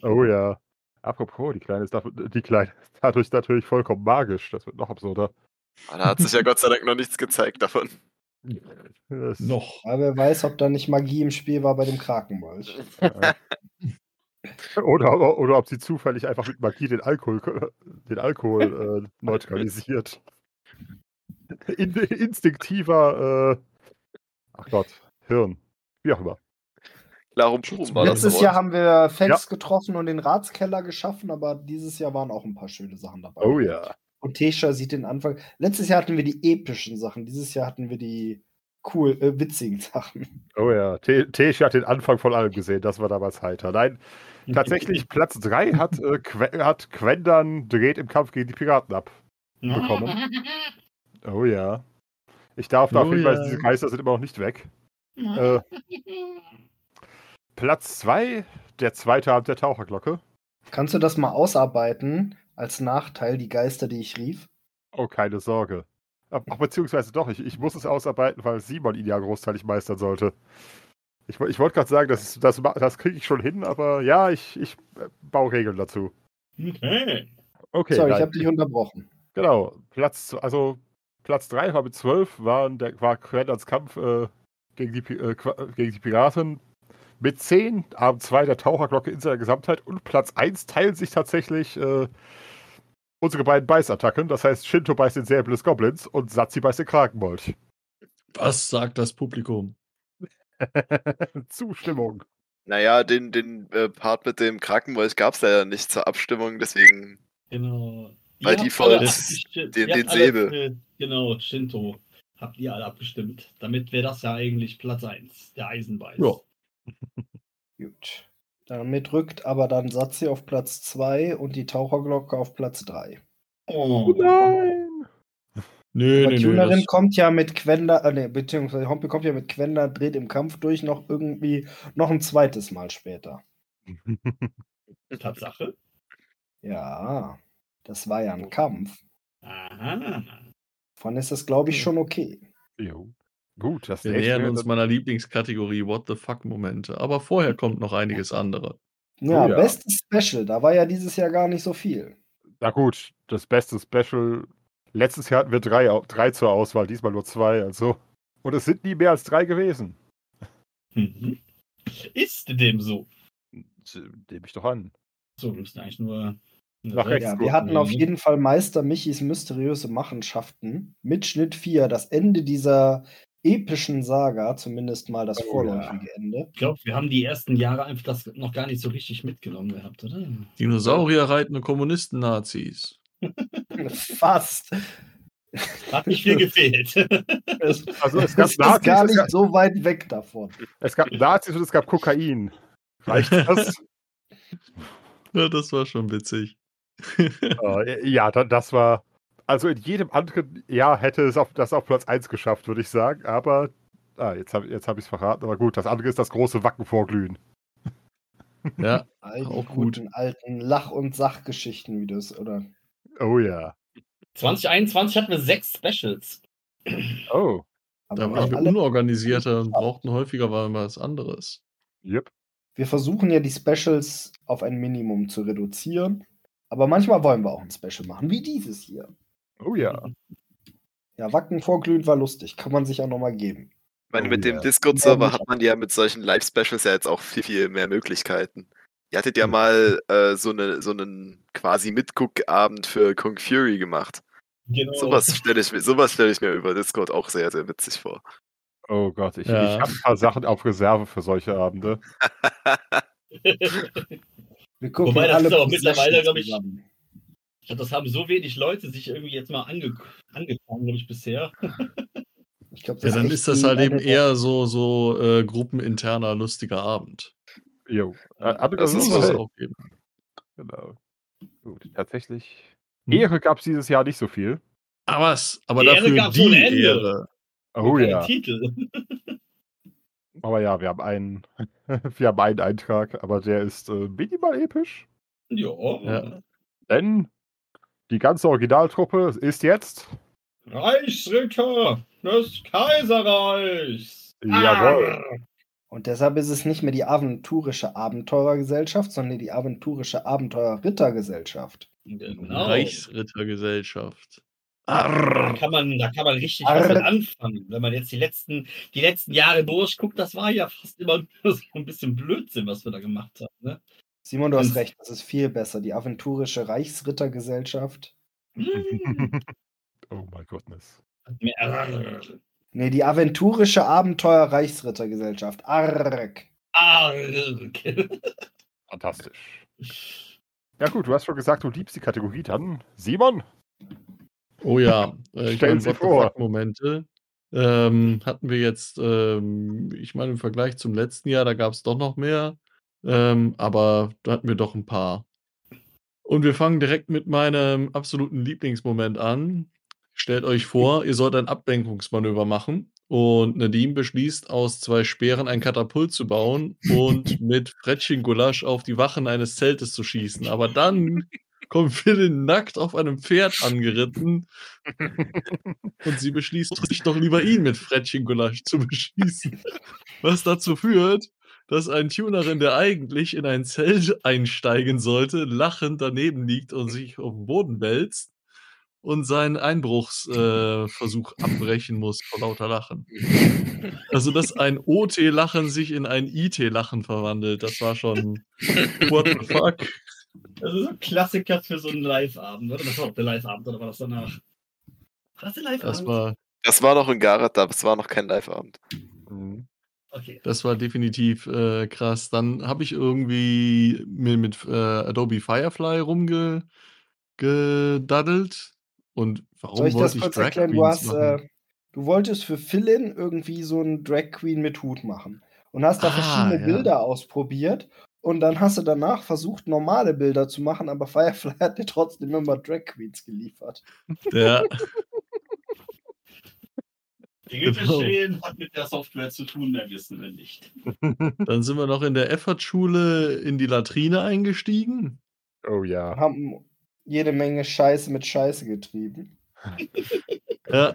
Speaker 5: oh ja. Apropos, die Kleine ist, dafür- die Kleine ist dadurch natürlich vollkommen magisch. Das wird noch absurder.
Speaker 4: Aber da hat sich ja Gott sei Dank noch nichts gezeigt davon.
Speaker 5: Das,
Speaker 2: Noch.
Speaker 1: Aber wer weiß, ob da nicht Magie im Spiel war bei dem Krakenmolch.
Speaker 5: Oder, oder ob sie zufällig einfach mit Magie den Alkohol, den Alkohol äh, neutralisiert. In, instinktiver, äh, ach Gott, Hirn. Wie auch immer.
Speaker 4: Larum Purum war das
Speaker 1: Letztes
Speaker 4: Wort.
Speaker 1: Jahr haben wir Fex getroffen und den Ratskeller geschaffen, aber dieses Jahr waren auch ein paar schöne Sachen dabei.
Speaker 5: Oh ja.
Speaker 1: Und Tesha sieht den Anfang. Letztes Jahr hatten wir die epischen Sachen, dieses Jahr hatten wir die cool, äh, witzigen Sachen.
Speaker 5: Oh ja. Te- Tesha hat den Anfang von allem gesehen. Das war damals heiter. Nein, tatsächlich Platz 3 hat, äh, hat Quendan dreht im Kampf gegen die Piraten ab. bekommen. Oh ja. Ich darf darauf
Speaker 2: Oh
Speaker 5: hinweisen,
Speaker 2: ja.
Speaker 5: diese Geister sind immer noch nicht weg. Äh, Platz 2, der zweite Abend der Taucherglocke.
Speaker 1: Kannst du das mal ausarbeiten als Nachteil, die Geister, die ich rief?
Speaker 5: Oh, keine Sorge. Ach, beziehungsweise doch, ich, ich muss es ausarbeiten, weil Simon ihn ja großteilig meistern sollte. Ich, ich wollte gerade sagen, das, das, das kriege ich schon hin, aber ja, ich, ich äh, baue Regeln dazu.
Speaker 3: Okay.
Speaker 5: Okay,
Speaker 1: Sorry, ich
Speaker 5: nein.
Speaker 1: habe dich unterbrochen.
Speaker 5: Genau, Platz, also Platz 3 war mit 12, waren der, war Quendans Kampf äh, gegen, die, äh, Qua- gegen die Piraten. Mit 10, Abend 2 der Taucherglocke in seiner Gesamtheit und Platz 1 teilen sich tatsächlich äh, unsere beiden Beißattacken. Das heißt, Shinto beißt den Säbel des Goblins und Satzi beißt den Krakenmolch.
Speaker 2: Was sagt das Publikum?
Speaker 5: Zustimmung.
Speaker 4: Naja, den, den äh, Part mit dem Krakenmolch gab es ja nicht zur Abstimmung, deswegen.
Speaker 3: Genau. Habt
Speaker 4: Default
Speaker 3: alle
Speaker 2: den-
Speaker 4: den Säbel.
Speaker 3: alle, äh, Genau, Shinto. Habt ihr alle abgestimmt. Damit wäre das ja eigentlich Platz 1, der Eisenbeiß.
Speaker 2: Ja.
Speaker 1: Gut. Damit rückt aber dann Satzi auf Platz 2 und die Taucherglocke auf Platz 3.
Speaker 3: Oh.
Speaker 5: Nein!
Speaker 2: Nö,
Speaker 1: Aber
Speaker 2: nö, nö.
Speaker 1: Tunerin
Speaker 2: Das,
Speaker 1: kommt ja mit Quenda, äh, nee, beziehungsweise Hompi kommt ja mit Quenda, dreht im Kampf durch, noch irgendwie, noch ein zweites Mal später.
Speaker 3: Tatsache.
Speaker 1: Ja, das war ja ein Kampf.
Speaker 3: Aha.
Speaker 1: Von ist das, glaube ich, schon okay.
Speaker 5: jo. Gut, das
Speaker 2: wir nähern uns meiner Lieblingskategorie What the fuck Momente. Aber vorher kommt noch einiges andere.
Speaker 1: Ja,
Speaker 5: Oh ja.
Speaker 1: bestes Special, da war ja dieses Jahr gar nicht so viel.
Speaker 5: Na gut, das beste Special. Letztes Jahr hatten wir drei, drei zur Auswahl, diesmal nur zwei, also. Und es sind nie mehr als drei gewesen.
Speaker 3: Mhm. Ist dem so.
Speaker 5: Nehme ich doch an.
Speaker 3: So, wir müssen eigentlich nur.
Speaker 5: Nach rechts
Speaker 1: Ja,
Speaker 5: gucken,
Speaker 1: wir hatten auf jeden Fall Meister Michis mysteriöse Machenschaften mit Schnitt 4, das Ende dieser epischen Saga, zumindest mal das
Speaker 5: Oh,
Speaker 1: vorläufige Ende.
Speaker 3: Ich glaube, wir haben die ersten Jahre einfach das noch gar nicht so richtig mitgenommen gehabt, oder?
Speaker 2: Dinosaurier reitende Kommunisten-Nazis.
Speaker 1: Fast.
Speaker 3: Hat nicht viel gefehlt.
Speaker 1: Es,
Speaker 5: Also es
Speaker 1: es
Speaker 5: gab
Speaker 1: ist
Speaker 5: Nazis,
Speaker 1: gar
Speaker 5: es
Speaker 1: nicht
Speaker 5: gab,
Speaker 1: so weit weg davon.
Speaker 5: es gab Nazis und es gab Kokain. Reicht das?
Speaker 2: Ja, das war schon witzig.
Speaker 5: Äh, ja, da, das war. Also in jedem anderen Jahr hätte es auf, das auf Platz 1 geschafft, würde ich sagen. Aber. Ah, jetzt habe jetzt hab ich es verraten. Aber gut, das andere ist das große Wacken vorglühen.
Speaker 2: ja,
Speaker 1: All die
Speaker 2: Auch gut.
Speaker 1: guten alten Lach- und Sachgeschichten, wie das, oder?
Speaker 5: Oh ja.
Speaker 3: 2021 hatten wir sechs Specials.
Speaker 5: Oh.
Speaker 2: Da waren wir unorganisierter und brauchten häufiger mal was anderes.
Speaker 5: Yep.
Speaker 1: Wir versuchen ja die Specials auf ein Minimum zu reduzieren. Aber manchmal wollen wir auch ein Special machen, wie dieses hier.
Speaker 5: Oh ja.
Speaker 1: Ja, Wacken vorglühend war lustig. Kann man sich auch nochmal geben.
Speaker 4: Ich meine,
Speaker 5: Oh
Speaker 4: mit dem
Speaker 5: ja.
Speaker 4: Discord-Server hat man ja mit solchen Live-Specials ja jetzt auch viel, viel mehr Möglichkeiten. Ihr hattet ja
Speaker 5: Hm.
Speaker 4: mal äh, so, eine, so einen quasi Mitguckabend für Kung Fury gemacht.
Speaker 3: Genau.
Speaker 4: Sowas stelle ich, mir- sowas stell ich mir über Discord auch sehr, sehr witzig vor.
Speaker 5: Oh Gott, ich,
Speaker 2: Ja.
Speaker 5: ich habe ein paar Sachen auf Reserve für solche Abende.
Speaker 1: Wir gucken
Speaker 3: Wobei, das
Speaker 1: alle
Speaker 3: ist aber
Speaker 1: Possession
Speaker 3: mittlerweile, glaub ich,
Speaker 1: zusammen.
Speaker 3: Ich glaube, das haben so wenig Leute sich irgendwie jetzt mal ange angefangen, glaube ich, bisher.
Speaker 1: Ich glaub,
Speaker 2: Ja, dann ist das halt eben eher so, so äh, gruppeninterner, lustiger Abend.
Speaker 5: Jo. Äh, andere
Speaker 4: Das
Speaker 2: Das
Speaker 4: ist
Speaker 2: es
Speaker 4: so.
Speaker 2: auch geben.
Speaker 5: Genau. Gut, tatsächlich.
Speaker 2: Hm.
Speaker 5: Ehre gab es dieses Jahr nicht so viel.
Speaker 2: Aber was? Aber
Speaker 3: Ehre
Speaker 2: dafür
Speaker 3: gab's
Speaker 2: die
Speaker 3: ohne Ende.
Speaker 2: Ehre.
Speaker 5: Oh ja.
Speaker 3: Titel.
Speaker 5: Aber ja, wir haben einen, wir haben einen Eintrag, aber der ist äh, minimal episch.
Speaker 3: Ja.
Speaker 2: Ja.
Speaker 5: Denn die ganze Originaltruppe ist jetzt.
Speaker 3: Reichsritter des Kaiserreichs.
Speaker 5: Jawohl.
Speaker 3: Arr.
Speaker 1: Und deshalb ist es nicht mehr die aventurische Abenteurergesellschaft, sondern die aventurische Abenteurerrittergesellschaft.
Speaker 3: Genau.
Speaker 2: Reichsrittergesellschaft.
Speaker 3: Da
Speaker 2: Arr.
Speaker 3: kann man, da kann man richtig
Speaker 1: Arr.
Speaker 3: was mit anfangen. Wenn man jetzt die letzten, die letzten Jahre durchguckt, das war ja fast immer nur so ein bisschen Blödsinn, was wir da gemacht haben. Ne?
Speaker 1: Simon, du hast
Speaker 3: Und-
Speaker 1: recht, das ist viel besser. Die aventurische Reichsrittergesellschaft.
Speaker 5: oh mein Gottness.
Speaker 1: Nee, die aventurische Abenteuer-Reichsrittergesellschaft. Arg.
Speaker 3: Arg.
Speaker 5: Fantastisch. Ja gut, du hast schon gesagt, du liebst die Kategorie dann. Simon?
Speaker 2: Oh ja, äh, ich
Speaker 5: Stellen Sie vor.
Speaker 2: Momente ähm, hatten wir jetzt, ähm, ich meine, im Vergleich zum letzten Jahr, da gab es doch noch mehr, ähm, aber da hatten wir doch ein paar. Und wir fangen direkt mit meinem absoluten Lieblingsmoment an. Stellt euch vor, ihr sollt ein Ablenkungsmanöver machen und Nadim beschließt, aus zwei Speeren ein Katapult zu bauen und mit Frettchen-Gulasch auf die Wachen eines Zeltes zu schießen. Aber dann kommt Phil nackt auf einem Pferd angeritten und sie beschließt, sich doch lieber ihn mit Frettchen-Gulasch zu beschießen. Was dazu führt, dass ein Tunerin, der eigentlich in ein Zelt einsteigen sollte, lachend daneben liegt und sich auf den Boden wälzt und seinen Einbruchsversuch äh, Versuch abbrechen muss vor lauter Lachen. Also, dass ein OT-Lachen sich in ein IT-Lachen verwandelt, das war schon what the fuck.
Speaker 3: Das ist ein Klassiker für so einen Live-Abend, oder? Das war auch der Live-Abend, oder war das danach? War das der Live-Abend?
Speaker 2: Das war,
Speaker 4: Das war noch in Garat, das war noch kein Live-Abend.
Speaker 5: Mhm.
Speaker 3: Okay.
Speaker 2: das war definitiv äh, krass. Dann habe ich irgendwie mir mit äh, Adobe Firefly rumgedaddelt. Und warum
Speaker 1: Soll ich das
Speaker 2: wollte ich
Speaker 1: kurz
Speaker 2: Drag
Speaker 1: erklären? Du, hast,
Speaker 2: machen?
Speaker 1: äh, du wolltest für Philin irgendwie so einen Drag Queen mit Hut machen. Und hast da
Speaker 2: Ah,
Speaker 1: verschiedene
Speaker 2: ja.
Speaker 1: Bilder ausprobiert. Und dann hast du danach versucht, normale Bilder zu machen, aber Firefly hat dir trotzdem immer Drag Queens geliefert.
Speaker 2: Ja,
Speaker 3: Dinge
Speaker 2: Genau.
Speaker 3: geschehen hat mit der Software zu tun, mehr wissen wir nicht.
Speaker 2: dann sind wir noch in der Effort-Schule in die Latrine eingestiegen.
Speaker 5: Oh ja.
Speaker 1: Haben jede Menge Scheiße mit Scheiße getrieben.
Speaker 2: Ja.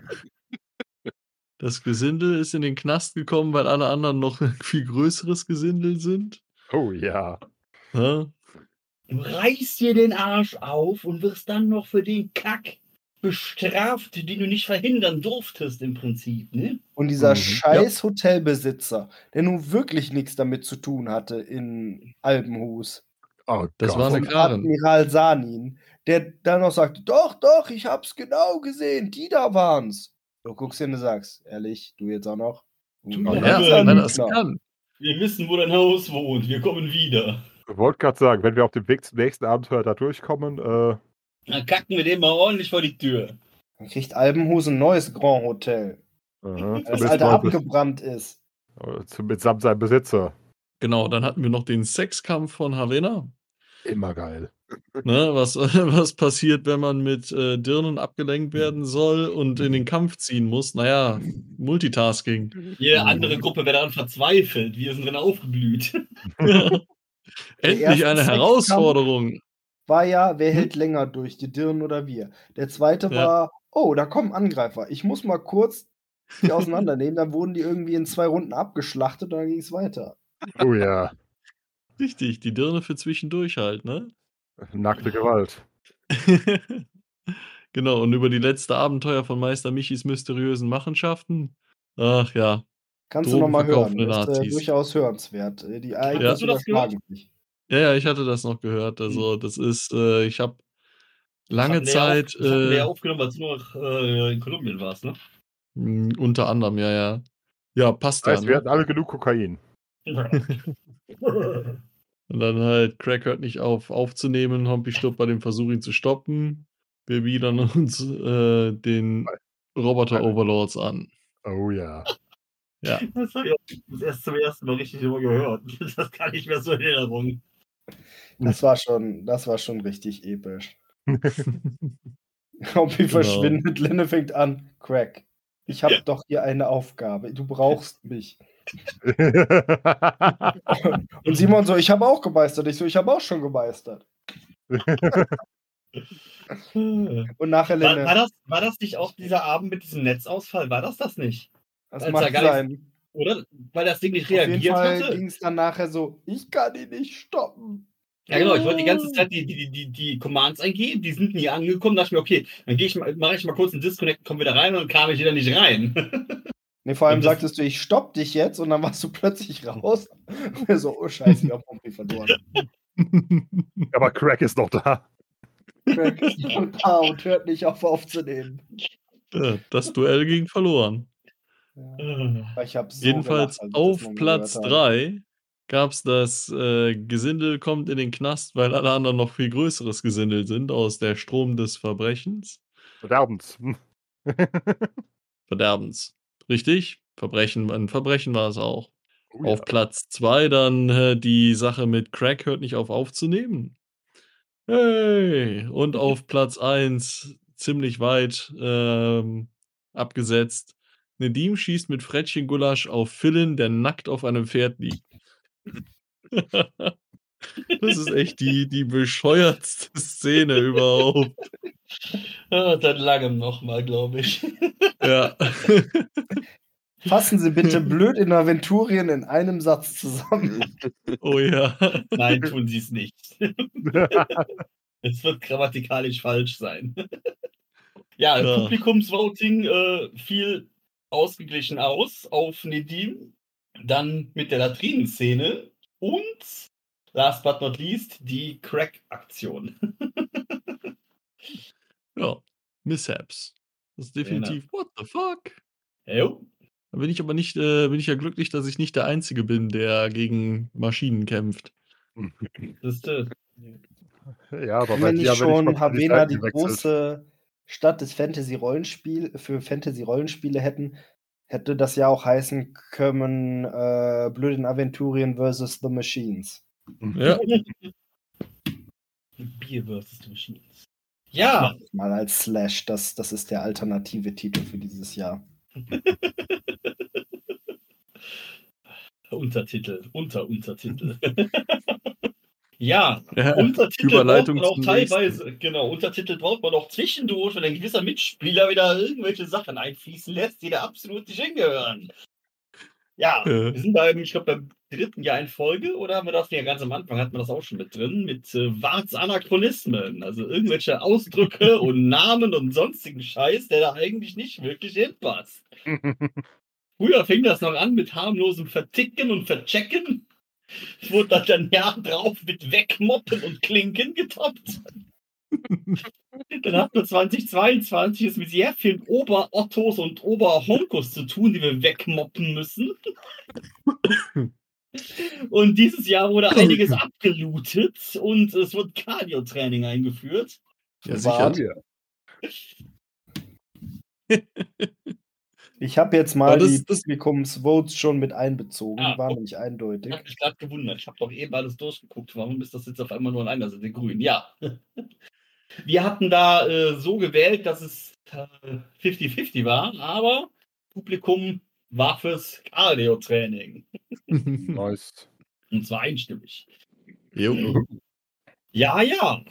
Speaker 2: Das Gesindel ist in den Knast gekommen, weil alle anderen noch ein viel größeres Gesindel sind.
Speaker 5: Oh ja.
Speaker 2: Ja?
Speaker 3: Du reißt dir den Arsch auf und wirst dann noch für den Kack bestraft, den du nicht verhindern durftest im Prinzip, ne?
Speaker 1: Und dieser
Speaker 5: Mhm.
Speaker 1: scheiß Hotelbesitzer, der nun wirklich nichts damit zu tun hatte in Albenhus.
Speaker 5: Oh
Speaker 2: Das
Speaker 5: Gott.
Speaker 2: war eine
Speaker 1: Und
Speaker 2: Karin.
Speaker 1: Admiral Sanin, der dann noch sagte, doch, doch, ich hab's genau gesehen, die da waren's. Du guckst hin und sagst, ehrlich, du jetzt auch noch?
Speaker 3: Du
Speaker 1: Ja,
Speaker 3: ja,
Speaker 2: weil das
Speaker 1: Lügner.
Speaker 2: kann.
Speaker 3: Wir wissen, wo dein Haus wohnt. Wir kommen wieder.
Speaker 5: Ich wollte gerade sagen, wenn wir auf dem Weg zum nächsten Abenteuer da durchkommen, äh,
Speaker 3: Dann kacken wir den mal ordentlich vor die Tür.
Speaker 1: Dann kriegt Albenhus ein neues Grand Hotel,
Speaker 5: Aha,
Speaker 1: das alte abgebrannt ist.
Speaker 5: zum- mitsamt seinem Besitzer.
Speaker 2: Genau, dann hatten wir noch den Sexkampf von Havena.
Speaker 5: Immer geil.
Speaker 2: Ne, was, was passiert, wenn man mit äh, Dirnen abgelenkt werden soll und in den Kampf ziehen muss? Naja, Multitasking.
Speaker 3: Jede andere Gruppe wäre daran verzweifelt. Wir sind drin aufgeblüht.
Speaker 2: Endlich
Speaker 1: erste
Speaker 2: eine Herausforderung.
Speaker 1: War ja, wer hält länger durch, die Dirnen oder wir? Der zweite
Speaker 2: Ja.
Speaker 1: war, oh, da kommen Angreifer. Ich muss mal kurz die auseinandernehmen. Dann wurden die irgendwie in zwei Runden abgeschlachtet und dann ging es weiter.
Speaker 5: Oh ja,
Speaker 2: Richtig, die Dirne für zwischendurch halt, ne?
Speaker 5: Nackte Gewalt.
Speaker 2: genau, und über die letzte Abenteuer von Meister Michis mysteriösen Machenschaften. Ach ja,
Speaker 1: Kannst du noch mal hören. Das ist äh, durchaus hörenswert. Äh, Die
Speaker 3: Hast
Speaker 1: Ereignisse
Speaker 3: du das gehört?
Speaker 1: überschlagen sich.
Speaker 2: Ja, ja, ich hatte das noch gehört. Also, das ist, äh, ich habe lange
Speaker 3: wir ja
Speaker 2: Zeit,
Speaker 3: Auf, wir ja
Speaker 2: äh,
Speaker 3: aufgenommen, als du noch äh, in Kolumbien warst, ne?
Speaker 2: mh, unter anderem, ja, ja. Ja, passt
Speaker 5: Das heißt,
Speaker 2: ja.
Speaker 5: wir
Speaker 2: Ne?
Speaker 5: hatten alle genug Kokain.
Speaker 2: Und dann halt, Craig hört nicht auf, aufzunehmen. Hompi stirbt bei dem Versuch, ihn zu stoppen. Wir biedern uns äh, den Roboter-Overlords an.
Speaker 5: Oh ja.
Speaker 2: Ja,
Speaker 3: Das habe ich auch das erst zum ersten Mal richtig immer gehört. Das kann ich mir so in Erinnerung.
Speaker 1: Das war schon, das war schon richtig episch. Hompi
Speaker 2: Genau.
Speaker 1: verschwindet, Lenne fängt an. Crack. Ich habe doch hier eine Aufgabe. Du brauchst mich. Und Simon so, ich habe auch gemeistert. Ich so, ich habe auch schon gemeistert. Und nachher
Speaker 3: War, war, das, war das nicht auch dieser Abend mit diesem Netzausfall? War das das nicht?
Speaker 1: das
Speaker 3: als
Speaker 1: mag
Speaker 3: gar nicht
Speaker 1: sein.
Speaker 3: Oder? Weil das Ding nicht
Speaker 1: Auf jeden
Speaker 3: reagiert
Speaker 1: Fall ging es dann nachher so, ich kann ihn nicht stoppen.
Speaker 3: Ja, genau. Ich wollte die ganze Zeit die, die, die, die Commands eingeben. Die sind nie angekommen. Da dachte ich mir, okay, dann gehe ich mal, mache ich mal kurz einen Disconnect, komme wieder rein und dann kam ich wieder nicht rein.
Speaker 1: Nee, vor allem sagtest du, ich stopp dich jetzt und dann warst du plötzlich raus. So, oh Scheiße, ich hab Pompi verloren.
Speaker 5: Aber Crack ist noch da.
Speaker 1: Crack ist noch da und hört nicht auf aufzunehmen.
Speaker 2: Ja, das Duell ging verloren.
Speaker 1: Ja, so
Speaker 2: Jedenfalls
Speaker 1: gelacht,
Speaker 2: auf Platz
Speaker 1: gehört habe.
Speaker 2: 3 gab es das äh, Gesindel kommt in den Knast, weil alle anderen noch viel größeres Gesindel sind aus der Strom des Verbrechens.
Speaker 5: Verderbens.
Speaker 2: Verderbens. Richtig? Verbrechen, ein Verbrechen war es auch.
Speaker 5: Oh ja.
Speaker 2: Auf Platz 2 dann äh, die Sache mit Crack hört nicht auf aufzunehmen. Hey! Und auf Platz 1 ziemlich weit ähm, abgesetzt. Nedim schießt mit Frettchen Gulasch auf Philin, der nackt auf einem Pferd liegt. das ist echt die, die bescheuertste Szene überhaupt.
Speaker 3: Seit langem nochmal, glaube ich.
Speaker 2: Ja.
Speaker 1: Fassen Sie bitte blöd in Aventurien in einem Satz zusammen.
Speaker 2: oh ja.
Speaker 3: Nein, tun sie es nicht. Es wird grammatikalisch falsch sein. ja,
Speaker 2: Ja.
Speaker 3: Publikumsvoting äh, fiel ausgeglichen aus auf Nedim, dann mit der Latrinenszene und last but not least die Crack-Aktion.
Speaker 2: Ja. Mishaps. Das ist definitiv, what the fuck?
Speaker 3: Jo.
Speaker 2: Da bin ich aber nicht, äh, bin ich ja glücklich, dass ich nicht der Einzige bin, der gegen Maschinen kämpft.
Speaker 3: Das ist, äh,
Speaker 5: ja, aber
Speaker 1: Wenn
Speaker 5: ich
Speaker 1: schon Havena die große Stadt des Fantasy-Rollenspiel für Fantasy-Rollenspiele hätten, hätte das ja auch heißen können, äh, Blöden Aventurien versus The Machines.
Speaker 2: Ja.
Speaker 3: Beer vs. the Machines. Ja,
Speaker 1: Mal als Slash, das, das ist der alternative Titel für dieses Jahr.
Speaker 3: Untertitel, Unter-Untertitel. ja,
Speaker 2: ja.
Speaker 3: Untertitel braucht man auch
Speaker 2: zum nächsten.
Speaker 3: teilweise, genau, Untertitel braucht man auch zwischendurch, wenn ein gewisser Mitspieler wieder irgendwelche Sachen einfließen lässt, die da absolut nicht hingehören. Ja,
Speaker 2: Ja.
Speaker 3: wir sind beim, ich glaube, beim dritten Jahr in Folge, oder haben wir das ja ganz am Anfang, hatten wir das auch schon mit drin, mit äh, Warts Anachronismen, also irgendwelche Ausdrücke und Namen und sonstigen Scheiß, der da eigentlich nicht wirklich hinpasst. Früher fing das noch an mit harmlosem Verticken und Verchecken. Es wurde dann ein Jahr drauf mit Wegmoppen und Klinken getoppt. Dann hatten wir 2022 es mit sehr vielen Ober-Ottos und Ober-Honkos zu tun, die wir wegmoppen müssen. Und dieses Jahr wurde einiges abgelootet und es wurde Cardio-Training eingeführt.
Speaker 2: Ja,
Speaker 1: War-
Speaker 2: sicher.
Speaker 5: Ja.
Speaker 1: Ich habe jetzt mal
Speaker 2: das-
Speaker 1: die Publikumsvotes schon mit einbezogen.
Speaker 3: Ah,
Speaker 1: Die waren
Speaker 3: oh.
Speaker 1: nämlich eindeutig.
Speaker 3: Ich habe mich gerade gewundert. Ich habe doch eben alles durchgeguckt. Warum ist das jetzt auf einmal nur in einer Seite grün? Ja. Wir hatten da äh, so gewählt, dass es äh, 50-50 war, aber Publikum war fürs Cardio-Training.
Speaker 5: Nice.
Speaker 3: Und zwar einstimmig.
Speaker 2: jo.
Speaker 3: Ja, ja.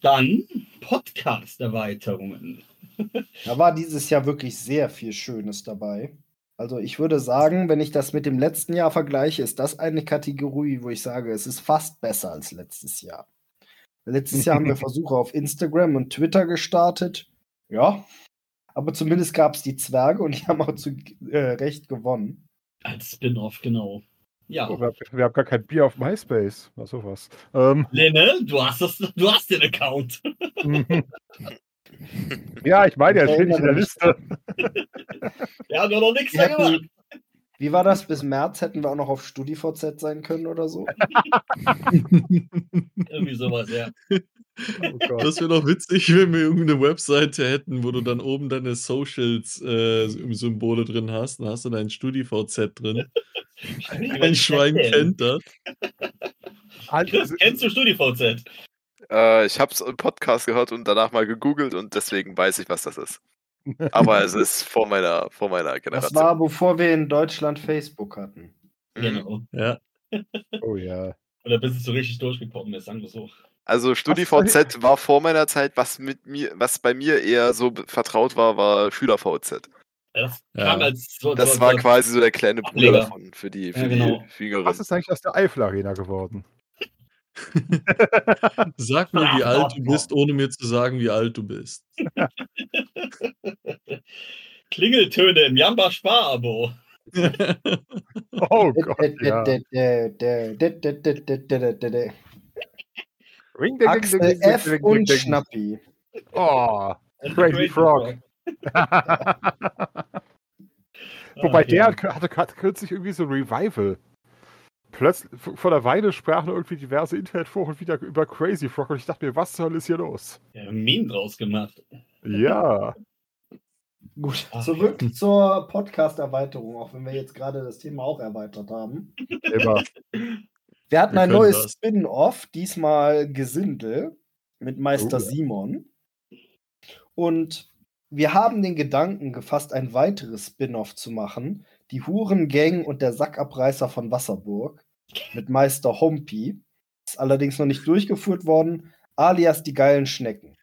Speaker 3: Dann Podcast-Erweiterungen.
Speaker 1: Da war dieses Jahr wirklich sehr viel Schönes dabei. Also ich würde sagen, wenn ich das mit dem letzten Jahr vergleiche, ist das eine Kategorie, wo ich sage, es ist fast besser als letztes Jahr. Letztes Jahr haben wir Versuche auf Instagram und Twitter gestartet. Ja. Aber zumindest gab es die Zwerge und die haben auch zu äh, Recht gewonnen.
Speaker 3: Als Spin-off, genau. Ja.
Speaker 5: Oh, wir, haben- wir haben gar kein Bier auf MySpace. Na sowas. Ähm,
Speaker 3: Lenne, du hast, das, du hast den Account.
Speaker 5: ja, ich meine, er steht nicht in der Liste.
Speaker 3: Wir haben ja noch nichts da gemacht.
Speaker 1: Wie war das? Bis März hätten wir auch noch auf StudiVZ sein können oder so.
Speaker 3: Irgendwie sowas, ja.
Speaker 5: Oh.
Speaker 2: Das wäre doch witzig, wenn wir irgendeine Webseite hätten, wo du dann oben deine Socials-Symbole drin hast. Dann hast du dein StudiVZ drin. Ein Schwein kennt das.
Speaker 3: Chris, kennst du StudiVZ?
Speaker 4: Äh, ich habe es im Podcast gehört und danach mal gegoogelt und deswegen weiß ich, was das ist. Aber es ist vor meiner, vor meiner
Speaker 1: Das
Speaker 4: Generation.
Speaker 1: war, bevor wir in Deutschland Facebook hatten.
Speaker 4: Mhm.
Speaker 3: Genau.
Speaker 2: Ja.
Speaker 5: Oh ja.
Speaker 3: Oder bis es so richtig durchgekommen ist, sagen wir so.
Speaker 4: Also StudiVZ war vor meiner Zeit, was mit mir, was bei mir eher so vertraut war, war SchülerVZ.
Speaker 3: Das
Speaker 2: Ja.
Speaker 3: kam als so,
Speaker 4: Das
Speaker 3: so,
Speaker 4: war
Speaker 3: so,
Speaker 4: quasi so der kleine Bruder davon für die, für
Speaker 3: Ja,
Speaker 4: die,
Speaker 3: genau.
Speaker 4: für Jüngeren.
Speaker 5: Was ist eigentlich aus der Eifel Arena geworden?
Speaker 2: Sag mir, wie alt du bist, ohne mir zu sagen, wie alt du bist.
Speaker 3: Klingeltöne im Jamba Spar-Abo.
Speaker 5: Oh Gott, ja.
Speaker 1: Axel F. und
Speaker 5: ding.
Speaker 1: Schnappi.
Speaker 5: Oh. Crazy Frog. Wobei der hatte, hatte kürzlich irgendwie so ein Revival. Plötzlich, vor der Weile sprachen irgendwie diverse Internetforen wieder über Crazy Frog und ich dachte mir, was zur Hölle ist hier los?
Speaker 3: Ja, ein Meme draus gemacht.
Speaker 5: Ja.
Speaker 1: Gut,
Speaker 3: Ach,
Speaker 1: zurück zur Podcast-Erweiterung, auch wenn wir jetzt gerade das Thema auch erweitert haben.
Speaker 5: Immer.
Speaker 1: Wir hatten
Speaker 2: Wir
Speaker 1: ein neues. Spin-off, diesmal Gesindel mit Meister
Speaker 5: Oh, ja.
Speaker 1: Simon. Und wir haben den Gedanken gefasst, ein weiteres Spin-off zu machen. Die Hurengang und der Sackabreißer von Wasserburg mit Meister Hompi. Ist allerdings noch nicht durchgeführt worden, alias die geilen Schnecken.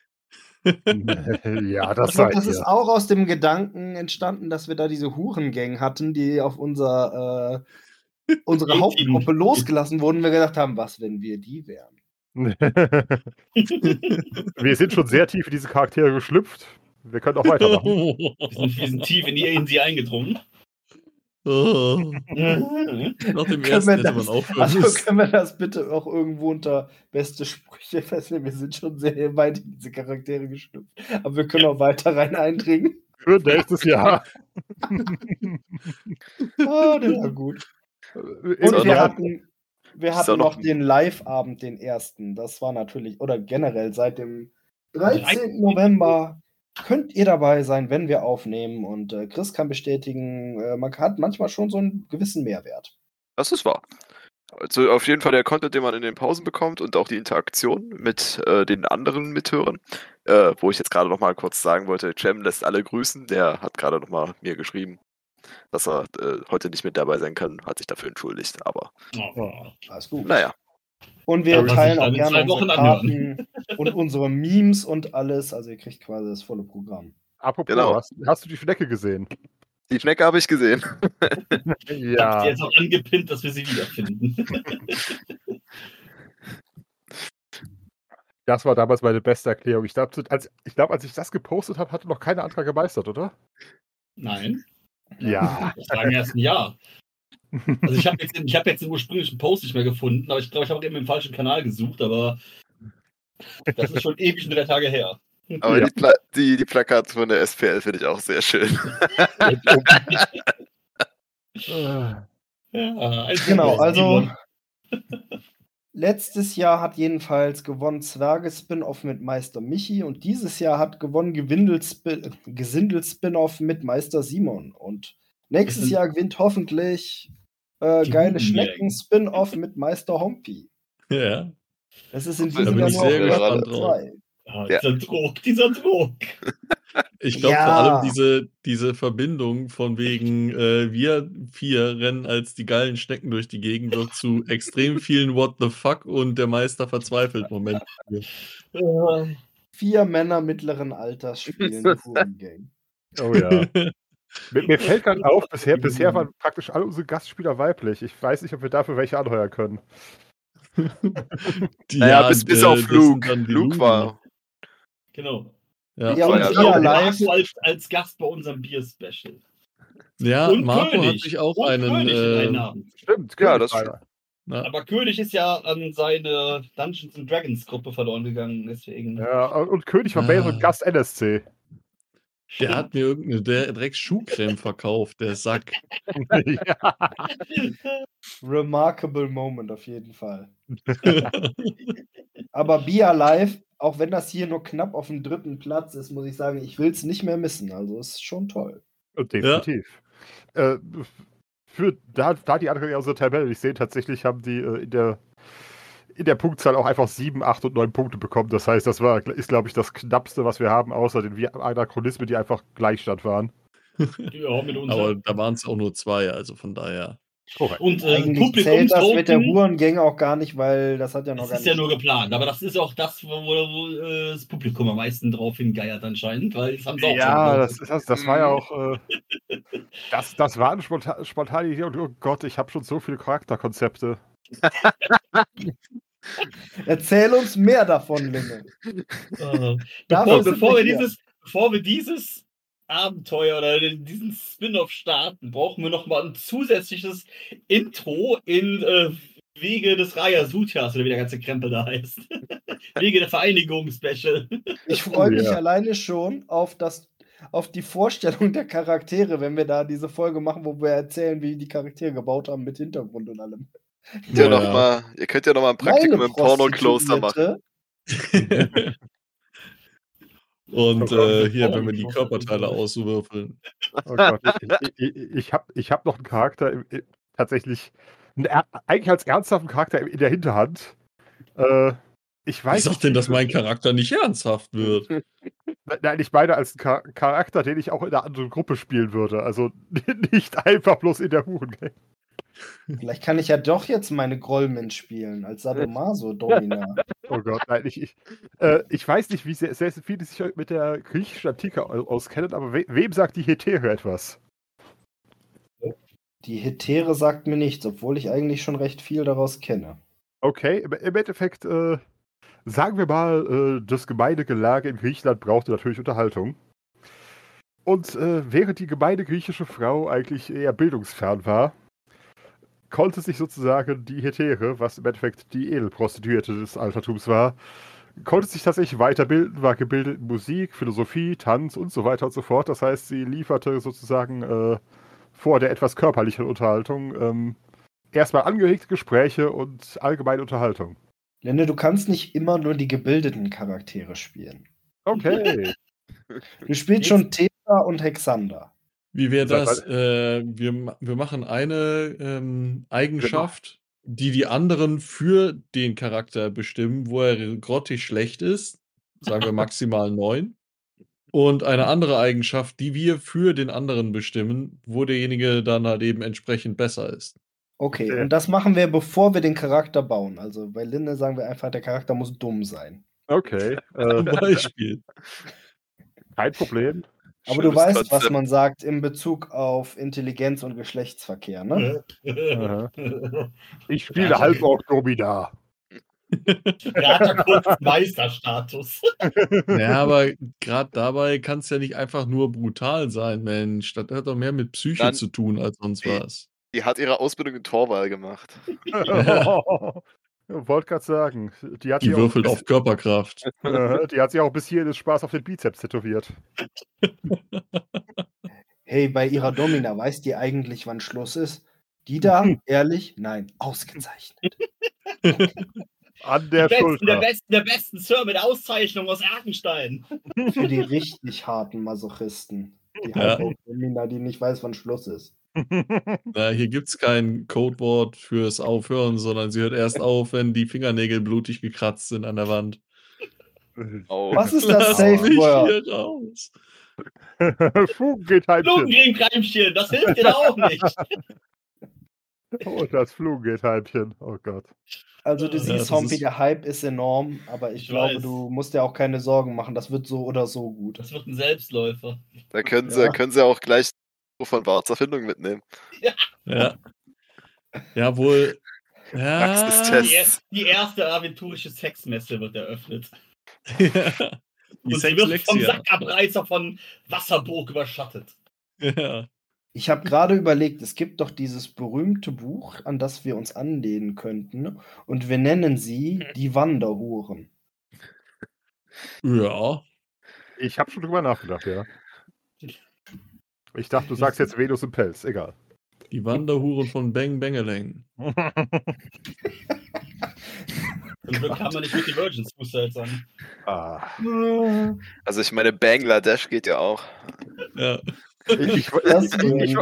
Speaker 5: ja, das
Speaker 1: Ich glaube,
Speaker 5: seid
Speaker 1: das ist
Speaker 5: ihr.
Speaker 1: auch aus dem Gedanken entstanden, dass wir da diese Hurengang hatten, die auf unser, äh, unsere. Hauptgruppe losgelassen wurden. und Wir gedacht haben, was, wenn wir die wären?
Speaker 5: Wir sind schon sehr tief in diese Charaktere geschlüpft. Wir können auch weitermachen.
Speaker 3: Wir sind, wir sind tief in, die, in sie eingedrungen.
Speaker 2: Oh.
Speaker 3: Mhm.
Speaker 2: Nach dem ersten hätte man
Speaker 1: das-
Speaker 2: aufhören
Speaker 1: Also können wir das bitte auch irgendwo unter beste Sprüche festnehmen? Wir sind schon sehr weit in diese Charaktere geschlüpft. Aber wir können auch weiter rein eindringen.
Speaker 5: Für nächstes Jahr.
Speaker 1: Oh, der war gut.
Speaker 5: Und
Speaker 1: wir hatten, wir hatten noch
Speaker 4: noch-
Speaker 1: den Live-Abend, den ersten. Das war natürlich, oder generell seit dem 13.
Speaker 3: 13.
Speaker 1: November könnt ihr dabei sein, wenn wir aufnehmen. Und äh, Chris kann bestätigen, äh, man hat manchmal schon so einen gewissen Mehrwert.
Speaker 4: Das ist wahr. Also auf jeden Fall der Content, den man in den Pausen bekommt und auch die Interaktion mit äh, den anderen Mithörern. Äh, wo ich jetzt gerade noch mal kurz sagen wollte, Cem lässt alle grüßen. Der hat gerade noch mal mir geschrieben, dass er äh, heute nicht mit dabei sein kann, hat sich dafür entschuldigt. Aber
Speaker 3: Oh.
Speaker 1: Alles gut.
Speaker 4: naja,
Speaker 1: Und wir
Speaker 3: Ja,
Speaker 1: teilen auch gerne unsere Karten und unsere Memes und alles. Also ihr kriegt quasi das volle Programm.
Speaker 5: apropos,
Speaker 4: Genau.
Speaker 5: hast, hast du die Schnecke gesehen?
Speaker 4: die Schnecke habe ich gesehen.
Speaker 3: Ich hab sie jetzt auch angepinnt, dass wir sie wiederfinden.
Speaker 5: Das war damals meine beste Erklärung. Ich glaube, als, ich, glaub, als ich das gepostet habe, hatte noch keiner Antrag gemeistert, oder?
Speaker 3: Nein,
Speaker 5: Ja.
Speaker 3: das war im ersten Jahr. Also ich habe jetzt, ich hab jetzt den ursprünglichen Post nicht mehr gefunden, aber ich glaube, ich habe eben im falschen Kanal gesucht, aber das ist schon ewig und drei Tage her.
Speaker 4: Aber
Speaker 5: Ja.
Speaker 4: die, Pla die, die Plakate von der SPL finde ich auch sehr schön.
Speaker 3: Ja, ein
Speaker 1: Genau, also. Letztes Jahr hat jedenfalls gewonnen Zwerge-Spin-Off mit Meister Michi und dieses Jahr hat gewonnen Gesindel-Spin-Off mit Meister Simon. Und nächstes Jahr gewinnt hoffentlich äh, geile. Schnecken-Spin-Off mit Meister Hompi.
Speaker 2: Ja.
Speaker 1: Das ist in
Speaker 4: Da
Speaker 1: diesem
Speaker 4: bin
Speaker 1: Jahr
Speaker 4: ich
Speaker 1: nur.
Speaker 3: Ah,
Speaker 4: Ja.
Speaker 3: Dieser Druck, dieser Druck.
Speaker 2: Ich glaube
Speaker 1: Ja.
Speaker 2: vor allem diese, diese Verbindung von wegen, äh, wir vier rennen als die geilen Schnecken durch die Gegend wird zu extrem vielen What the fuck und der Meister verzweifelt Moment.
Speaker 1: Vier Männer mittleren Alters spielen Huren-Game.
Speaker 5: Oh ja. Mir, mir fällt gerade auf, bisher, bisher waren praktisch alle unsere Gastspieler weiblich. Ich weiß nicht, ob wir dafür welche anheuern können.
Speaker 2: Die,
Speaker 4: Naja, bis, bis auf
Speaker 2: äh, sind
Speaker 4: Luke. Luke war.
Speaker 3: genau.
Speaker 2: Ja,
Speaker 1: Ja, und
Speaker 4: ja auch-
Speaker 1: live.
Speaker 3: Als, als Gast bei unserem Bier-Special.
Speaker 2: ja
Speaker 3: Und
Speaker 2: Marco hat
Speaker 3: König.
Speaker 2: sich auch
Speaker 3: Und
Speaker 2: einen.
Speaker 3: König in einen
Speaker 2: Äh.
Speaker 5: Stimmt,
Speaker 4: Ja,
Speaker 5: König
Speaker 4: das stimmt.
Speaker 2: na,
Speaker 3: Aber König ist ja an seine Dungeons and Dragons Gruppe verloren gegangen, deswegen.
Speaker 5: Ja, und König war
Speaker 2: Ah.
Speaker 5: Bale und Gast NSC.
Speaker 2: Der hat mir irgendeine der- Drecks Schuhcreme verkauft, der Sack.
Speaker 5: ja.
Speaker 1: Remarkable Moment auf jeden Fall. Aber Be Alive, auch wenn das hier nur knapp auf dem dritten Platz ist, muss ich sagen, ich will es nicht mehr missen. Also ist schon toll.
Speaker 5: Definitiv. Äh, für, da, da die anderen aus der Tabelle nicht sehen, tatsächlich haben die äh, in der in der Punktzahl auch einfach 7, 8 und 9 Punkte bekommen. Das heißt, das war, ist, glaube ich, das knappste, was wir haben, außer den Anachronismen, die einfach Gleichstand waren.
Speaker 3: ja, mit uns.
Speaker 2: Aber da waren es auch nur zwei, also von daher.
Speaker 5: Korrekt.
Speaker 3: und äh,
Speaker 1: Eigentlich zählt das mit der Hurengänge auch gar nicht, weil das hat ja noch
Speaker 3: das
Speaker 1: gar
Speaker 3: ist
Speaker 1: nicht.
Speaker 3: ja nur geplant. Aber das ist auch das, wo, wo äh, das Publikum am meisten drauf hingeiert anscheinend, weil das haben sie auch
Speaker 5: Ja,
Speaker 3: schon
Speaker 5: das, das, das war ja auch. Äh, das, das war eine sponta spontane Idee und oh Gott, ich habe schon so viele Charakterkonzepte.
Speaker 1: Erzähl uns mehr davon.
Speaker 3: Äh,
Speaker 1: Dafür
Speaker 3: bevor, bevor, wir dieses, bevor wir dieses Abenteuer oder diesen Spin-off starten, brauchen wir noch mal ein zusätzliches Intro in äh, Wege des Raya Sutras oder wie der ganze Krempel da heißt. Wege der Vereinigung Special.
Speaker 1: Ich freue mich
Speaker 5: Ja.
Speaker 1: alleine schon auf das auf die Vorstellung der Charaktere, wenn wir da diese Folge machen, wo wir erzählen, wie die Charaktere gebaut haben mit Hintergrund und allem.
Speaker 4: Könnt ihr,
Speaker 2: Ja,
Speaker 4: noch. Mal, ihr könnt ja noch mal ein Praktikum
Speaker 1: Meine
Speaker 4: im Porno-Kloster machen.
Speaker 2: Und
Speaker 5: Oh Gott,
Speaker 2: äh, hier, wenn wir die Körperteile auswürfeln.
Speaker 5: Oh Gott, ich ich, ich, ich habe ich hab noch einen Charakter im, im, tatsächlich, einen, eigentlich als ernsthaften Charakter in der Hinterhand. Äh, ich weiß
Speaker 2: sagt
Speaker 5: nicht,
Speaker 2: denn, dass mein Charakter nicht ernsthaft wird?
Speaker 5: Nein, ich meine als einen Char Charakter, den ich auch in einer anderen Gruppe spielen würde. Also nicht einfach bloß in der Hurengang.
Speaker 1: Vielleicht kann ich ja doch jetzt meine Grollman spielen als Sadomaso Domina.
Speaker 5: Oh Gott, nein, ich, ich, äh, ich weiß nicht, wie sehr, sehr viele sich mit der griechischen Antike au- auskennen, aber we wem sagt die Hetere etwas?
Speaker 1: Die Hetere sagt mir nichts, obwohl ich eigentlich schon recht viel daraus kenne.
Speaker 5: Okay, im, im Endeffekt, äh, sagen wir mal, äh, das Gemeindegelage in Griechenland brauchte natürlich Unterhaltung. Und äh, während die gemeine griechische Frau eigentlich eher bildungsfern war, konnte sich sozusagen die Hetere, was im Endeffekt die Edelprostituierte des Altertums war, konnte sich tatsächlich weiterbilden, war gebildet in Musik, Philosophie, Tanz und so weiter und so fort. Das heißt, sie lieferte sozusagen äh, vor der etwas körperlichen Unterhaltung ähm, erstmal angeregte Gespräche und allgemeine Unterhaltung.
Speaker 1: Lenne, du kannst nicht immer nur die gebildeten Charaktere spielen.
Speaker 5: Okay.
Speaker 1: Du spielst schon Theta und Hexander.
Speaker 2: Wie wäre das? Äh, wir, wir machen eine ähm, Eigenschaft,
Speaker 5: Genau.
Speaker 2: die die anderen für den Charakter bestimmen, wo er grottig schlecht ist. Sagen wir maximal neun. Und eine andere Eigenschaft, die wir für den anderen bestimmen, wo derjenige dann halt eben entsprechend besser ist.
Speaker 1: Okay,
Speaker 5: Okay.
Speaker 1: und das machen wir, bevor wir den Charakter bauen. Also bei Linde sagen wir einfach, der Charakter muss dumm sein.
Speaker 5: Okay.
Speaker 2: Zum
Speaker 5: Äh,
Speaker 2: Beispiel.
Speaker 5: kein Problem.
Speaker 1: Aber du weißt, was
Speaker 4: Konzept.
Speaker 1: man sagt in Bezug auf Intelligenz und Geschlechtsverkehr, ne?
Speaker 5: Ich spiele Halborg Domina.
Speaker 3: Raterkunft Meisterstatus.
Speaker 2: Ja, aber gerade dabei kann es ja nicht einfach nur brutal sein, Mensch. Das hat doch mehr mit Psyche
Speaker 4: Dann-
Speaker 2: zu tun als sonst was.
Speaker 4: Die hat ihre Ausbildung in Torwahl gemacht.
Speaker 5: Wollte gerade sagen, die hat,
Speaker 2: Die
Speaker 5: sich auch,
Speaker 2: würfelt auf Körperkraft.
Speaker 5: äh, die hat sich auch bis hierhin des Spaß auf den Bizeps tätowiert.
Speaker 1: Hey, bei ihrer Domina, weiß die eigentlich, wann Schluss ist? Die da? Ehrlich? Nein. Ausgezeichnet.
Speaker 5: An der
Speaker 3: der, besten, der, besten, der besten Sir mit Auszeichnung aus Erkenstein.
Speaker 1: Für die richtig harten Masochisten. Die
Speaker 2: Ja.
Speaker 1: Halbmänner, die nicht weiß, wann Schluss ist.
Speaker 2: Na, hier gibt es kein Codewort fürs Aufhören, sondern sie hört erst auf, wenn die Fingernägel blutig gekratzt sind an der Wand.
Speaker 4: Oh.
Speaker 1: Was ist das Safe Word?
Speaker 2: hier raus.
Speaker 5: Flugengeldheimchen.
Speaker 3: Lungencremekreimchen, das hilft dir auch nicht.
Speaker 5: Oh, das Flugengeldheimchen. Oh Gott.
Speaker 1: Also du
Speaker 3: Ja,
Speaker 1: siehst,
Speaker 2: das
Speaker 1: Hompi,
Speaker 2: ist-
Speaker 1: der Hype ist enorm, aber ich,
Speaker 3: Ich
Speaker 1: glaube,
Speaker 3: weiß.
Speaker 1: du musst dir auch keine Sorgen machen. Das wird so oder so gut.
Speaker 3: Das wird ein Selbstläufer.
Speaker 4: Da können sie,
Speaker 1: Ja.
Speaker 4: können sie auch gleich von Barts Erfindung mitnehmen.
Speaker 2: Ja. Ja, wohl. Ja.
Speaker 4: Praxistest.
Speaker 3: Die, er- die erste aventurische Sexmesse wird eröffnet.
Speaker 2: Die
Speaker 3: Und sie wird vom. Sackabreißer von Wasserburg überschattet.
Speaker 2: Ja.
Speaker 1: Ich habe gerade überlegt, es gibt doch dieses berühmte Buch, an das wir uns anlehnen könnten. Und wir nennen sie die Wanderhuren.
Speaker 2: ja.
Speaker 5: Ich habe schon drüber nachgedacht, ja. Ich dachte, du sagst jetzt Venus im Pelz. Egal.
Speaker 2: Die Wanderhuren von Bang Bangeleng.
Speaker 3: Und so kann man nicht mit Emergence Suicide sagen.
Speaker 5: ah.
Speaker 4: Also ich meine, Bangladesch geht ja auch.
Speaker 2: Ja.
Speaker 5: Ich, ich,
Speaker 1: Das
Speaker 5: ich, ich,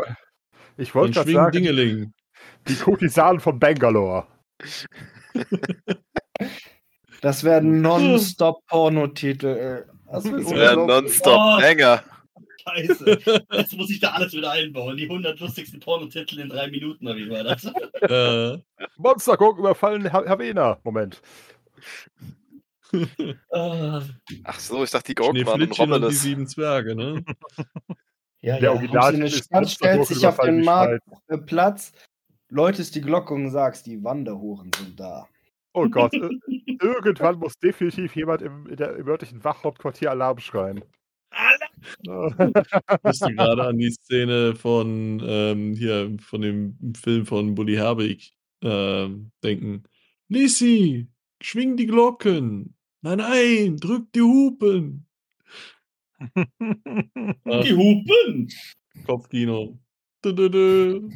Speaker 5: ich, wollte gerade sagen,
Speaker 2: Dingeling.
Speaker 5: die Kurtisanen von Bangalore.
Speaker 1: Das werden Non-Stop-Pornotitel. ey. Das unglaublich.
Speaker 4: nonstop
Speaker 3: Oh.
Speaker 4: Banger.
Speaker 3: Scheiße. Jetzt muss ich da alles wieder einbauen. Die 100 lustigsten Pornotitel in drei Minuten, oder wie war das?
Speaker 2: Äh,
Speaker 5: Monstergurken überfallen Ha- Havena. Moment.
Speaker 3: Ah,
Speaker 4: Ach so, ich dachte, die Gurken waren in
Speaker 2: Schneeflittchen und die sieben Zwerge, ne?
Speaker 3: ja,
Speaker 5: Der
Speaker 3: ja.
Speaker 5: Original
Speaker 1: eine
Speaker 5: ist
Speaker 1: Stadt stellt sich auf den
Speaker 5: Monstergurken
Speaker 1: Markt- Äh, läutest die Glocke und sagst, die Wanderhuren sind da.
Speaker 5: Oh Gott. äh, Irgendwann muss definitiv jemand im, in der, im örtlichen Wachhauptquartier Alarm schreien.
Speaker 2: Ich musste gerade an die Szene von ähm, hier von dem Film von Bully Herbig ähm, denken. Nissi, schwing die Glocken. Nein, nein, drück die Hupen.
Speaker 3: Die Hupen!
Speaker 2: Kopfkino. Dö, dö, dö.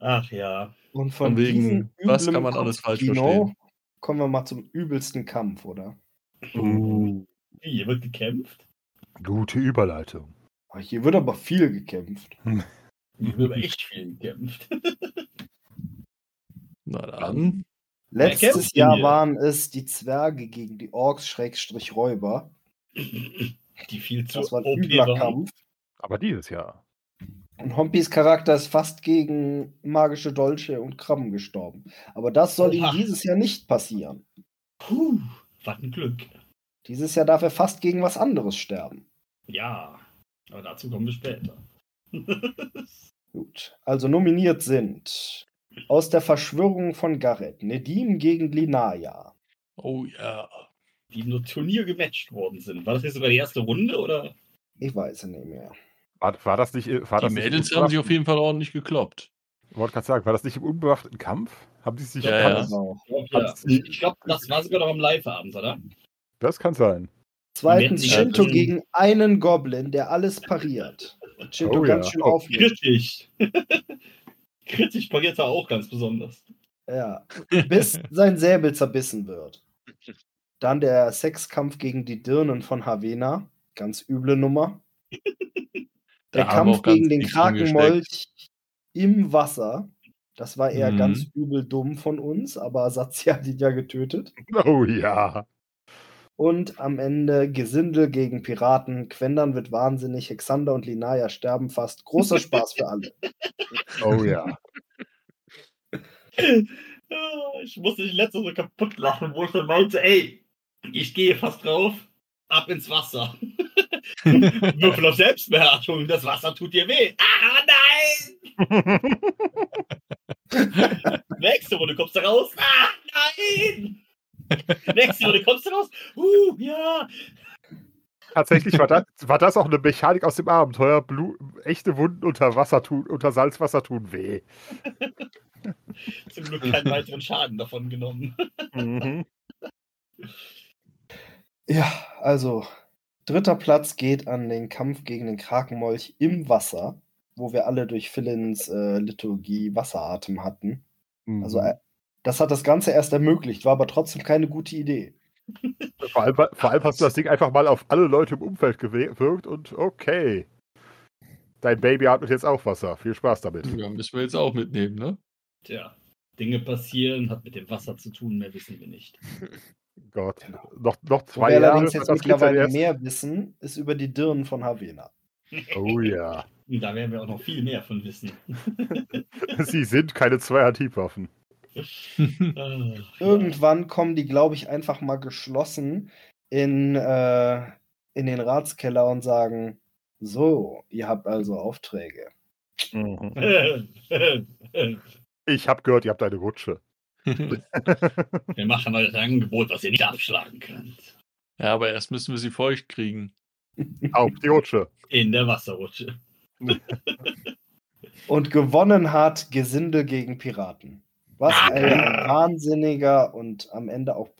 Speaker 3: Ach ja.
Speaker 1: Und von
Speaker 2: Von wegen, was kann man alles falsch verstehen?
Speaker 1: Kommen wir mal zum übelsten Kampf, oder?
Speaker 5: Uh,
Speaker 3: hier wird gekämpft?
Speaker 5: gute Überleitung.
Speaker 1: Oh, Hier wird aber viel gekämpft.
Speaker 3: Hier wird aber echt viel gekämpft.
Speaker 2: Na dann.
Speaker 1: Letztes Jahr waren es die Zwerge gegen die Orks Schrägstrich Räuber.
Speaker 3: Die viel zu
Speaker 1: Das war ein übler. Kampf.
Speaker 5: Aber dieses Jahr.
Speaker 1: Und Hompis Charakter ist fast gegen magische Dolche und Krabben gestorben. Aber das soll ihm
Speaker 3: Oha.
Speaker 1: dieses Jahr nicht passieren.
Speaker 3: Puh, was ein Glück.
Speaker 1: Dieses Jahr darf er fast gegen was anderes sterben.
Speaker 3: Ja, aber dazu kommen wir später.
Speaker 1: Gut. Also nominiert sind aus der Verschwörung von Gareth, Nedim gegen Linaya.
Speaker 2: Oh ja.
Speaker 3: die nur Turnier gematcht worden sind. War das jetzt sogar die erste Runde oder?
Speaker 1: Ich weiß es nicht mehr.
Speaker 5: War, war das nicht. War
Speaker 2: Die
Speaker 5: das nicht
Speaker 2: Mädels
Speaker 5: im
Speaker 2: haben sich auf
Speaker 5: unbewaffneten-
Speaker 2: jeden Fall ordentlich gekloppt.
Speaker 5: Ich wollte gerade sagen, war das nicht im unbewaffneten Kampf? Haben die sich
Speaker 2: Ja, ja.
Speaker 5: das-
Speaker 1: Genau.
Speaker 3: Ja, ich glaube, das war sogar noch am Live-Abend, oder?
Speaker 5: Das kann sein.
Speaker 1: Zweitens Shinto gegen einen Goblin, der alles pariert. Und Shinto
Speaker 5: Oh
Speaker 1: ganz
Speaker 5: ja.
Speaker 1: schön
Speaker 5: Oh,
Speaker 1: aufgeregt.
Speaker 3: Kritisch. Kritisch pariert er auch ganz besonders.
Speaker 1: Ja. Bis sein Säbel zerbissen wird. Dann der Sexkampf gegen die Dirnen von Havena. Ganz üble Nummer. Der Kampf gegen den. Krakenmolch im Wasser. Das war eher
Speaker 2: Mhm.
Speaker 1: ganz übel dumm von uns, aber Satzi hat ihn ja getötet.
Speaker 5: Oh ja.
Speaker 1: Und am Ende Gesindel gegen Piraten. Quendern wird wahnsinnig. Hexander und Linaya sterben fast. Großer Spaß für alle.
Speaker 5: Oh ja.
Speaker 3: Ich musste dich letzte so kaputt lachen, wo ich dann meinte, ey, ich gehe fast drauf, ab ins Wasser. Würfel auf Selbstbeherrschung, das Wasser tut dir weh. Ah, nein! Nächste Runde kommst du raus. Ah, nein! Nächste Runde kommst du raus. Uh, ja.
Speaker 5: Tatsächlich war das, war das auch eine Mechanik aus dem Abenteuer. Blu echte Wunden unter Wasser tun, unter Salzwasser tun weh.
Speaker 3: Zum Glück keinen weiteren Schaden davon genommen.
Speaker 5: Mhm.
Speaker 1: Ja, also dritter Platz geht an den Kampf gegen den Krakenmolch im Wasser, wo wir alle durch Philins äh, Liturgie Wasseratem hatten. Also
Speaker 5: Mhm.
Speaker 1: äh, Das hat das Ganze erst ermöglicht, war aber trotzdem keine gute Idee.
Speaker 5: Vor allem, vor allem hast du das Ding einfach mal auf alle Leute im Umfeld gewirkt und okay. Dein Baby atmet jetzt auch Wasser. Viel Spaß damit.
Speaker 2: Ja, müssen wir jetzt auch mitnehmen, ne?
Speaker 3: Tja, Dinge passieren, hat mit dem Wasser zu tun, mehr wissen wir nicht.
Speaker 5: Gott. Noch, noch
Speaker 1: Wo
Speaker 5: zwei
Speaker 1: wir
Speaker 5: Jahre.
Speaker 1: allerdings jetzt mittlerweile mehr wissen, ist über die Dirnen von Havena.
Speaker 5: Oh ja.
Speaker 3: Und da werden wir auch noch viel mehr von wissen.
Speaker 5: Sie sind keine Zweier-Tiefwaffen.
Speaker 3: Ach, ja.
Speaker 1: Irgendwann kommen die, glaube ich, einfach mal geschlossen in, äh, in den Ratskeller und sagen: So, ihr habt also Aufträge.
Speaker 5: Mhm. Ich habe gehört, ihr habt eine Rutsche.
Speaker 3: Wir machen euch ein Angebot, was ihr nicht abschlagen könnt.
Speaker 2: ja, aber erst müssen wir sie feucht kriegen.
Speaker 5: Auf die Rutsche.
Speaker 3: In der Wasserrutsche.
Speaker 1: Und gewonnen hat Gesindel gegen Piraten. Was ein wahnsinniger und am Ende auch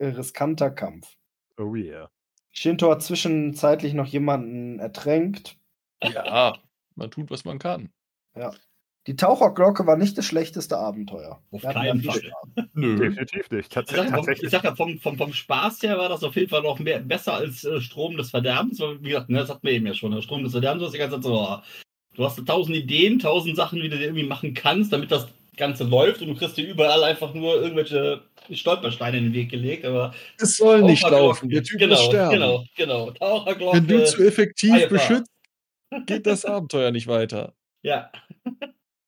Speaker 1: riskanter Kampf.
Speaker 5: Oh yeah.
Speaker 1: Shinto hat zwischenzeitlich noch jemanden ertränkt.
Speaker 2: Ja, man tut, was man kann.
Speaker 1: Die Taucherglocke war nicht das schlechteste Abenteuer.
Speaker 3: Auf keinen Fall.
Speaker 2: Nö.
Speaker 5: Definitiv nicht. Tats
Speaker 3: Ich sag, ja, vom, ich
Speaker 5: tatsächlich.
Speaker 3: sag ja, vom, vom, vom Spaß her war das auf jeden Fall noch mehr, besser als äh, Strom des Verderbens. Weil, wie gesagt, ne, das hatten wir eben ja schon. Der Strom des Verderbens, du hast die ganze Zeit so, oh, du hast tausend Ideen, tausend Sachen, wie du dir irgendwie machen kannst, damit das Ganze läuft und du kriegst dir überall einfach nur irgendwelche Stolpersteine in den Weg gelegt. Aber
Speaker 2: Es soll nicht laufen. Der Typ
Speaker 3: genau,
Speaker 2: muss sterben.
Speaker 3: Genau, genau. Taucherglocke.
Speaker 2: Wenn du zu effektiv
Speaker 3: Feuerwehr.
Speaker 2: beschützt, geht das Abenteuer nicht weiter.
Speaker 3: ja.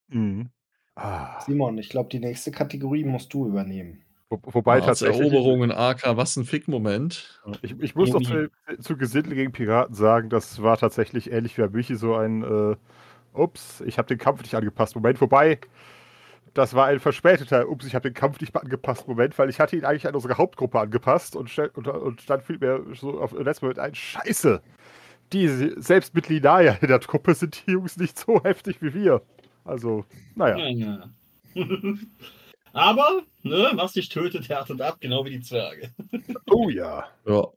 Speaker 5: Mhm. Ah.
Speaker 1: Simon, ich glaube, die nächste Kategorie musst du übernehmen.
Speaker 5: Wo, wobei
Speaker 2: Als
Speaker 5: tatsächlich.
Speaker 2: Eroberungen AK, was ein Fick-Moment.
Speaker 5: Ich, ich muss noch
Speaker 2: Irgendwie-
Speaker 5: zu, zu Gesindel gegen Piraten sagen, das war tatsächlich ähnlich wie bei Michi so ein äh, Ups, ich habe den Kampf nicht angepasst. Moment, wobei, das war ein verspäteter Ups, ich habe den Kampf nicht angepasst. Moment, weil ich hatte ihn eigentlich an unsere Hauptgruppe angepasst und, stell, und, und dann fiel mir so auf letzten Moment ein, Scheiße, die, selbst mit Linaya in der Truppe sind die Jungs nicht so heftig wie wir. Also, naja.
Speaker 3: Ja, ja. Aber, ne, was dich tötet, härtet ab, genau wie die Zwerge.
Speaker 5: Oh ja.
Speaker 2: Ja.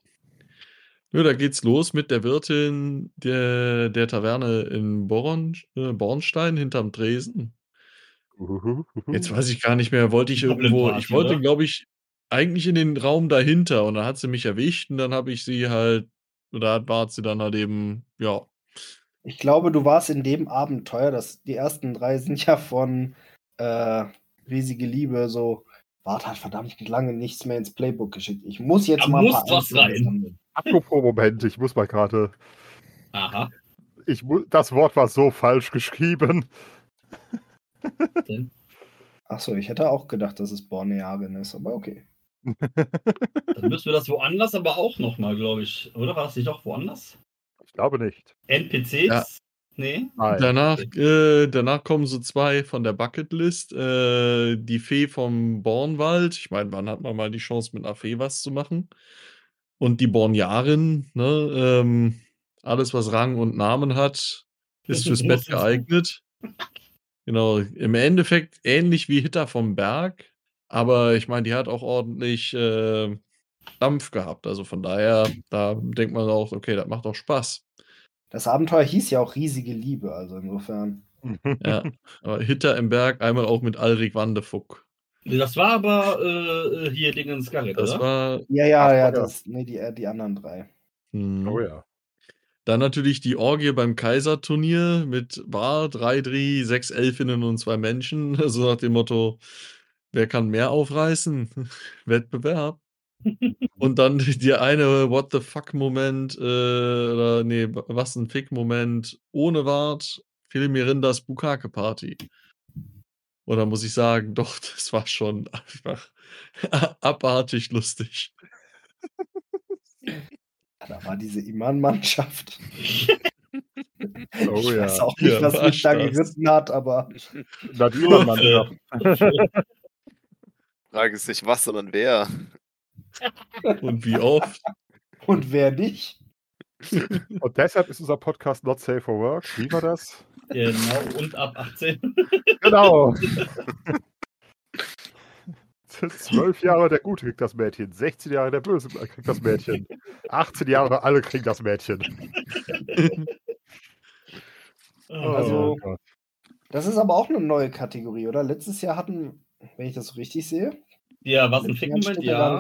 Speaker 2: Ja, da geht's los mit der Wirtin der, der Taverne in Born, äh, Bornstein hinterm Dresden.
Speaker 5: Uhuhu.
Speaker 2: Jetzt weiß ich gar nicht mehr, wollte ich irgendwo, ich wollte,
Speaker 3: oder?
Speaker 2: glaube ich, eigentlich in den Raum dahinter und dann hat sie mich erwischt und dann habe ich sie halt, da war sie dann halt eben, ja,
Speaker 1: Ich glaube, du warst in dem Abenteuer, das, die ersten drei sind ja von äh, Riesige Liebe so, Bart hat verdammt lange nichts mehr ins Playbook geschickt. Ich muss jetzt
Speaker 3: Da
Speaker 1: mal ein
Speaker 3: muss
Speaker 1: paar
Speaker 3: was rein.
Speaker 1: sammeln.
Speaker 5: Apropos Moment, ich muss mal gerade.
Speaker 3: Aha.
Speaker 5: Ich das Wort war so falsch geschrieben.
Speaker 1: Achso, ich hätte auch gedacht, dass es Bornearin ist, aber okay.
Speaker 3: Dann müssen wir das woanders aber auch nochmal, glaube ich. Oder war das nicht auch woanders?
Speaker 5: Ich glaube nicht.
Speaker 3: NPCs?
Speaker 2: Ja.
Speaker 3: Nee?
Speaker 5: Nein.
Speaker 2: Danach, äh, danach kommen so zwei von der Bucketlist. Äh, die Fee vom Bornwald. Ich meine, wann hat man mal die Chance, mit einer Fee was zu machen? Und die Bornjarin. Ne? Ähm, alles, was Rang und Namen hat, ist fürs Bett. geeignet. Genau. Im Endeffekt ähnlich wie Hitter vom Berg. Aber ich meine, die hat auch ordentlich äh, Dampf gehabt. Also von daher, da denkt man auch, okay, das macht auch Spaß.
Speaker 1: Das Abenteuer hieß ja auch Riesige Liebe, also insofern.
Speaker 2: Ja, aber Hitter im Berg einmal auch mit Alrik Wandefuck.
Speaker 3: Das war aber äh, hier Dingens Garrett,
Speaker 2: Das
Speaker 3: oder?
Speaker 2: war
Speaker 1: Ja, ja,
Speaker 5: Ach,
Speaker 1: ja,
Speaker 5: ja.
Speaker 1: das, nee, die, äh, die anderen drei.
Speaker 2: hm.
Speaker 5: Oh ja.
Speaker 2: Dann natürlich die Orgie beim Kaiserturnier mit Bar, drei Dri, sechs Elfinnen und zwei Menschen. So nach dem Motto, wer kann mehr aufreißen? Wettbewerb. Und dann der eine What the fuck-Moment, äh, oder nee, was ein Fick-Moment ohne Wart, Filmirindas Bukake-Party. Da muss ich sagen, doch, das war schon einfach abartig lustig.
Speaker 1: Da war diese Iman-Mannschaft.
Speaker 5: Oh
Speaker 1: ich
Speaker 5: ja.
Speaker 1: weiß auch nicht,
Speaker 2: Ja,
Speaker 1: was mich da
Speaker 2: das.
Speaker 1: geritten hat, aber
Speaker 5: Na, die Mannschaft.
Speaker 4: Frage ist nicht was, sondern wer.
Speaker 2: Und wie oft?
Speaker 1: und wer nicht?
Speaker 5: Und deshalb ist unser Podcast Not Safe for Work. Wie war das?
Speaker 3: Genau, und ab 18.
Speaker 5: Genau. Zwölf Jahre der Gute kriegt das Mädchen, 16 Jahre der Böse kriegt das Mädchen, 18 Jahre alle kriegen das Mädchen.
Speaker 1: Also-
Speaker 5: Oh.
Speaker 1: Das ist aber auch eine neue Kategorie, oder? Letztes Jahr hatten, wenn ich das so richtig sehe.
Speaker 3: Ja, was ein
Speaker 1: gar
Speaker 3: ja.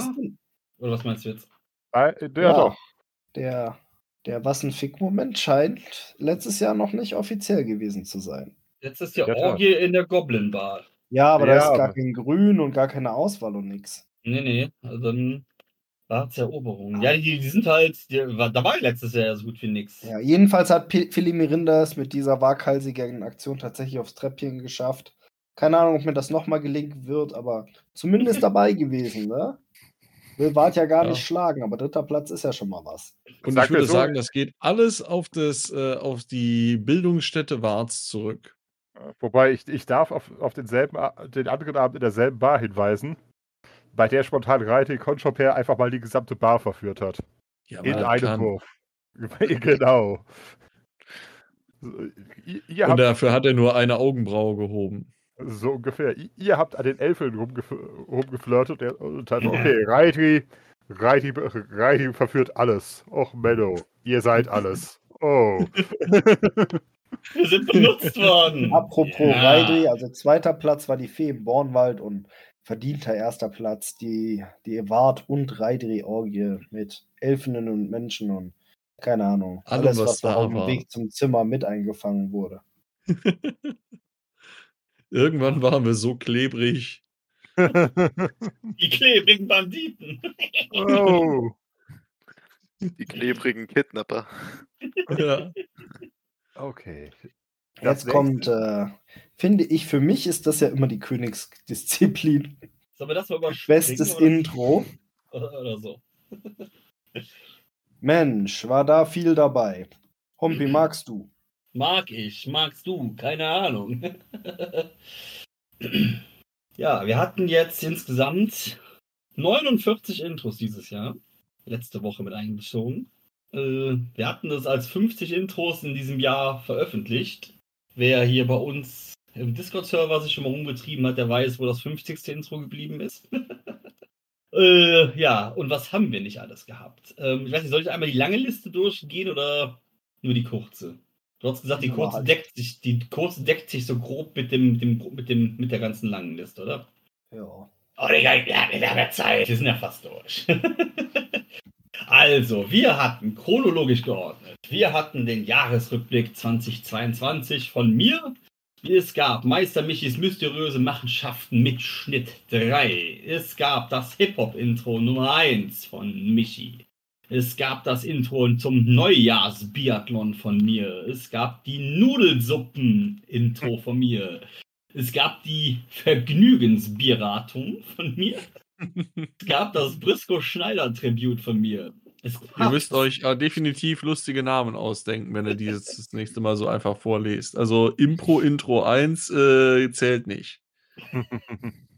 Speaker 3: Oder was meinst du jetzt?
Speaker 5: Äh, ja, doch.
Speaker 1: Der, der Was ein Fick-Moment scheint letztes Jahr noch nicht offiziell gewesen zu sein.
Speaker 3: Jetzt ist ja. Orgie in der Goblin Bar.
Speaker 1: Ja, aber da
Speaker 5: Ja,
Speaker 1: ist gar kein Grün und gar keine Auswahl und nix.
Speaker 3: Nee, nee, also dann war es Eroberung. Ja, die, die sind halt, die, war, da war letztes Jahr ja so gut wie nix.
Speaker 1: Ja, jedenfalls hat Philly Mirinda es mit dieser waghalsigen Aktion tatsächlich aufs Treppchen geschafft. Keine Ahnung, ob mir das nochmal gelingen wird, aber zumindest dabei gewesen, ne? Will Wart ja gar
Speaker 2: Ja.
Speaker 1: nicht schlagen, aber dritter Platz ist ja schon mal was.
Speaker 2: Und
Speaker 5: Sag
Speaker 2: ich würde
Speaker 5: so-
Speaker 2: sagen, das geht alles auf, das, äh, auf die Bildungsstätte Warz zurück.
Speaker 5: Wobei ich, ich darf auf, auf denselben, A- den anderen Abend in derselben Bar hinweisen, bei der spontan Reite Conchoper einfach mal die gesamte Bar verführt hat.
Speaker 2: Ja,
Speaker 5: In einem
Speaker 2: kann.
Speaker 5: Wurf. genau. Ihr,
Speaker 2: Und dafür hat er nur eine Augenbraue gehoben.
Speaker 5: so ungefähr, ihr, habt an den Elfen rumgef rumgeflirtet und hat, okay, Reiti, Reiti, Reiti verführt alles. Och, Menno, ihr seid alles. Oh.
Speaker 3: Wir sind benutzt worden.
Speaker 1: Apropos
Speaker 3: Ja.
Speaker 1: Reidri, also zweiter Platz war die Fee im Bornwald und verdienter erster Platz die, die Wart und Reidri-Orgie mit Elfinnen und Menschen und keine Ahnung.
Speaker 2: Allem,
Speaker 1: alles,
Speaker 2: was da
Speaker 1: auf dem. Weg zum Zimmer mit eingefangen wurde.
Speaker 2: Irgendwann waren wir so klebrig.
Speaker 3: Die klebrigen Banditen.
Speaker 5: oh.
Speaker 4: Die klebrigen Kidnapper.
Speaker 2: Ja.
Speaker 5: Okay. Das
Speaker 1: Jetzt kommt, äh, finde ich, für mich ist das ja immer die Königsdisziplin.
Speaker 3: Sollen wir das mal?
Speaker 1: Bestes
Speaker 3: oder?
Speaker 1: Intro.
Speaker 3: Oder, oder so.
Speaker 1: Mensch, war da viel dabei. Hompi, magst du?
Speaker 3: Mag ich, magst du, keine Ahnung. ja, wir hatten jetzt insgesamt 49 Intros dieses Jahr. Letzte Woche mit einbezogen. Äh, wir hatten das als 50 Intros in diesem Jahr veröffentlicht. Wer hier bei uns im Discord-Server sich schon mal rumgetrieben hat, der weiß, wo das 50. Intro geblieben ist. äh, ja, und was haben wir nicht alles gehabt? Ähm, ich weiß nicht, soll ich einmal die lange Liste durchgehen oder nur die kurze? Du hast gesagt, die kurze deckt sich, die kurze deckt sich so grob mit dem, mit dem, mit dem, mit der ganzen langen Liste, oder?
Speaker 1: Ja.
Speaker 3: Oh, Digga, wir haben ja Zeit. Wir sind ja fast durch. also, wir hatten chronologisch geordnet. Wir hatten den Jahresrückblick 2022 von mir. Es gab Meister Michis mysteriöse Machenschaften mit Schnitt 3. Es gab das Hip-Hop-Intro Nummer 1 von Michi. Es gab das Intro zum Neujahrsbiathlon von mir. Es gab die Nudelsuppen-Intro von mir. Es gab die Vergnügensberatung von mir. Es gab das Briscoe Schneider Tribute von mir.
Speaker 2: Ihr müsst euch äh, definitiv lustige Namen ausdenken, wenn ihr dieses das nächste Mal so einfach vorlest. Also Impro Intro 1 äh, zählt nicht.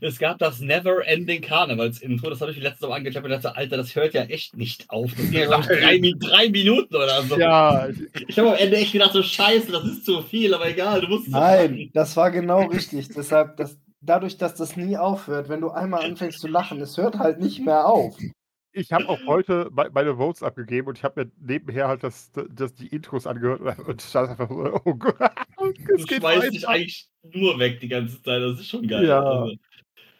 Speaker 3: Es gab das Never Ending Karnevals Intro. Das habe ich letztes Mal angeklappt und dachte, Alter, das hört ja echt nicht auf. Das sind ja, glaub ich, drei, drei Minuten oder so.
Speaker 5: Ja,
Speaker 3: Ich habe am Ende echt gedacht, so scheiße, das ist zu viel, aber egal, du musst es
Speaker 1: Nein, das war genau richtig. Deshalb, das, dadurch, dass das nie aufhört, wenn du einmal anfängst zu lachen, es hört halt nicht mehr auf.
Speaker 5: ich habe auch heute me- meine Votes abgegeben und ich habe mir nebenher halt das, das, die Intros angehört und stand einfach so, oh Gott,
Speaker 3: Du
Speaker 5: es geht
Speaker 3: schmeißt dich eigentlich nur weg die ganze Zeit. Das ist schon geil.
Speaker 5: Ja.
Speaker 3: Also,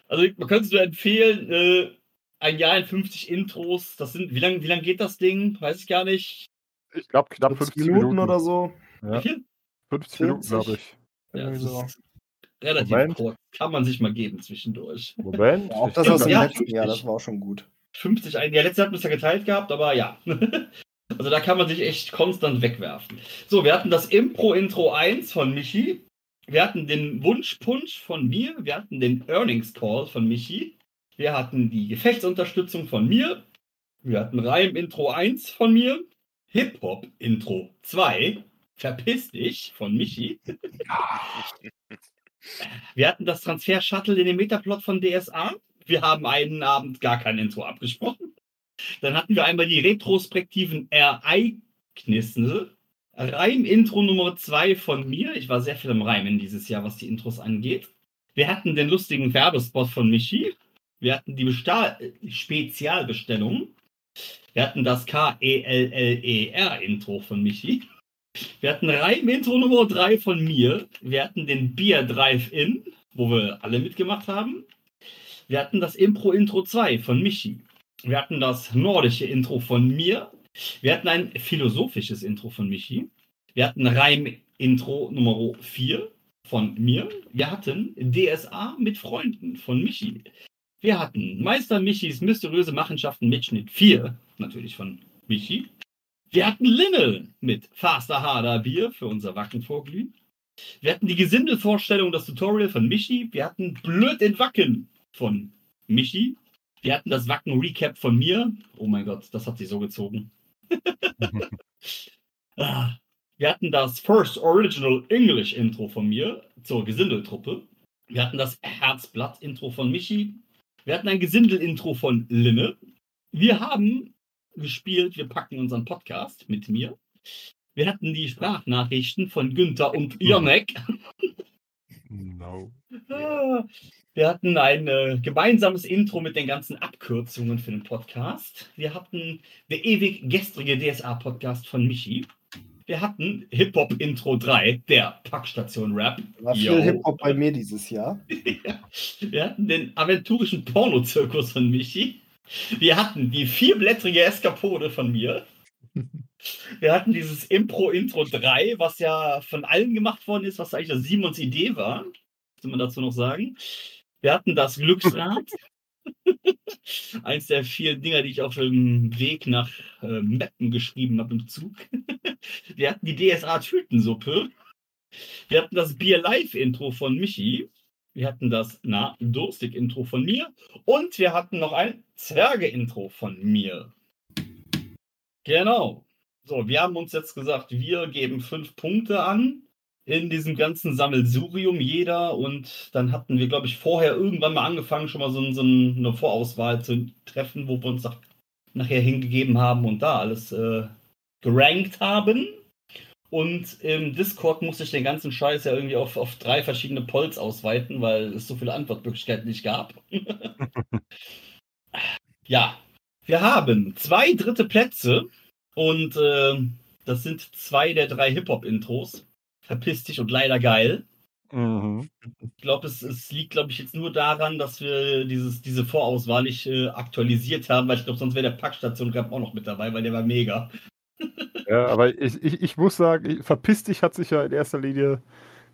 Speaker 3: also man könnte es nur empfehlen, äh, ein Jahr in 50 Intros. Das sind, wie lange wie lang geht das Ding? Weiß ich gar nicht.
Speaker 5: Ich glaube knapp
Speaker 1: 50
Speaker 5: 50 Minuten,
Speaker 1: oder so.
Speaker 5: Ja.
Speaker 3: Wie viel?
Speaker 5: 50 Minuten,
Speaker 1: 40.
Speaker 5: glaube ich.
Speaker 3: Ja, das
Speaker 1: so.
Speaker 3: Relativ
Speaker 5: Moment.
Speaker 3: kurz. Kann man sich mal geben zwischendurch.
Speaker 5: Moment.
Speaker 1: Auch
Speaker 5: ich
Speaker 1: das aus dem
Speaker 3: Ja,
Speaker 1: letzten Jahr,
Speaker 3: 50.
Speaker 1: das war auch schon gut.
Speaker 3: 50 ein. Ja, letztes Jahr hatten wir es ja geteilt gehabt, aber ja. Also da kann man sich echt konstant wegwerfen. So, wir hatten das Impro-Intro 1 von Michi. Wir hatten den Wunschpunsch von mir. Wir hatten den Earnings Call von Michi. Wir hatten die Gefechtsunterstützung von mir. Wir hatten Reim-Intro 1 von mir. Hip-Hop-Intro 2. Verpiss dich von Michi. Wir hatten das Transfer-Shuttle in dem Metaplot von DSA. Wir haben einen Abend gar kein Intro abgesprochen. Dann hatten wir einmal die retrospektiven Ereignisse. Reim-Intro Nummer 2 von mir. Ich war sehr viel am Reimen dieses Jahr, was die Intros angeht. Wir hatten den lustigen Werbespot von Michi. Wir hatten die Besta Spezialbestellung. Wir hatten das K-E-L-L-E-R-Intro von Michi. Wir hatten Reim-Intro Nummer 3 von mir. Wir hatten den Bier Drive-In wo wir alle mitgemacht haben. Wir hatten das Impro-Intro 2 von Michi. Wir hatten das nordische Intro von mir. Wir hatten ein philosophisches Intro von Michi. Wir hatten Reim-Intro Nummer 4 von mir. Wir hatten DSA mit Freunden von Michi. Wir hatten Meister Michis mysteriöse Machenschaften Mitschnitt 4, natürlich von Michi. Wir hatten Linne mit Faster Harder Bier für unser Wackenvorglühen. Wir hatten die Gesindelvorstellung, das Tutorial von Michi. Wir hatten Blöd in Wacken von Michi. Wir hatten das Wacken-Recap von mir. Oh mein Gott, das hat sich so gezogen. Ah, wir hatten das First Original English Intro von mir zur Gesindeltruppe. Wir hatten das Herzblatt-Intro von Michi. Wir hatten ein Gesindel-Intro von Linne. Wir haben gespielt, wir packen unseren Podcast mit mir. Wir hatten die Sprachnachrichten von Günther und Janek.
Speaker 5: No.
Speaker 3: Ah, Wir hatten ein äh, gemeinsames Intro mit den ganzen Abkürzungen für den Podcast. Wir hatten der ewig gestrige DSA-Podcast von Michi. Wir hatten Hip-Hop-Intro 3, der Packstation-Rap.
Speaker 1: War
Speaker 3: Yo.
Speaker 1: viel Hip-Hop bei mir dieses Jahr.
Speaker 3: Ja. Wir hatten den aventurischen Porno-Zirkus von Michi. Wir hatten die vierblättrige Eskapode von mir. Wir hatten dieses Impro-Intro 3, was ja von allen gemacht worden ist, was eigentlich das Simons Idee war. Muss man dazu noch sagen. Wir hatten das Glücksrad. Eins der vielen Dinger, die ich auf dem Weg nach äh, Meppen geschrieben habe im Zug. Wir hatten die DSA-Tütensuppe. Wir hatten das Bier Live-Intro von Michi. Wir hatten das Na Durstig-Intro von mir. Und wir hatten noch ein Zwerge-Intro von mir. Genau. So, wir haben uns jetzt gesagt, wir geben fünf Punkte an in diesem ganzen Sammelsurium jeder. Und dann hatten wir, glaube ich, vorher irgendwann mal angefangen, schon mal so, so ein- eine Vorauswahl zu treffen, wo wir uns nach, nachher hingegeben haben und da alles äh, gerankt haben. Und im Discord musste ich den ganzen Scheiß ja irgendwie auf, auf drei verschiedene Polls ausweiten, weil es so viele Antwortmöglichkeiten nicht gab. ja, wir haben zwei dritte Plätze und äh, das sind zwei der drei Hip-Hop-Intros. Verpiss dich und leider geil.
Speaker 5: Mhm.
Speaker 3: Ich glaube, es, es liegt, glaube ich, jetzt nur daran, dass wir dieses, diese Vorauswahl nicht äh, aktualisiert haben, weil ich glaube, sonst wäre der Packstation Cup auch noch mit dabei, weil der war mega.
Speaker 5: Ja, aber ich, ich, ich muss sagen, verpiss dich hat sich ja in erster Linie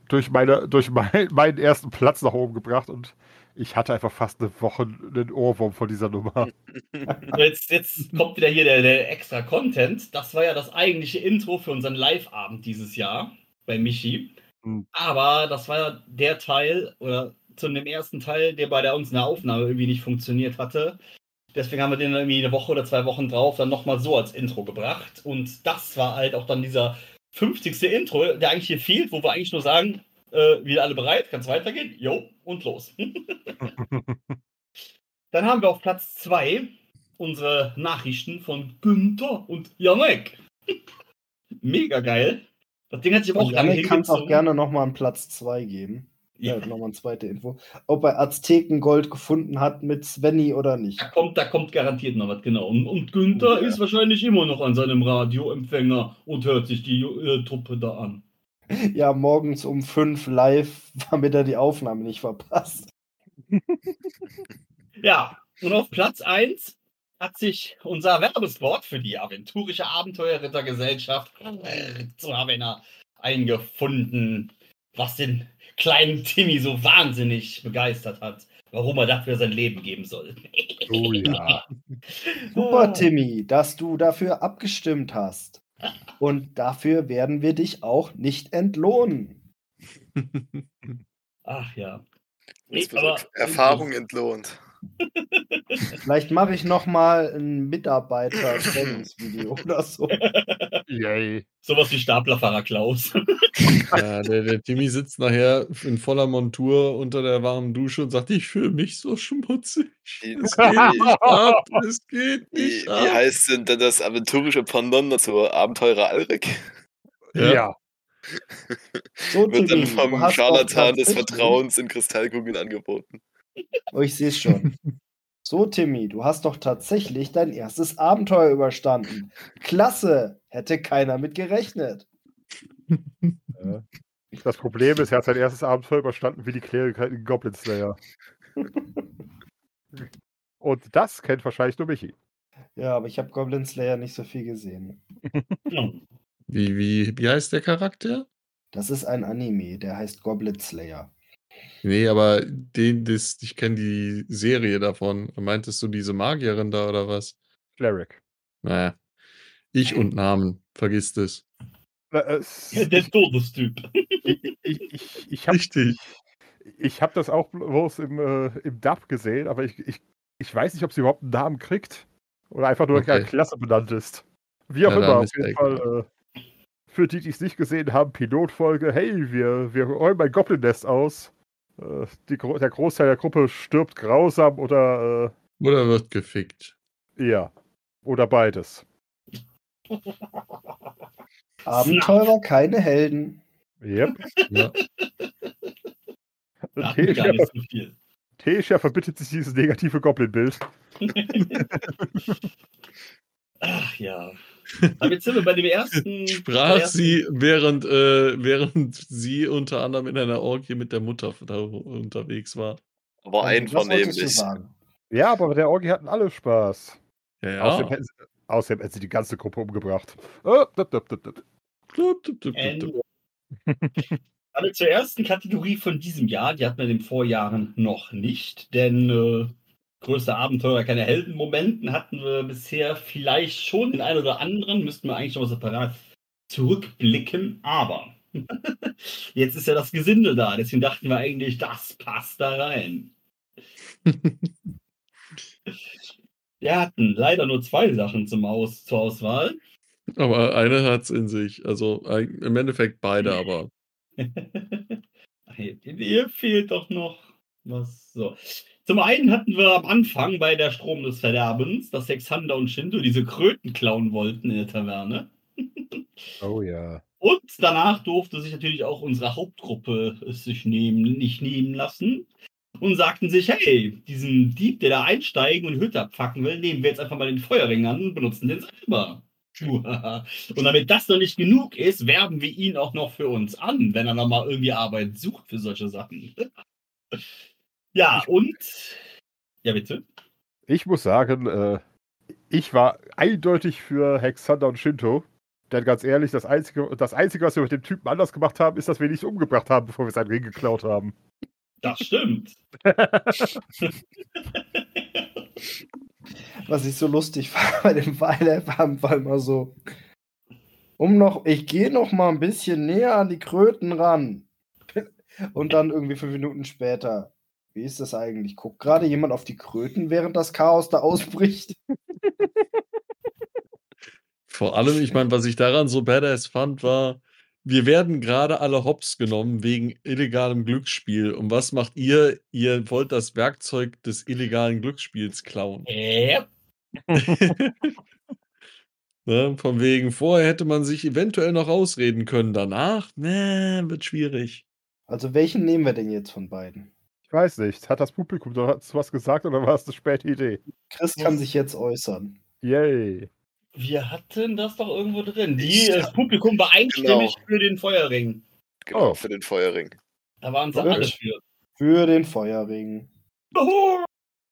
Speaker 5: durch, meine, durch mein, meinen ersten Platz nach oben gebracht und ich hatte einfach fast eine Woche einen Ohrwurm von dieser Nummer.
Speaker 3: Jetzt, jetzt kommt wieder hier der, der extra Content. Das war ja das eigentliche Intro für unseren Live-Abend dieses Jahr bei Michi.
Speaker 5: Hm.
Speaker 3: Aber das war ja der Teil, oder zu dem ersten Teil, der bei der uns in der Aufnahme irgendwie nicht funktioniert hatte. Deswegen haben wir den irgendwie eine Woche oder zwei Wochen drauf dann nochmal so als Intro gebracht. Und das war halt auch dann dieser 50. Intro, der eigentlich hier fehlt, wo wir eigentlich nur sagen, äh, wieder alle bereit, kann es weitergehen? Jo, und los. Dann haben wir auf Platz 2 unsere Nachrichten von Günther und Janek. Mega geil. Das Ding hat sich aber auch lange
Speaker 1: Janik kann es auch
Speaker 3: hingezogen.
Speaker 1: gerne nochmal einen Platz 2 geben. Ja. Nochmal eine zweite Info. Ob er Aztekengold gefunden hat mit Svenny oder nicht.
Speaker 3: da, kommt, da kommt garantiert noch was, genau. Und, und Günther
Speaker 1: Ja.
Speaker 3: ist wahrscheinlich immer noch an seinem Radioempfänger und hört sich die äh, Truppe da an.
Speaker 1: Ja, morgens um 5 live, damit er die Aufnahme nicht verpasst.
Speaker 3: Ja, und auf Platz 1 hat sich unser Werbespot für die aventurische Abenteuerrittergesellschaft zu Ravenna eingefunden, was den kleinen Timmy so wahnsinnig begeistert hat, warum er dafür sein Leben geben soll.
Speaker 5: Oh ja.
Speaker 1: Super, Timmy, dass du dafür abgestimmt hast. Und dafür werden wir dich auch nicht entlohnen.
Speaker 3: Ach ja.
Speaker 4: Wird Erfahrung entlohnt.
Speaker 1: Vielleicht mache ich noch mal ein Mitarbeiter-Trainingsvideo oder so.
Speaker 5: Yay.
Speaker 3: Sowas wie Staplerfahrer Klaus.
Speaker 2: Ja, der, der Timmy sitzt nachher in voller Montur unter der warmen Dusche und sagt, ich fühle mich so schmutzig. Es geht nicht ab, es geht
Speaker 4: wie,
Speaker 2: nicht
Speaker 4: wie
Speaker 2: ab.
Speaker 4: heißt denn das aventurische Pendant zur Abenteurer Alrik?
Speaker 2: Ja.
Speaker 5: Ja.
Speaker 1: So,
Speaker 4: Wird dann vom Scharlatan
Speaker 1: auf
Speaker 4: des
Speaker 1: Platz 16
Speaker 4: Vertrauens in Kristallkugeln angeboten.
Speaker 1: Oh, ich sehe es schon. So, Timmy, du hast doch tatsächlich dein erstes Abenteuer überstanden. Klasse! Hätte keiner mit gerechnet.
Speaker 5: Ja. Das Problem ist, er hat sein erstes Abenteuer überstanden wie die Kleriker in Goblin Slayer. Und das kennt wahrscheinlich nur Michi.
Speaker 1: Ja, aber ich habe Goblin Slayer nicht so viel gesehen.
Speaker 2: Wie, wie, wie heißt der Charakter?
Speaker 1: Das ist ein Anime, der heißt Goblin Slayer.
Speaker 2: Nee, aber den, das, ich kenne die Serie davon. Meintest du diese Magierin da oder was?
Speaker 5: Cleric.
Speaker 2: Naja. Ich und Namen. Vergiss das.
Speaker 5: Äh, es-
Speaker 3: Der Todestyp.
Speaker 5: ich ich, ich, ich habe
Speaker 2: Richtig.
Speaker 5: ich hab das auch bloß im, äh, im Dub gesehen, aber ich, ich, ich weiß nicht, ob sie überhaupt einen Namen kriegt. Oder einfach nur
Speaker 2: Okay.
Speaker 5: eine Klasse benannt ist. Wie auch
Speaker 2: Ja,
Speaker 5: immer, auf jeden Fall. Äh, für die, die es nicht gesehen haben, Pilotfolge, hey, wir, wir räumen ein Goblin-Nest aus. Äh, die, der Großteil der Gruppe stirbt grausam oder
Speaker 2: Oder wird gefickt.
Speaker 5: äh, ja. Oder beides.
Speaker 1: Abenteurer, keine Helden.
Speaker 5: Yep.
Speaker 2: Ja.
Speaker 5: Tesha,
Speaker 3: so viel.
Speaker 5: Tesha verbittet sich dieses negative Goblin-Bild.
Speaker 3: Ach ja. Aber jetzt sind wir bei dem ersten.
Speaker 2: Sprach
Speaker 3: ersten-
Speaker 2: sie, während, äh, während sie unter anderem in einer Orgie mit der Mutter da unterwegs war.
Speaker 4: Aber
Speaker 1: Also,
Speaker 4: einvernehmlich.
Speaker 1: sagen?
Speaker 5: Ja, aber bei der Orgie hatten alle Spaß.
Speaker 2: Ja,
Speaker 5: Außerdem,
Speaker 2: ja.
Speaker 5: hätten sie, außerdem hätten sie die ganze Gruppe umgebracht. Oh, dup, dup, dup.
Speaker 3: Aber zur ersten Kategorie von diesem Jahr, die hatten wir in den Vorjahren noch nicht, denn äh, größte Abenteuer, keine Heldenmomenten hatten wir bisher vielleicht schon den einen oder anderen, müssten wir eigentlich noch mal separat zurückblicken, aber jetzt ist ja das Gesindel da, deswegen dachten wir eigentlich, das passt da rein. Wir hatten leider nur zwei Sachen zum Aus zur Auswahl.
Speaker 2: Aber eine hat's in sich. Also im Endeffekt beide, aber
Speaker 3: hier fehlt doch noch was. So. Zum einen hatten wir am Anfang bei der Strom des Verderbens, dass Hexander und Shinto diese Kröten klauen wollten in der Taverne.
Speaker 5: Oh ja.
Speaker 3: Und danach durfte sich natürlich auch unsere Hauptgruppe es sich nehmen, nicht nehmen lassen. Und sagten sich, hey, diesen Dieb, der da einsteigen und Hütte abfacken will, nehmen wir jetzt einfach mal den Feuerring an und benutzen den selber. Und damit das noch nicht genug ist, werben wir ihn auch noch für uns an, wenn er noch mal irgendwie Arbeit sucht für solche Sachen. Ja, und. Ja, bitte.
Speaker 5: Ich muss sagen, äh, ich war eindeutig für Hexander und Shinto. Denn ganz ehrlich, das Einzige, das Einzige, was wir mit dem Typen anders gemacht haben, ist, dass wir ihn nicht umgebracht haben, bevor wir seinen Ring geklaut haben.
Speaker 3: Das stimmt.
Speaker 1: Was ich so lustig fand bei dem Weilerabend war immer so, um noch, ich gehe noch mal ein bisschen näher an die Kröten ran. Und dann irgendwie fünf Minuten später, wie ist das eigentlich? Guckt gerade jemand auf die Kröten, während das Chaos da ausbricht?
Speaker 2: vor allem, ich meine, was ich daran so badass fand, war, wir werden gerade alle hops genommen wegen illegalem Glücksspiel. Und was macht ihr? Ihr wollt das Werkzeug des illegalen Glücksspiels klauen.
Speaker 3: Ja.
Speaker 2: Ne? Von wegen, vorher hätte man sich eventuell noch ausreden können. Danach, ne, wird schwierig.
Speaker 1: Also welchen nehmen wir denn jetzt von beiden?
Speaker 5: Ich weiß nicht. Hat das Publikum dazu was gesagt oder war es eine späte Idee?
Speaker 1: Chris kann sich jetzt äußern.
Speaker 5: Yay.
Speaker 3: Wir hatten das doch irgendwo drin. Die,
Speaker 4: Ich-
Speaker 3: das Publikum war einstimmig
Speaker 4: Genau.
Speaker 3: für den Feuerring.
Speaker 4: Genau,
Speaker 5: Oh.
Speaker 4: für den Feuerring.
Speaker 3: Da waren sie alle für.
Speaker 1: Für den Feuerring.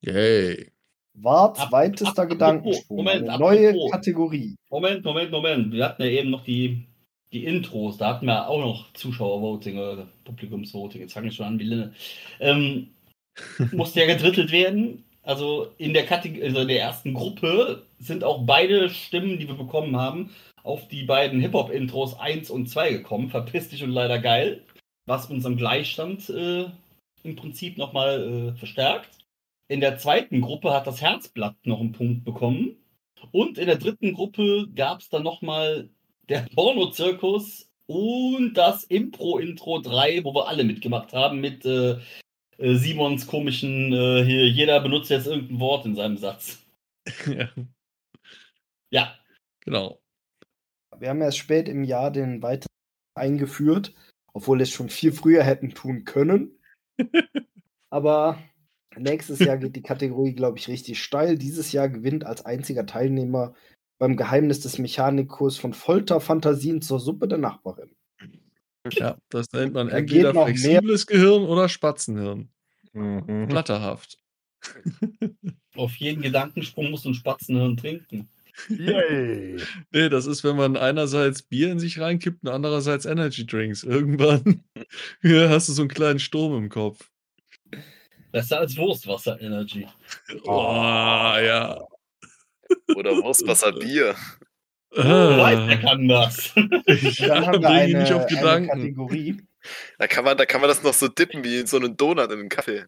Speaker 2: Yay.
Speaker 1: Warts
Speaker 3: Ab-
Speaker 1: weitester
Speaker 3: apropos,
Speaker 1: Gedankensprung.
Speaker 3: Moment,
Speaker 1: eine neue
Speaker 3: apropos.
Speaker 1: Kategorie.
Speaker 3: Moment, Moment, Moment. Wir hatten ja eben noch die, die Intros. Da hatten wir auch noch Zuschauervoting oder Publikumsvoting. Jetzt fange ich schon an wie Linne. Ähm, musste ja gedrittelt werden. Also in der Kategorie, also in der ersten Gruppe sind auch beide Stimmen, die wir bekommen haben, auf die beiden Hip-Hop-Intros 1 und 2 gekommen. Verpiss dich und leider geil. Was unseren Gleichstand äh, im Prinzip nochmal äh, verstärkt. In der zweiten Gruppe hat das Herzblatt noch einen Punkt bekommen. Und in der dritten Gruppe gab es dann nochmal der Porno-Zirkus und das Impro-Intro 3, wo wir alle mitgemacht haben, mit äh, äh, Simons komischen, äh, hier, jeder benutzt jetzt irgendein Wort in seinem Satz.
Speaker 2: ja,
Speaker 3: Ja,
Speaker 2: genau.
Speaker 1: Wir haben erst spät im Jahr den weiteren eingeführt, obwohl wir es schon viel früher hätten tun können. Aber nächstes Jahr geht die Kategorie, glaube ich, richtig steil. Dieses Jahr gewinnt als einziger Teilnehmer beim Geheimnis des Mechanikurs von Folterfantasien zur Suppe der Nachbarin.
Speaker 2: Ja, das nennt man
Speaker 1: Da
Speaker 2: entweder
Speaker 1: geht noch mehr.
Speaker 2: flexibles Gehirn oder Spatzenhirn.
Speaker 5: Mhm.
Speaker 2: Flatterhaft.
Speaker 3: Auf jeden Gedankensprung muss ein Spatzenhirn trinken.
Speaker 5: Yay.
Speaker 2: Nee, das ist, wenn man einerseits Bier in sich reinkippt und andererseits Energy Drinks. Irgendwann ja, hast du so einen kleinen Sturm im Kopf.
Speaker 3: Besser als Wurstwasser-Energy.
Speaker 2: Oh, ja.
Speaker 4: Oder Wurstwasser Bier.
Speaker 3: Oh,
Speaker 2: Ah,
Speaker 3: kann das?
Speaker 2: ja,
Speaker 1: Dann haben wir
Speaker 2: bring ihn
Speaker 1: eine,
Speaker 2: nicht auf
Speaker 1: eine
Speaker 2: Gedanken.
Speaker 1: Kategorie.
Speaker 4: Da kann, man, da kann man das noch so dippen wie in so einen Donut in den Kaffee.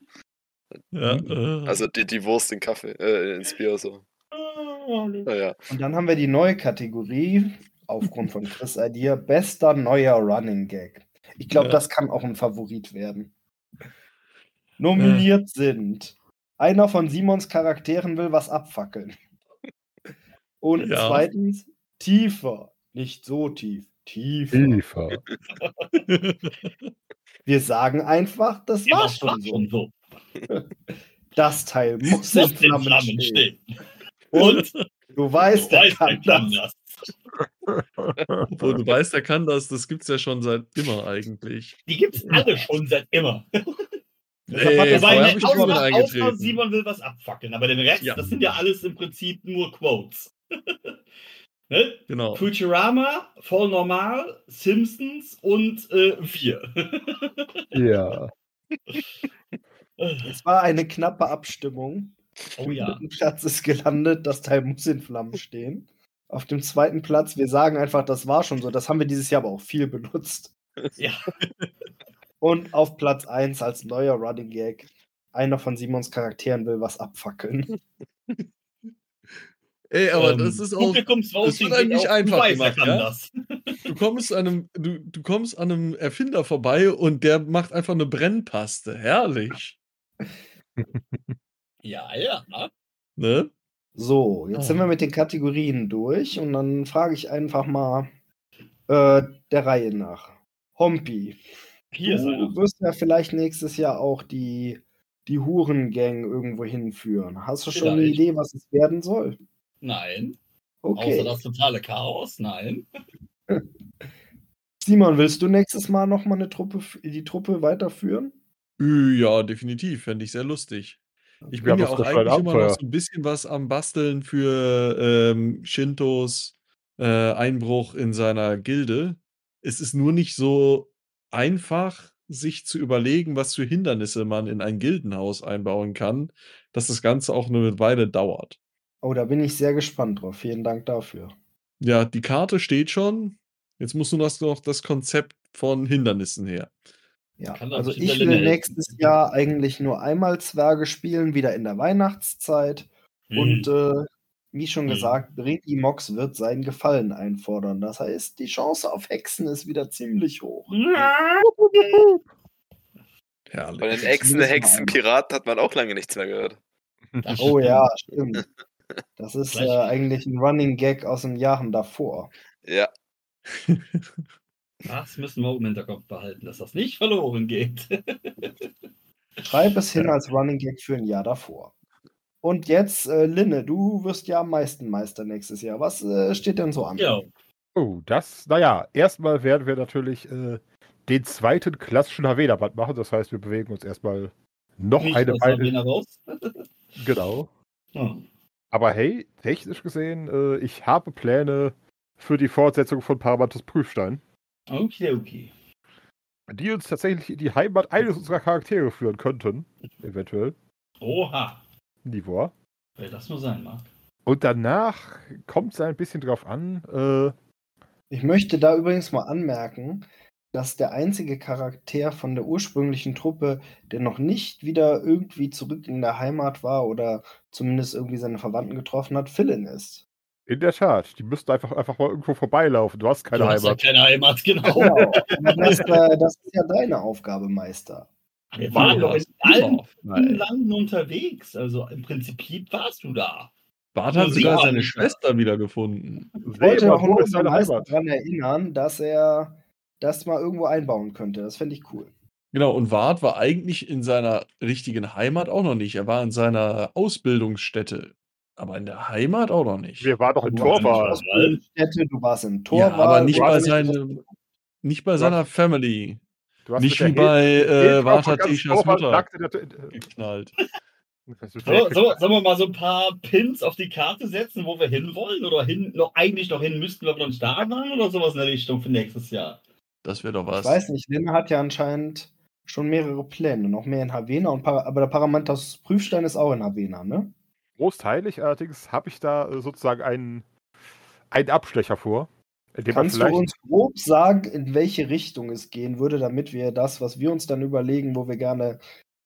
Speaker 2: Ja, äh.
Speaker 4: Also die, die Wurst in Kaffee, äh, ins Bier so. Naja.
Speaker 1: Und dann haben wir die neue Kategorie, aufgrund von Chris Idea, bester neuer Running Gag. Ich glaube,
Speaker 2: Ja.
Speaker 1: das kann auch ein Favorit werden. Nominiert sind einer von Simons Charakteren will was abfackeln. Und
Speaker 2: Ja.
Speaker 1: zweitens tiefer, nicht so tief, tiefer.
Speaker 5: Tiefer.
Speaker 1: Wir sagen einfach, das
Speaker 3: Ja,
Speaker 1: war
Speaker 3: das war
Speaker 1: schon so.
Speaker 3: schon so.
Speaker 1: Das Teil muss in Flammen
Speaker 3: Flammen
Speaker 1: stehen.
Speaker 3: stehen.
Speaker 1: Und du
Speaker 3: Du
Speaker 1: weißt, der
Speaker 3: weißt,
Speaker 1: kann
Speaker 3: kann
Speaker 1: das.
Speaker 3: das.
Speaker 2: Obwohl, du weißt, er kann das, das gibt's ja schon seit immer eigentlich.
Speaker 3: Die gibt's alle schon seit immer.
Speaker 2: Nee,
Speaker 3: Wobei,
Speaker 2: schon eingetreten.
Speaker 3: Simon will was abfackeln, aber den Rest,
Speaker 2: Ja.
Speaker 3: das sind ja alles im Prinzip nur Quotes. Ne?
Speaker 2: Genau.
Speaker 3: Futurama, Voll Normal, Simpsons und äh, wir.
Speaker 5: Ja.
Speaker 1: Es war eine knappe Abstimmung.
Speaker 3: oh ja.
Speaker 1: dritten Platz ist gelandet, das Teil muss in Flammen stehen. Auf dem zweiten Platz, wir sagen einfach, das war schon so. Das haben wir dieses Jahr aber auch viel benutzt.
Speaker 3: Ja.
Speaker 1: Und auf Platz 1 als neuer Running Gag, einer von Simons Charakteren will was abfackeln.
Speaker 2: Ey, aber
Speaker 3: Ähm,
Speaker 2: das ist auch. Das wird nicht
Speaker 3: auch, du
Speaker 2: einfach
Speaker 3: weißt, wer
Speaker 2: gemacht,
Speaker 3: kann
Speaker 2: ja?
Speaker 3: das.
Speaker 2: Du kommst, an einem, du, du kommst an einem Erfinder vorbei und der macht einfach eine Brennpaste. Herrlich.
Speaker 3: Ja, ja.
Speaker 2: Ne?
Speaker 1: So, jetzt
Speaker 2: Oh.
Speaker 1: sind wir mit den Kategorien durch und dann frage ich einfach mal äh, der Reihe nach. Hompi,
Speaker 3: Hier
Speaker 1: du wirst ja vielleicht nächstes Jahr auch die, die Hurengang irgendwo hinführen. Hast du schon eine
Speaker 3: Vielleicht.
Speaker 1: Idee, was es werden soll?
Speaker 3: Nein.
Speaker 1: Okay.
Speaker 3: Außer das totale Chaos. Nein.
Speaker 1: Simon, willst du nächstes Mal nochmal eine Truppe, die Truppe weiterführen?
Speaker 2: Ü, Ja, definitiv. Fände ich sehr lustig. Ich bin ja
Speaker 5: das
Speaker 2: auch eigentlich
Speaker 5: ein
Speaker 2: immer noch
Speaker 5: Abenteuer.
Speaker 2: so ein bisschen was am Basteln für ähm, Shintos äh, Einbruch in seiner Gilde. Es ist nur nicht so einfach, sich zu überlegen, was für Hindernisse man in ein Gildenhaus einbauen kann, dass das Ganze auch eine Weile dauert.
Speaker 1: Oh, da bin ich sehr gespannt drauf. Vielen Dank dafür.
Speaker 2: Ja, die Karte steht schon. Jetzt muss nur das- noch das Konzept von Hindernissen her.
Speaker 1: Ja, also ich will nächstes Jahr eigentlich nur einmal Zwerge spielen, wieder in der Weihnachtszeit. Und
Speaker 3: Hm.
Speaker 1: äh, wie schon
Speaker 3: Hm.
Speaker 1: gesagt, Bredi Mox wird seinen Gefallen einfordern. Das heißt, die Chance auf Hexen ist wieder ziemlich hoch.
Speaker 2: Herrlich.
Speaker 4: Von den
Speaker 1: mal
Speaker 4: Hexen, Piraten hat man auch lange nichts mehr gehört.
Speaker 3: Das
Speaker 1: Oh
Speaker 3: stimmt.
Speaker 1: ja, stimmt. Das ist äh, eigentlich ein Running Gag aus den Jahren davor.
Speaker 4: Ja,
Speaker 3: Das müssen wir im Hinterkopf behalten, dass das nicht verloren geht.
Speaker 1: Schreib es hin als Running Gag für ein Jahr davor. Und jetzt, äh, Linne, du wirst ja am meisten Meister nächstes Jahr. Was äh, steht denn so an?
Speaker 3: ja.
Speaker 5: Oh, das, naja, erstmal werden wir natürlich äh, den zweiten klassischen Havena-Band machen. Das heißt, wir bewegen uns erstmal noch
Speaker 3: Nicht
Speaker 5: eine Weile. Genau.
Speaker 3: Ja.
Speaker 5: Aber hey, technisch gesehen, äh, ich habe Pläne für die Fortsetzung von Paramantos Prüfstein,
Speaker 3: Okay, okay.
Speaker 5: die uns tatsächlich in die Heimat eines unserer Charaktere führen könnten. Eventuell.
Speaker 3: Oha.
Speaker 5: Nivor.
Speaker 3: Wer das nur sein mag.
Speaker 5: Und danach kommt es ein bisschen drauf an. Äh,
Speaker 1: Ich möchte da übrigens mal anmerken, dass der einzige Charakter von der ursprünglichen Truppe, der noch nicht wieder irgendwie zurück in der Heimat war oder zumindest irgendwie seine Verwandten getroffen hat, Philin ist.
Speaker 5: in der Tat, die müssten einfach, einfach mal irgendwo vorbeilaufen. Du hast keine
Speaker 3: du hast ja
Speaker 5: Heimat.
Speaker 3: keine Heimat, genau.
Speaker 1: Genau. Das, äh, das ist ja deine Aufgabe, Meister.
Speaker 3: Wir waren doch in allen. Landen unterwegs. Also im Prinzip warst du da.
Speaker 2: Bart hat sogar seine Schwester wiedergefunden.
Speaker 1: Ich wollte auch nur unseren Meister
Speaker 5: Heimat?
Speaker 1: daran erinnern, dass er das mal irgendwo einbauen könnte. Das fände ich cool.
Speaker 2: Genau, und Wart war eigentlich in seiner richtigen Heimat auch noch nicht. Er war in seiner Ausbildungsstätte. Aber in der Heimat auch noch nicht.
Speaker 5: Wir waren doch in
Speaker 1: Du warst in
Speaker 5: Torwal.
Speaker 1: Ausbildungsstätte, du warst in
Speaker 2: ja,
Speaker 1: Torwal.
Speaker 2: aber nicht bei seinem. Nicht bei
Speaker 5: Du
Speaker 2: seiner Family.
Speaker 5: Du hast
Speaker 2: Nicht wie
Speaker 5: der
Speaker 2: bei äh, Tischers
Speaker 5: Torwald
Speaker 2: Mutter geknallt.
Speaker 3: So, so, sollen wir mal so ein paar Pins auf die Karte setzen, wo wir hinwollen? Oder hin, noch, eigentlich noch hin müssten, weil wir noch nicht da waren? Oder sowas in der Richtung für nächstes Jahr?
Speaker 2: Das wäre doch
Speaker 1: Ich
Speaker 2: was.
Speaker 1: weiß nicht, Lin hat ja anscheinend schon mehrere Pläne, noch mehr in Havena und aber der Paramantas Prüfstein ist auch in Havena, ne?
Speaker 5: Großteilig allerdings habe ich da äh, sozusagen einen, einen Abstecher vor.
Speaker 1: Kannst du uns grob sagen, in welche Richtung es gehen würde, damit wir das, was wir uns dann überlegen, wo wir gerne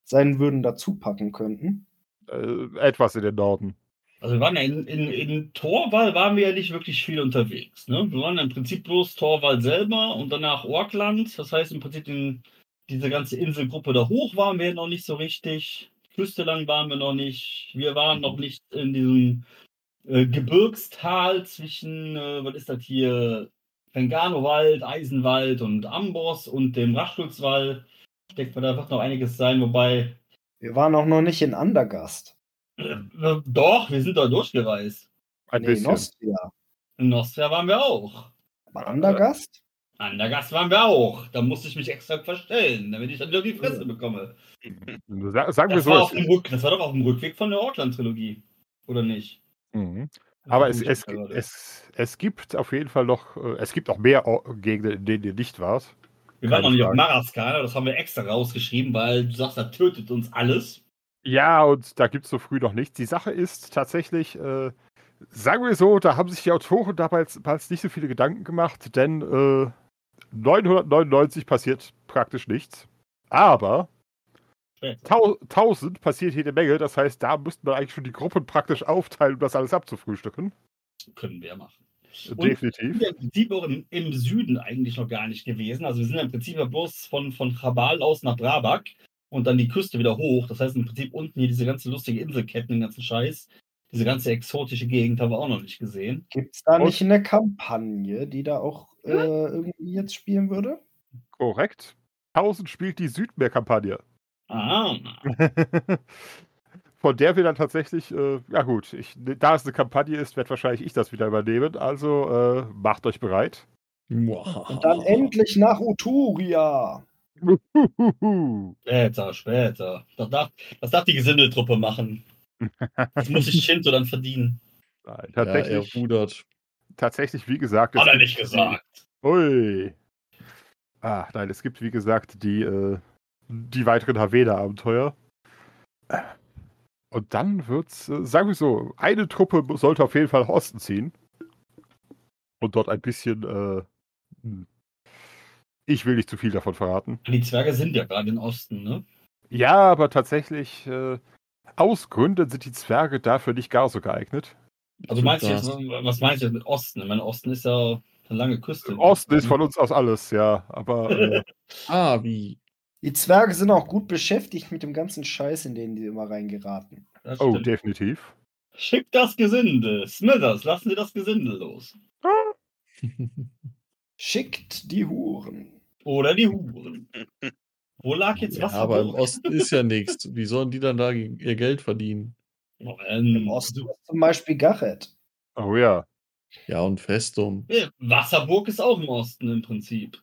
Speaker 1: sein würden, dazu packen könnten?
Speaker 5: äh, etwas in den Norden.
Speaker 3: Also wir waren ja in, in, in Torwall waren wir ja nicht wirklich viel unterwegs. Ne? Wir waren im Prinzip bloß Torwall selber und danach Orkland. Das heißt im Prinzip in, diese ganze Inselgruppe da hoch waren wir noch nicht so richtig. Küste lang waren wir noch nicht. Wir waren noch nicht in diesem äh, Gebirgstal zwischen, äh, was ist das hier, Fenganowald, Eisenwald und Amboss und dem Raschulzwald. Ich denke mal, da wird noch einiges sein, wobei
Speaker 1: Wir waren auch noch nicht in Andergast.
Speaker 3: Äh, doch, wir sind da durchgereist.
Speaker 5: Ein
Speaker 1: nee,
Speaker 5: bisschen.
Speaker 1: Nostria.
Speaker 3: In Nostria waren wir auch.
Speaker 1: Aber Andergast?
Speaker 3: An der Gast waren wir auch. Da musste ich mich extra verstellen, damit ich dann wieder die Fresse bekomme.
Speaker 5: Sa sagen wir
Speaker 3: Das
Speaker 5: so.
Speaker 3: auf dem Rück, das war doch auf dem Rückweg von der Orkland-Trilogie. Oder nicht?
Speaker 5: Mhm. Aber es, es, es, es gibt auf jeden Fall noch, äh, es gibt auch mehr Gegenden, in denen ihr nicht wart.
Speaker 3: Wir waren noch nicht auf. Maraskana, das haben wir extra rausgeschrieben, weil du sagst, da tötet uns alles.
Speaker 5: Ja, und da gibt es so früh noch nichts. Die Sache ist tatsächlich, äh, sagen wir so, da haben sich die Autoren damals, damals nicht so viele Gedanken gemacht, denn äh, 999 passiert praktisch nichts. Aber
Speaker 3: Später.
Speaker 5: tau 1000 passiert jede Menge. Das heißt, da müsste man eigentlich schon die Gruppen praktisch aufteilen, um das alles abzufrühstücken.
Speaker 3: Können wir machen. Und
Speaker 5: Definitiv.
Speaker 3: sind ja im Prinzip auch im, im Süden eigentlich noch gar nicht gewesen. Also wir sind im Prinzip ja bloß von, von Chabal aus nach Brabak und dann die Küste wieder hoch. Das heißt im Prinzip unten hier diese ganze lustige Inselketten, den ganzen Scheiß. Diese ganze exotische Gegend haben wir auch noch nicht gesehen.
Speaker 1: Gibt es da
Speaker 5: Und-
Speaker 1: nicht eine Kampagne, die da auch äh, irgendwie jetzt spielen würde?
Speaker 5: Korrekt. 1000 spielt die Südmeer-Kampagne.
Speaker 3: Ah,
Speaker 5: Von der wir dann tatsächlich, äh, ja gut, ich, da es eine Kampagne ist, werde wahrscheinlich ich das wieder übernehmen. Also äh, macht euch bereit.
Speaker 1: Und dann endlich nach Uturia.
Speaker 3: später, später. Das darf, das darf die Gesindeltruppe machen. Das muss sich Shinto dann verdienen.
Speaker 5: Nein,
Speaker 2: Ja, er
Speaker 5: tatsächlich,
Speaker 2: rudert.
Speaker 5: tatsächlich, wie gesagt.
Speaker 3: Hat
Speaker 5: es
Speaker 3: er nicht gesagt.
Speaker 5: Ui. Ah, nein, es gibt, wie gesagt, die, äh, die weiteren Havena-Abenteuer. Und dann wird's, äh, sagen wir so, eine Truppe sollte auf jeden Fall nach Osten ziehen. Und dort ein bisschen, äh, hm. Ich will nicht zu viel davon verraten.
Speaker 3: Die Zwerge sind ja gerade im Osten, ne?
Speaker 5: Ja, aber tatsächlich, äh, aus Gründen sind die Zwerge dafür nicht gar so geeignet.
Speaker 3: Also meinst du jetzt,
Speaker 2: Das-
Speaker 3: was meinst du jetzt mit Osten? Ich meine, Osten ist ja eine lange Küste.
Speaker 5: Osten ist von uns aus alles, ja. Aber äh,
Speaker 2: Ah, wie?
Speaker 1: Die Zwerge sind auch gut beschäftigt mit dem ganzen Scheiß, in den die immer reingeraten.
Speaker 5: Oh, definitiv.
Speaker 3: Schickt das Gesinde. Smithers, lassen Sie das Gesinde los.
Speaker 1: Schickt die Huren.
Speaker 3: Oder die Huren. Wo lag jetzt
Speaker 2: ja,
Speaker 3: was?
Speaker 2: aber im Osten ist ja nichts. Wie sollen die dann da ihr Geld verdienen?
Speaker 1: Im Osten ist zum Beispiel Gachet.
Speaker 5: Oh ja.
Speaker 2: Ja, und Festum.
Speaker 3: Ja, Wasserburg ist auch im Osten im Prinzip.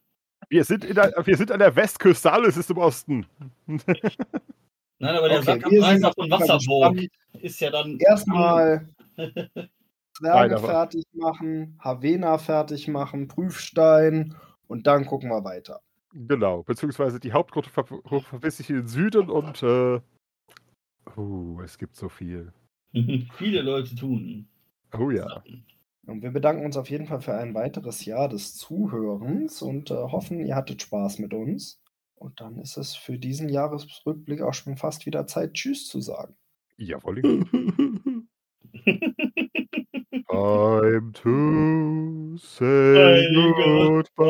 Speaker 5: Wir sind, in der, wir sind an der Westküste, alles ist im Osten.
Speaker 3: Nein, aber der
Speaker 1: Okay,
Speaker 3: Sack von Wasserburg ist ja dann.
Speaker 1: Erstmal Zwerge fertig machen, Havena fertig machen, Prüfstein und dann gucken wir weiter.
Speaker 5: Genau, beziehungsweise die Hauptgruppe ver verpisst sich in den Süden und äh, oh, es gibt so viel.
Speaker 3: Viele Leute tun.
Speaker 5: Oh ja.
Speaker 1: Und wir bedanken uns auf jeden Fall für ein weiteres Jahr des Zuhörens und äh, hoffen, ihr hattet Spaß mit uns. Und dann ist es für diesen Jahresrückblick auch schon fast wieder Zeit, Tschüss zu sagen.
Speaker 5: Jawohl. Time to say
Speaker 3: Hey,
Speaker 1: Und alle
Speaker 5: goodbye.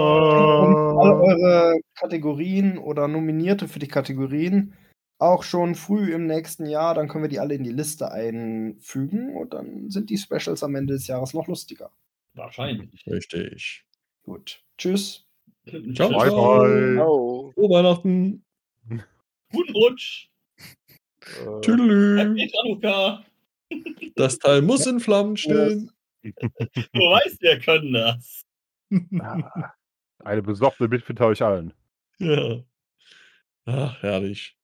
Speaker 1: eure Kategorien oder Nominierte für die Kategorien auch schon früh im nächsten Jahr, dann können wir die alle in die Liste einfügen und dann sind die Specials am Ende des Jahres noch lustiger.
Speaker 3: Wahrscheinlich.
Speaker 2: Richtig.
Speaker 1: Gut. Tschüss.
Speaker 2: Ciao,
Speaker 5: Bye,
Speaker 2: ciao.
Speaker 5: bye.
Speaker 4: Oh.
Speaker 2: Frohe Weihnachten.
Speaker 3: Guten Rutsch.
Speaker 5: Äh,
Speaker 2: Tüdelü. Das Teil muss in Flammen stehen.
Speaker 3: Du weißt, wir können das.
Speaker 5: Eine besoffene Mitfinter euch allen.
Speaker 2: Ja. Ach, herrlich.